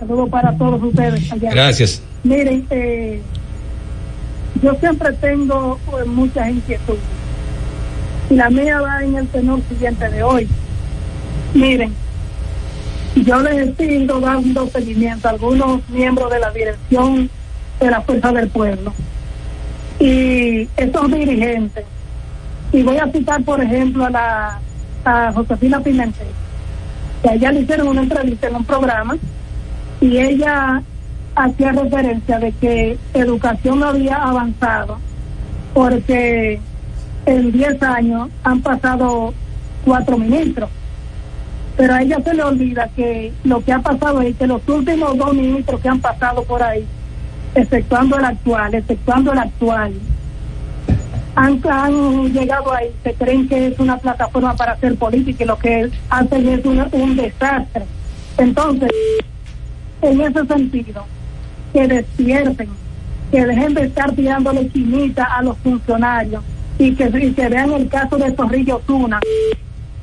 Saludos para todos ustedes allá. Gracias. Miren, eh, yo siempre tengo eh, muchas inquietudes. Y la mía va en el tenor siguiente de hoy. Miren, yo les estoy dando seguimiento a algunos miembros de la dirección de la Fuerza del Pueblo y estos dirigentes. Y voy a citar, por ejemplo, a la a Josefina Pimentel, que a ella le hicieron una entrevista en un programa y ella hacía referencia de que educación no había avanzado porque en 10 años han pasado cuatro ministros. Pero a ella se le olvida que lo que ha pasado es que los últimos dos ministros que han pasado por ahí, exceptuando el actual, exceptuando el actual, han, llegado ahí, se creen que es una plataforma para hacer política y lo que hacen es un, un desastre. Entonces, en ese sentido, que despierten, que dejen de estar tirándole quinita a los funcionarios y que, y que vean el caso de Zorrillo Zuna.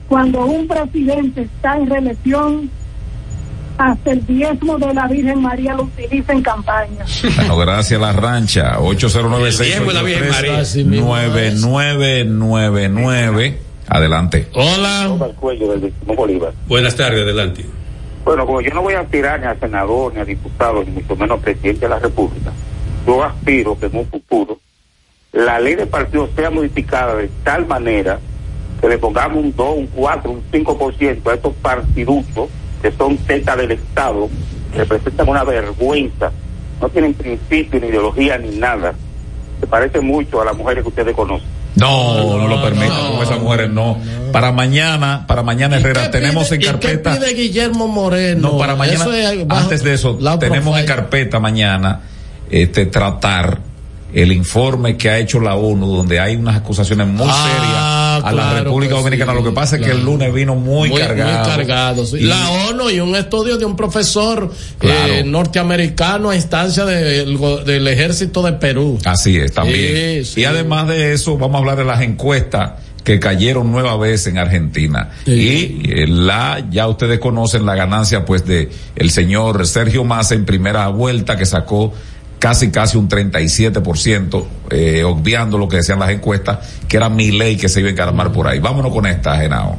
Cuando un presidente está en reelección, hasta el diezmo de la Virgen María lo utiliza en campaña. Bueno, gracias a la rancha. diezmo de la Virgen María. 9999. Adelante. Hola. Buenas tardes, adelante. Bueno, como yo no voy a aspirar ni a senador, ni a diputado, ni mucho menos presidente de la República, yo aspiro que en un futuro la ley de partido sea modificada de tal manera que le pongamos un 2, un 4, un 5% a estos partidutos que son tetas del Estado, que representan una vergüenza, no tienen principio, ni ideología, ni nada. Se parece mucho a las mujeres que ustedes conocen. No, no, lo permito con esas mujeres, no. Para mañana, para mañana Herrera, tenemos en ¿Y qué carpeta. pide Guillermo Moreno? No, para mañana, Eso es bajo antes de eso, tenemos en carpeta mañana, este, tratar el informe que ha hecho la ONU, donde hay unas acusaciones muy Ah, serias a la República Dominicana. sí, Lo que pasa es que el lunes vino muy, cargado. Muy cargado, sí. Y- La ONU y un estudio de un profesor Claro. eh, norteamericano a instancia del, ejército de Perú. Así es, también. Sí. Y además de eso, vamos a hablar de las encuestas que cayeron nueva vez en Argentina. Y eh, la, ya ustedes conocen la ganancia pues de el señor Sergio Massa en primera vuelta que sacó casi casi un 37%, eh, obviando lo que decían las encuestas, que era mi ley que se iba a encarmar por ahí. Vámonos con esta, Genao.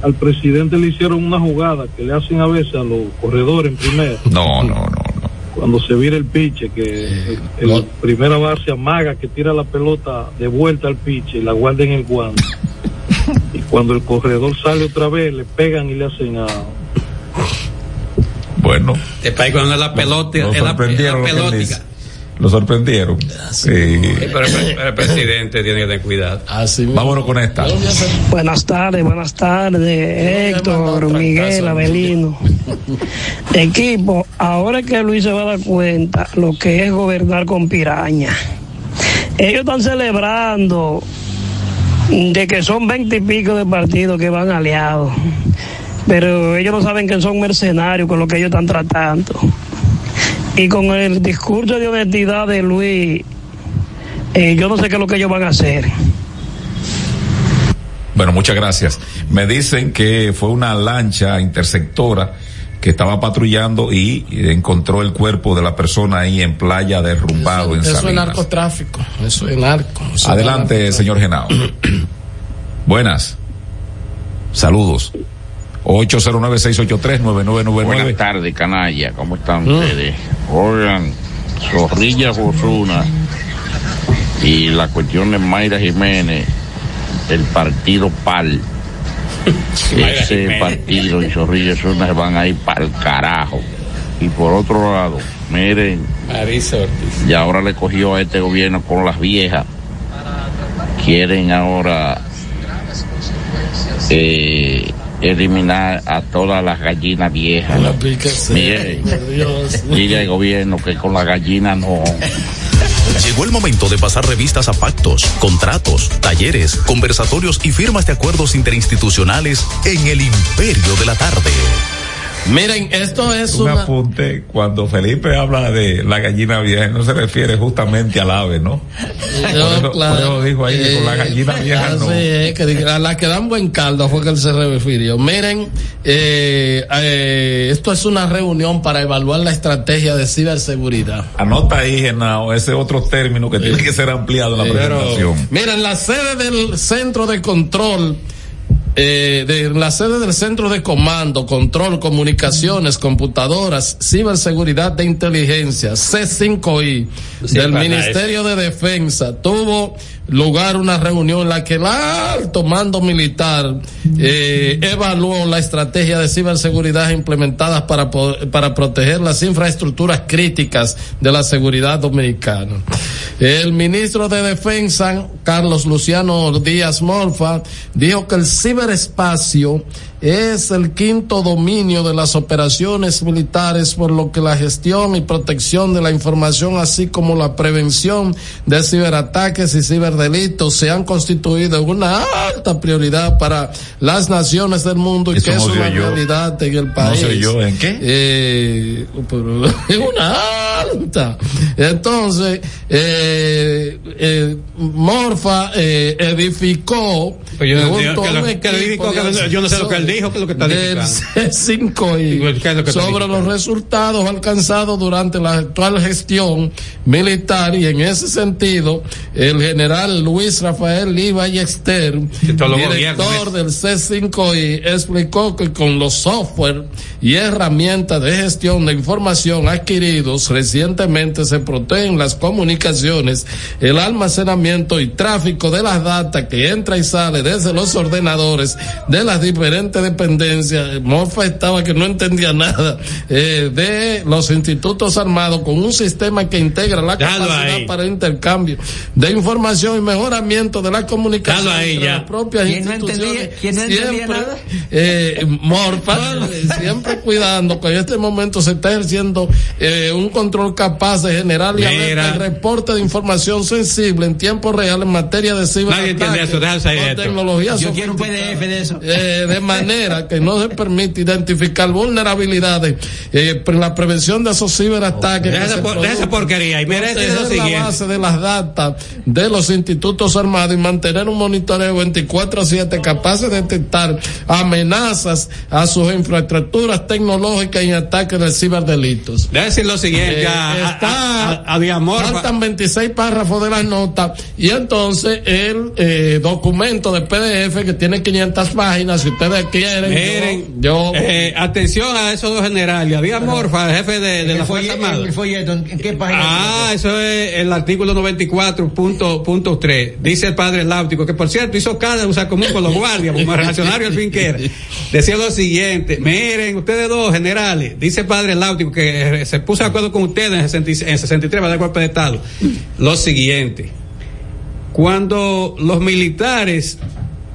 al presidente le hicieron una jugada que le hacen a veces a los corredores en primera. No, no, no, no. Cuando se vira el piche, que el, el primera base amaga que tira la pelota de vuelta al piche y la guarda en el guante. y cuando el corredor sale otra vez, le pegan y le hacen a. Bueno. Este país cuando es la pelota, Lo es la, es sorprendieron la lo pelótica. Lo sorprendieron. Sí. Sí, pero el, pre- el presidente tiene que tener cuidado. Vámonos con esta. Buenas tardes, buenas tardes, Héctor, Miguel, Abelino. Equipo, ahora que Luis se va a dar cuenta lo que es gobernar con piraña. Ellos están celebrando de que son veinte y pico de partidos que van aliados, pero ellos no saben que son mercenarios con lo que ellos están tratando. Y con el discurso de honestidad de Luis, eh, yo no sé qué es lo que ellos van a hacer. Bueno, muchas gracias. Me dicen que fue una lancha intersectora que estaba patrullando y encontró el cuerpo de la persona ahí en playa derrumbado en Eso es Salinas. narcotráfico. Eso es narco. Eso es Adelante, señor Genao. Buenas. Saludos. 809-683-9999. Buenas tardes, canalla. ¿Cómo están Mm. ustedes? Oigan, Zorrilla Osuna y la cuestión de Mayra Jiménez, el partido PAL. Ese Jiménez. partido y Zorrilla Osuna se van a ir para el carajo. Y por otro lado, miren, y ahora le cogió a este gobierno con las viejas. quieren ahora eh, eliminar a todas las gallinas viejas. Mire, diga el gobierno que con la gallina no. Llegó el momento de pasar revistas a pactos, contratos, talleres, conversatorios y firmas de acuerdos interinstitucionales en el imperio de la tarde. Miren, esto es Un una... apunte, cuando Felipe habla de la gallina vieja, no se refiere justamente al ave, ¿no? Yo, por, eso, claro, por eso dijo ahí que con la eh, gallina vieja no. es, que a la que dan buen caldo fue que él se refirió. Miren, eh, eh, esto es una reunión para evaluar la estrategia de ciberseguridad. Anota ahí, Genao, ese otro término que tiene que ser ampliado en la presentación. Miren, la sede del centro de control, eh, de la sede del centro de comando, control, comunicaciones, computadoras, ciberseguridad de inteligencia, C5I, Sí, del Ministerio de Defensa, tuvo lugar una reunión en la que el alto mando militar eh, evaluó la estrategia de ciberseguridad implementadas para, para proteger las infraestructuras críticas de la seguridad dominicana. El ministro de Defensa, Carlos Luciano Díaz Morfa, dijo que el ciberespacio es el quinto dominio de las operaciones militares, por lo que la gestión y protección de la información, así como la prevención de ciberataques y ciberdelitos, se han constituido en una alta prioridad para las naciones del mundo y Eso que es no una oyó. realidad en el No país. sé yo, ¿en qué? Eh, es una alta. Entonces, eh, eh, Morfa eh, edificó Pues yo no que lo- que yo no sé lo que él dijo, que es lo que está del edificando. C5I ¿Qué es sobre los resultados alcanzados durante la actual gestión militar y en ese sentido el general Luis Rafael Liva y Ester, todos los director gobiernos, del C5I, explicó que con los software y herramientas de gestión de información adquiridos recientemente se protegen las comunicaciones, el almacenamiento y tráfico de las datas que entra y sale desde los ordenadores de las diferentes dependencias. Morfa estaba que no entendía nada eh, de los institutos armados con un sistema que integra la capacidad ahí. para el intercambio de información y mejoramiento de la comunicación ahí entre ya. las propias ¿Quién no instituciones. entendía- quién no entendía Siempre, nada? eh, Morfa, eh, siempre cuidando que en este momento se está ejerciendo eh, un control capaz de generar y y reporte de información sensible en tiempo real en materia de Nadie entiende eso, déjalo ahí tecnologías Yo quiero un. PDF de eso. Eh, de manera que no se permite identificar vulnerabilidades eh, la prevención de esos ciberataques. Que esa por- esa porquería y mira, este es lo proteger la siguiente. base de las datas de los institutos armados y mantener un monitoreo 24/7 capaces de detectar amenazas a sus infraestructuras tecnológicas y ataques de ciberdelitos. Decir lo siguiente, Eh, a, está, a- a faltan 26 párrafos de las notas y entonces el eh, documento de PDF que tiene 500 páginas, si ustedes quieren, Miren, yo, yo- eh, atención a esos dos generales, a Díaz Morfa, el jefe de, de el la Fuerza Armada. el folleto, ¿en qué página? Ah, eso es el artículo 94.3. Dice el padre Láutico, que por cierto hizo cada usa común con los guardias, como reaccionario al fin que era. Decía lo siguiente, miren, ustedes dos generales, dice el padre Láutico que se puso de acuerdo con ustedes en, 60 en 63 para dar golpe de Estado. Lo siguiente, cuando los militares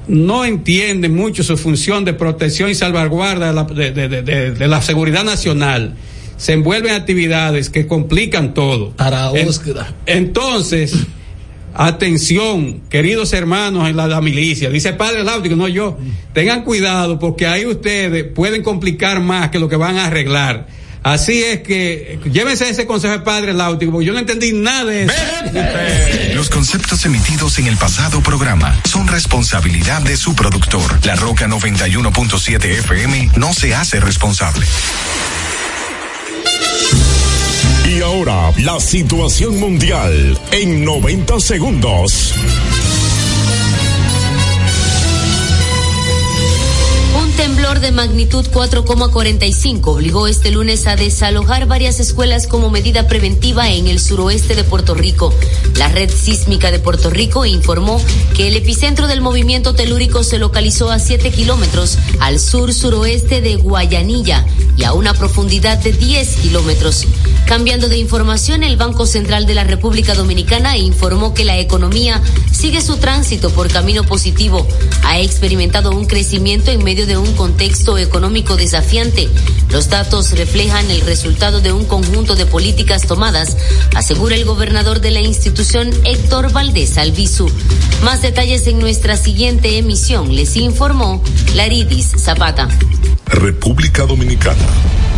no entienden mucho su función de protección y salvaguarda de la, de- de- de- de- de la seguridad nacional, se envuelven en actividades que complican todo. para búsqueda. entonces, atención, queridos hermanos en la, la milicia, dice padre Láutico, no yo, tengan cuidado porque ahí ustedes pueden complicar más que lo que van a arreglar. Así es que llévense ese consejo del padre Láutico, porque yo no entendí nada de eso. Los conceptos emitidos en el pasado programa son responsabilidad de su productor. La Roca 91.7 FM no se hace responsable. Y ahora, la situación mundial en 90 segundos. De magnitud 4,45 obligó este lunes a desalojar varias escuelas como medida preventiva en el suroeste de Puerto Rico. La red sísmica de Puerto Rico informó que el epicentro del movimiento telúrico se localizó a 7 kilómetros al sur-suroeste de Guayanilla y a una profundidad de 10 kilómetros. Cambiando de información, el Banco Central de la República Dominicana informó que la economía sigue su tránsito por camino positivo. Ha experimentado un crecimiento en medio de un contexto económico desafiante. Los datos reflejan el resultado de un conjunto de políticas tomadas, asegura el gobernador de la institución Héctor Valdés Albizu. Más detalles en nuestra siguiente emisión, les informó Laridis Zapata. República Dominicana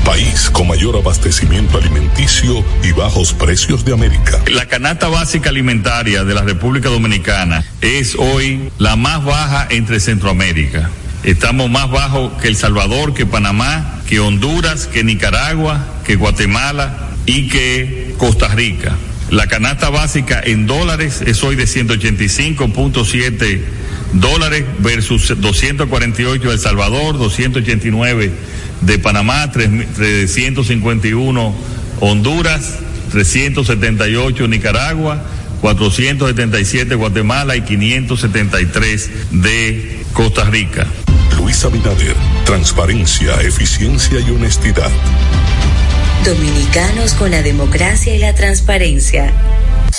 país con mayor abastecimiento alimenticio y bajos precios de América. La canasta básica alimentaria de la República Dominicana es hoy la más baja entre Centroamérica. Estamos más bajos que El Salvador, que Panamá, que Honduras, que Nicaragua, que Guatemala y que Costa Rica. La canasta básica en dólares es hoy de 185.7 dólares versus 248 de El Salvador, 289 de Panamá, 351 Honduras, 378 Nicaragua, 477 Guatemala y 573 de Costa Rica. Luis Abinader, transparencia, eficiencia y honestidad. Dominicanos con la democracia y la transparencia.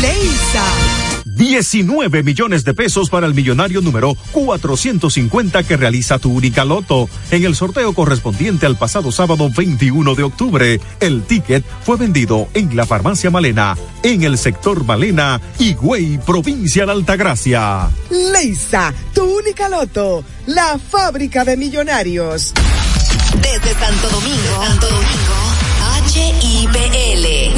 Leisa. 19 millones de pesos para el millonario número 450 que realiza tu única loto. En el sorteo correspondiente al pasado sábado 21 de octubre, el ticket fue vendido en la farmacia Malena, en el sector Malena, Higüey, provincia de Altagracia. Leisa, tu única loto, la fábrica de millonarios. Desde Santo Domingo, Santo Domingo. HIPL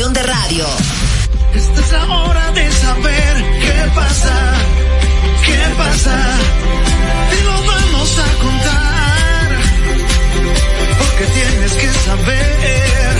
estación de radio. Esta es la hora de saber qué pasa, qué pasa. Te lo vamos a contar, porque tienes que saber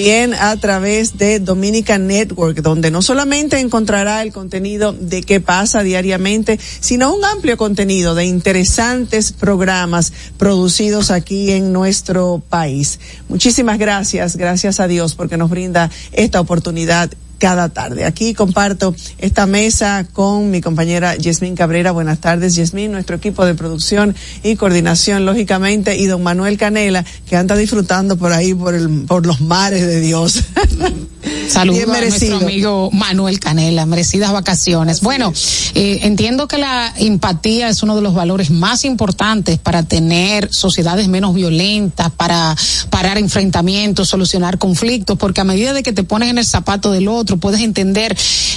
también a través de Dominica Network, donde no solamente encontrará el contenido de qué pasa diariamente, sino un amplio contenido de interesantes programas producidos aquí en nuestro país. Muchísimas gracias, gracias a Dios porque nos brinda esta oportunidad cada tarde. Aquí comparto esta mesa con mi compañera Yasmín Cabrera. Buenas tardes, Yasmín, nuestro equipo de producción y coordinación, lógicamente, y don Manuel Canela, que anda disfrutando por ahí, por, el, por los mares de Dios. Saludos a nuestro amigo Manuel Canela, merecidas vacaciones. bueno, eh, entiendo que la empatía es uno de los valores más importantes para tener sociedades menos violentas, para parar enfrentamientos, solucionar conflictos, porque a medida de que te pones en el zapato del otro, puedes entender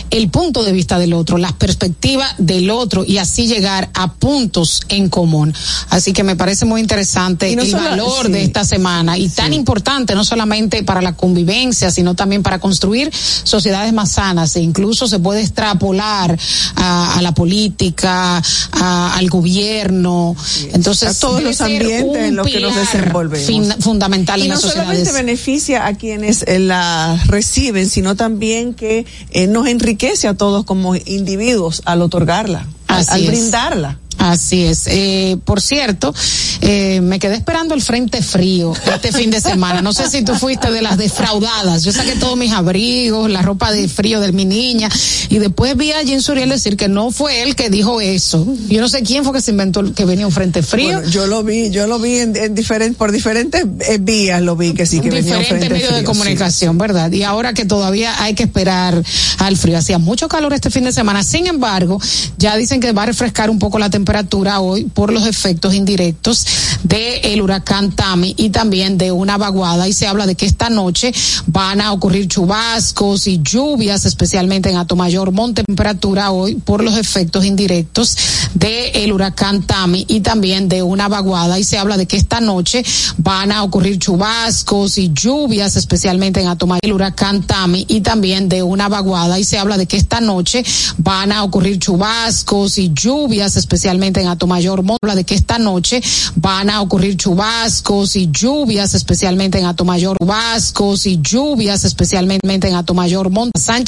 el punto de vista del otro, las perspectivas del otro y así llegar a puntos en común. Así que me parece muy interesante no el solo- valor sí. de esta semana y tan importante no solamente para la convivencia, sino también para construir sociedades más sanas e incluso se puede extrapolar a, a la política, a- al gobierno. Entonces, a todos los ambientes en los que nos desenvolvemos. fin- fundamental y en no las solamente solamente beneficia a quienes eh, la reciben, sino también que eh, nos enriquece a todos como individuos al otorgarla, al, Así al es. brindarla. Así es. Eh, por cierto, eh, me quedé esperando el frente frío este fin de semana. No sé si tú fuiste de las defraudadas. Yo saqué todos mis abrigos, la ropa de frío de mi niña, y después vi a Jim Suriel decir que no fue él que dijo eso. Yo no sé quién fue que se inventó que venía un frente frío. Bueno, yo lo vi, yo lo vi en, en diferen- por diferentes eh, vías, lo vi que sí que venía un frente medios de frío, comunicación, ¿verdad? Y ahora que todavía hay que esperar al frío. Hacía mucho calor este fin de semana. Sin embargo, ya dicen que va a refrescar un poco la temperatura hoy por los efectos indirectos del huracán Tami y también de una vaguada. Y se habla de que esta noche van a ocurrir chubascos y lluvias, especialmente en Atomayor. Mon temperatura hoy por los efectos indirectos del huracán Tami y también de una vaguada. Y se habla de que esta noche van a ocurrir chubascos y lluvias, especialmente en Atomayor. El huracán Tami y también de una vaguada. Y se habla de que esta noche van a ocurrir chubascos y lluvias, especialmente en Atomayor. Habla de que esta noche van a ocurrir chubascos y lluvias, especialmente en Atomayor. Chubascos y lluvias, especialmente en Atomayor. Monta Sánchez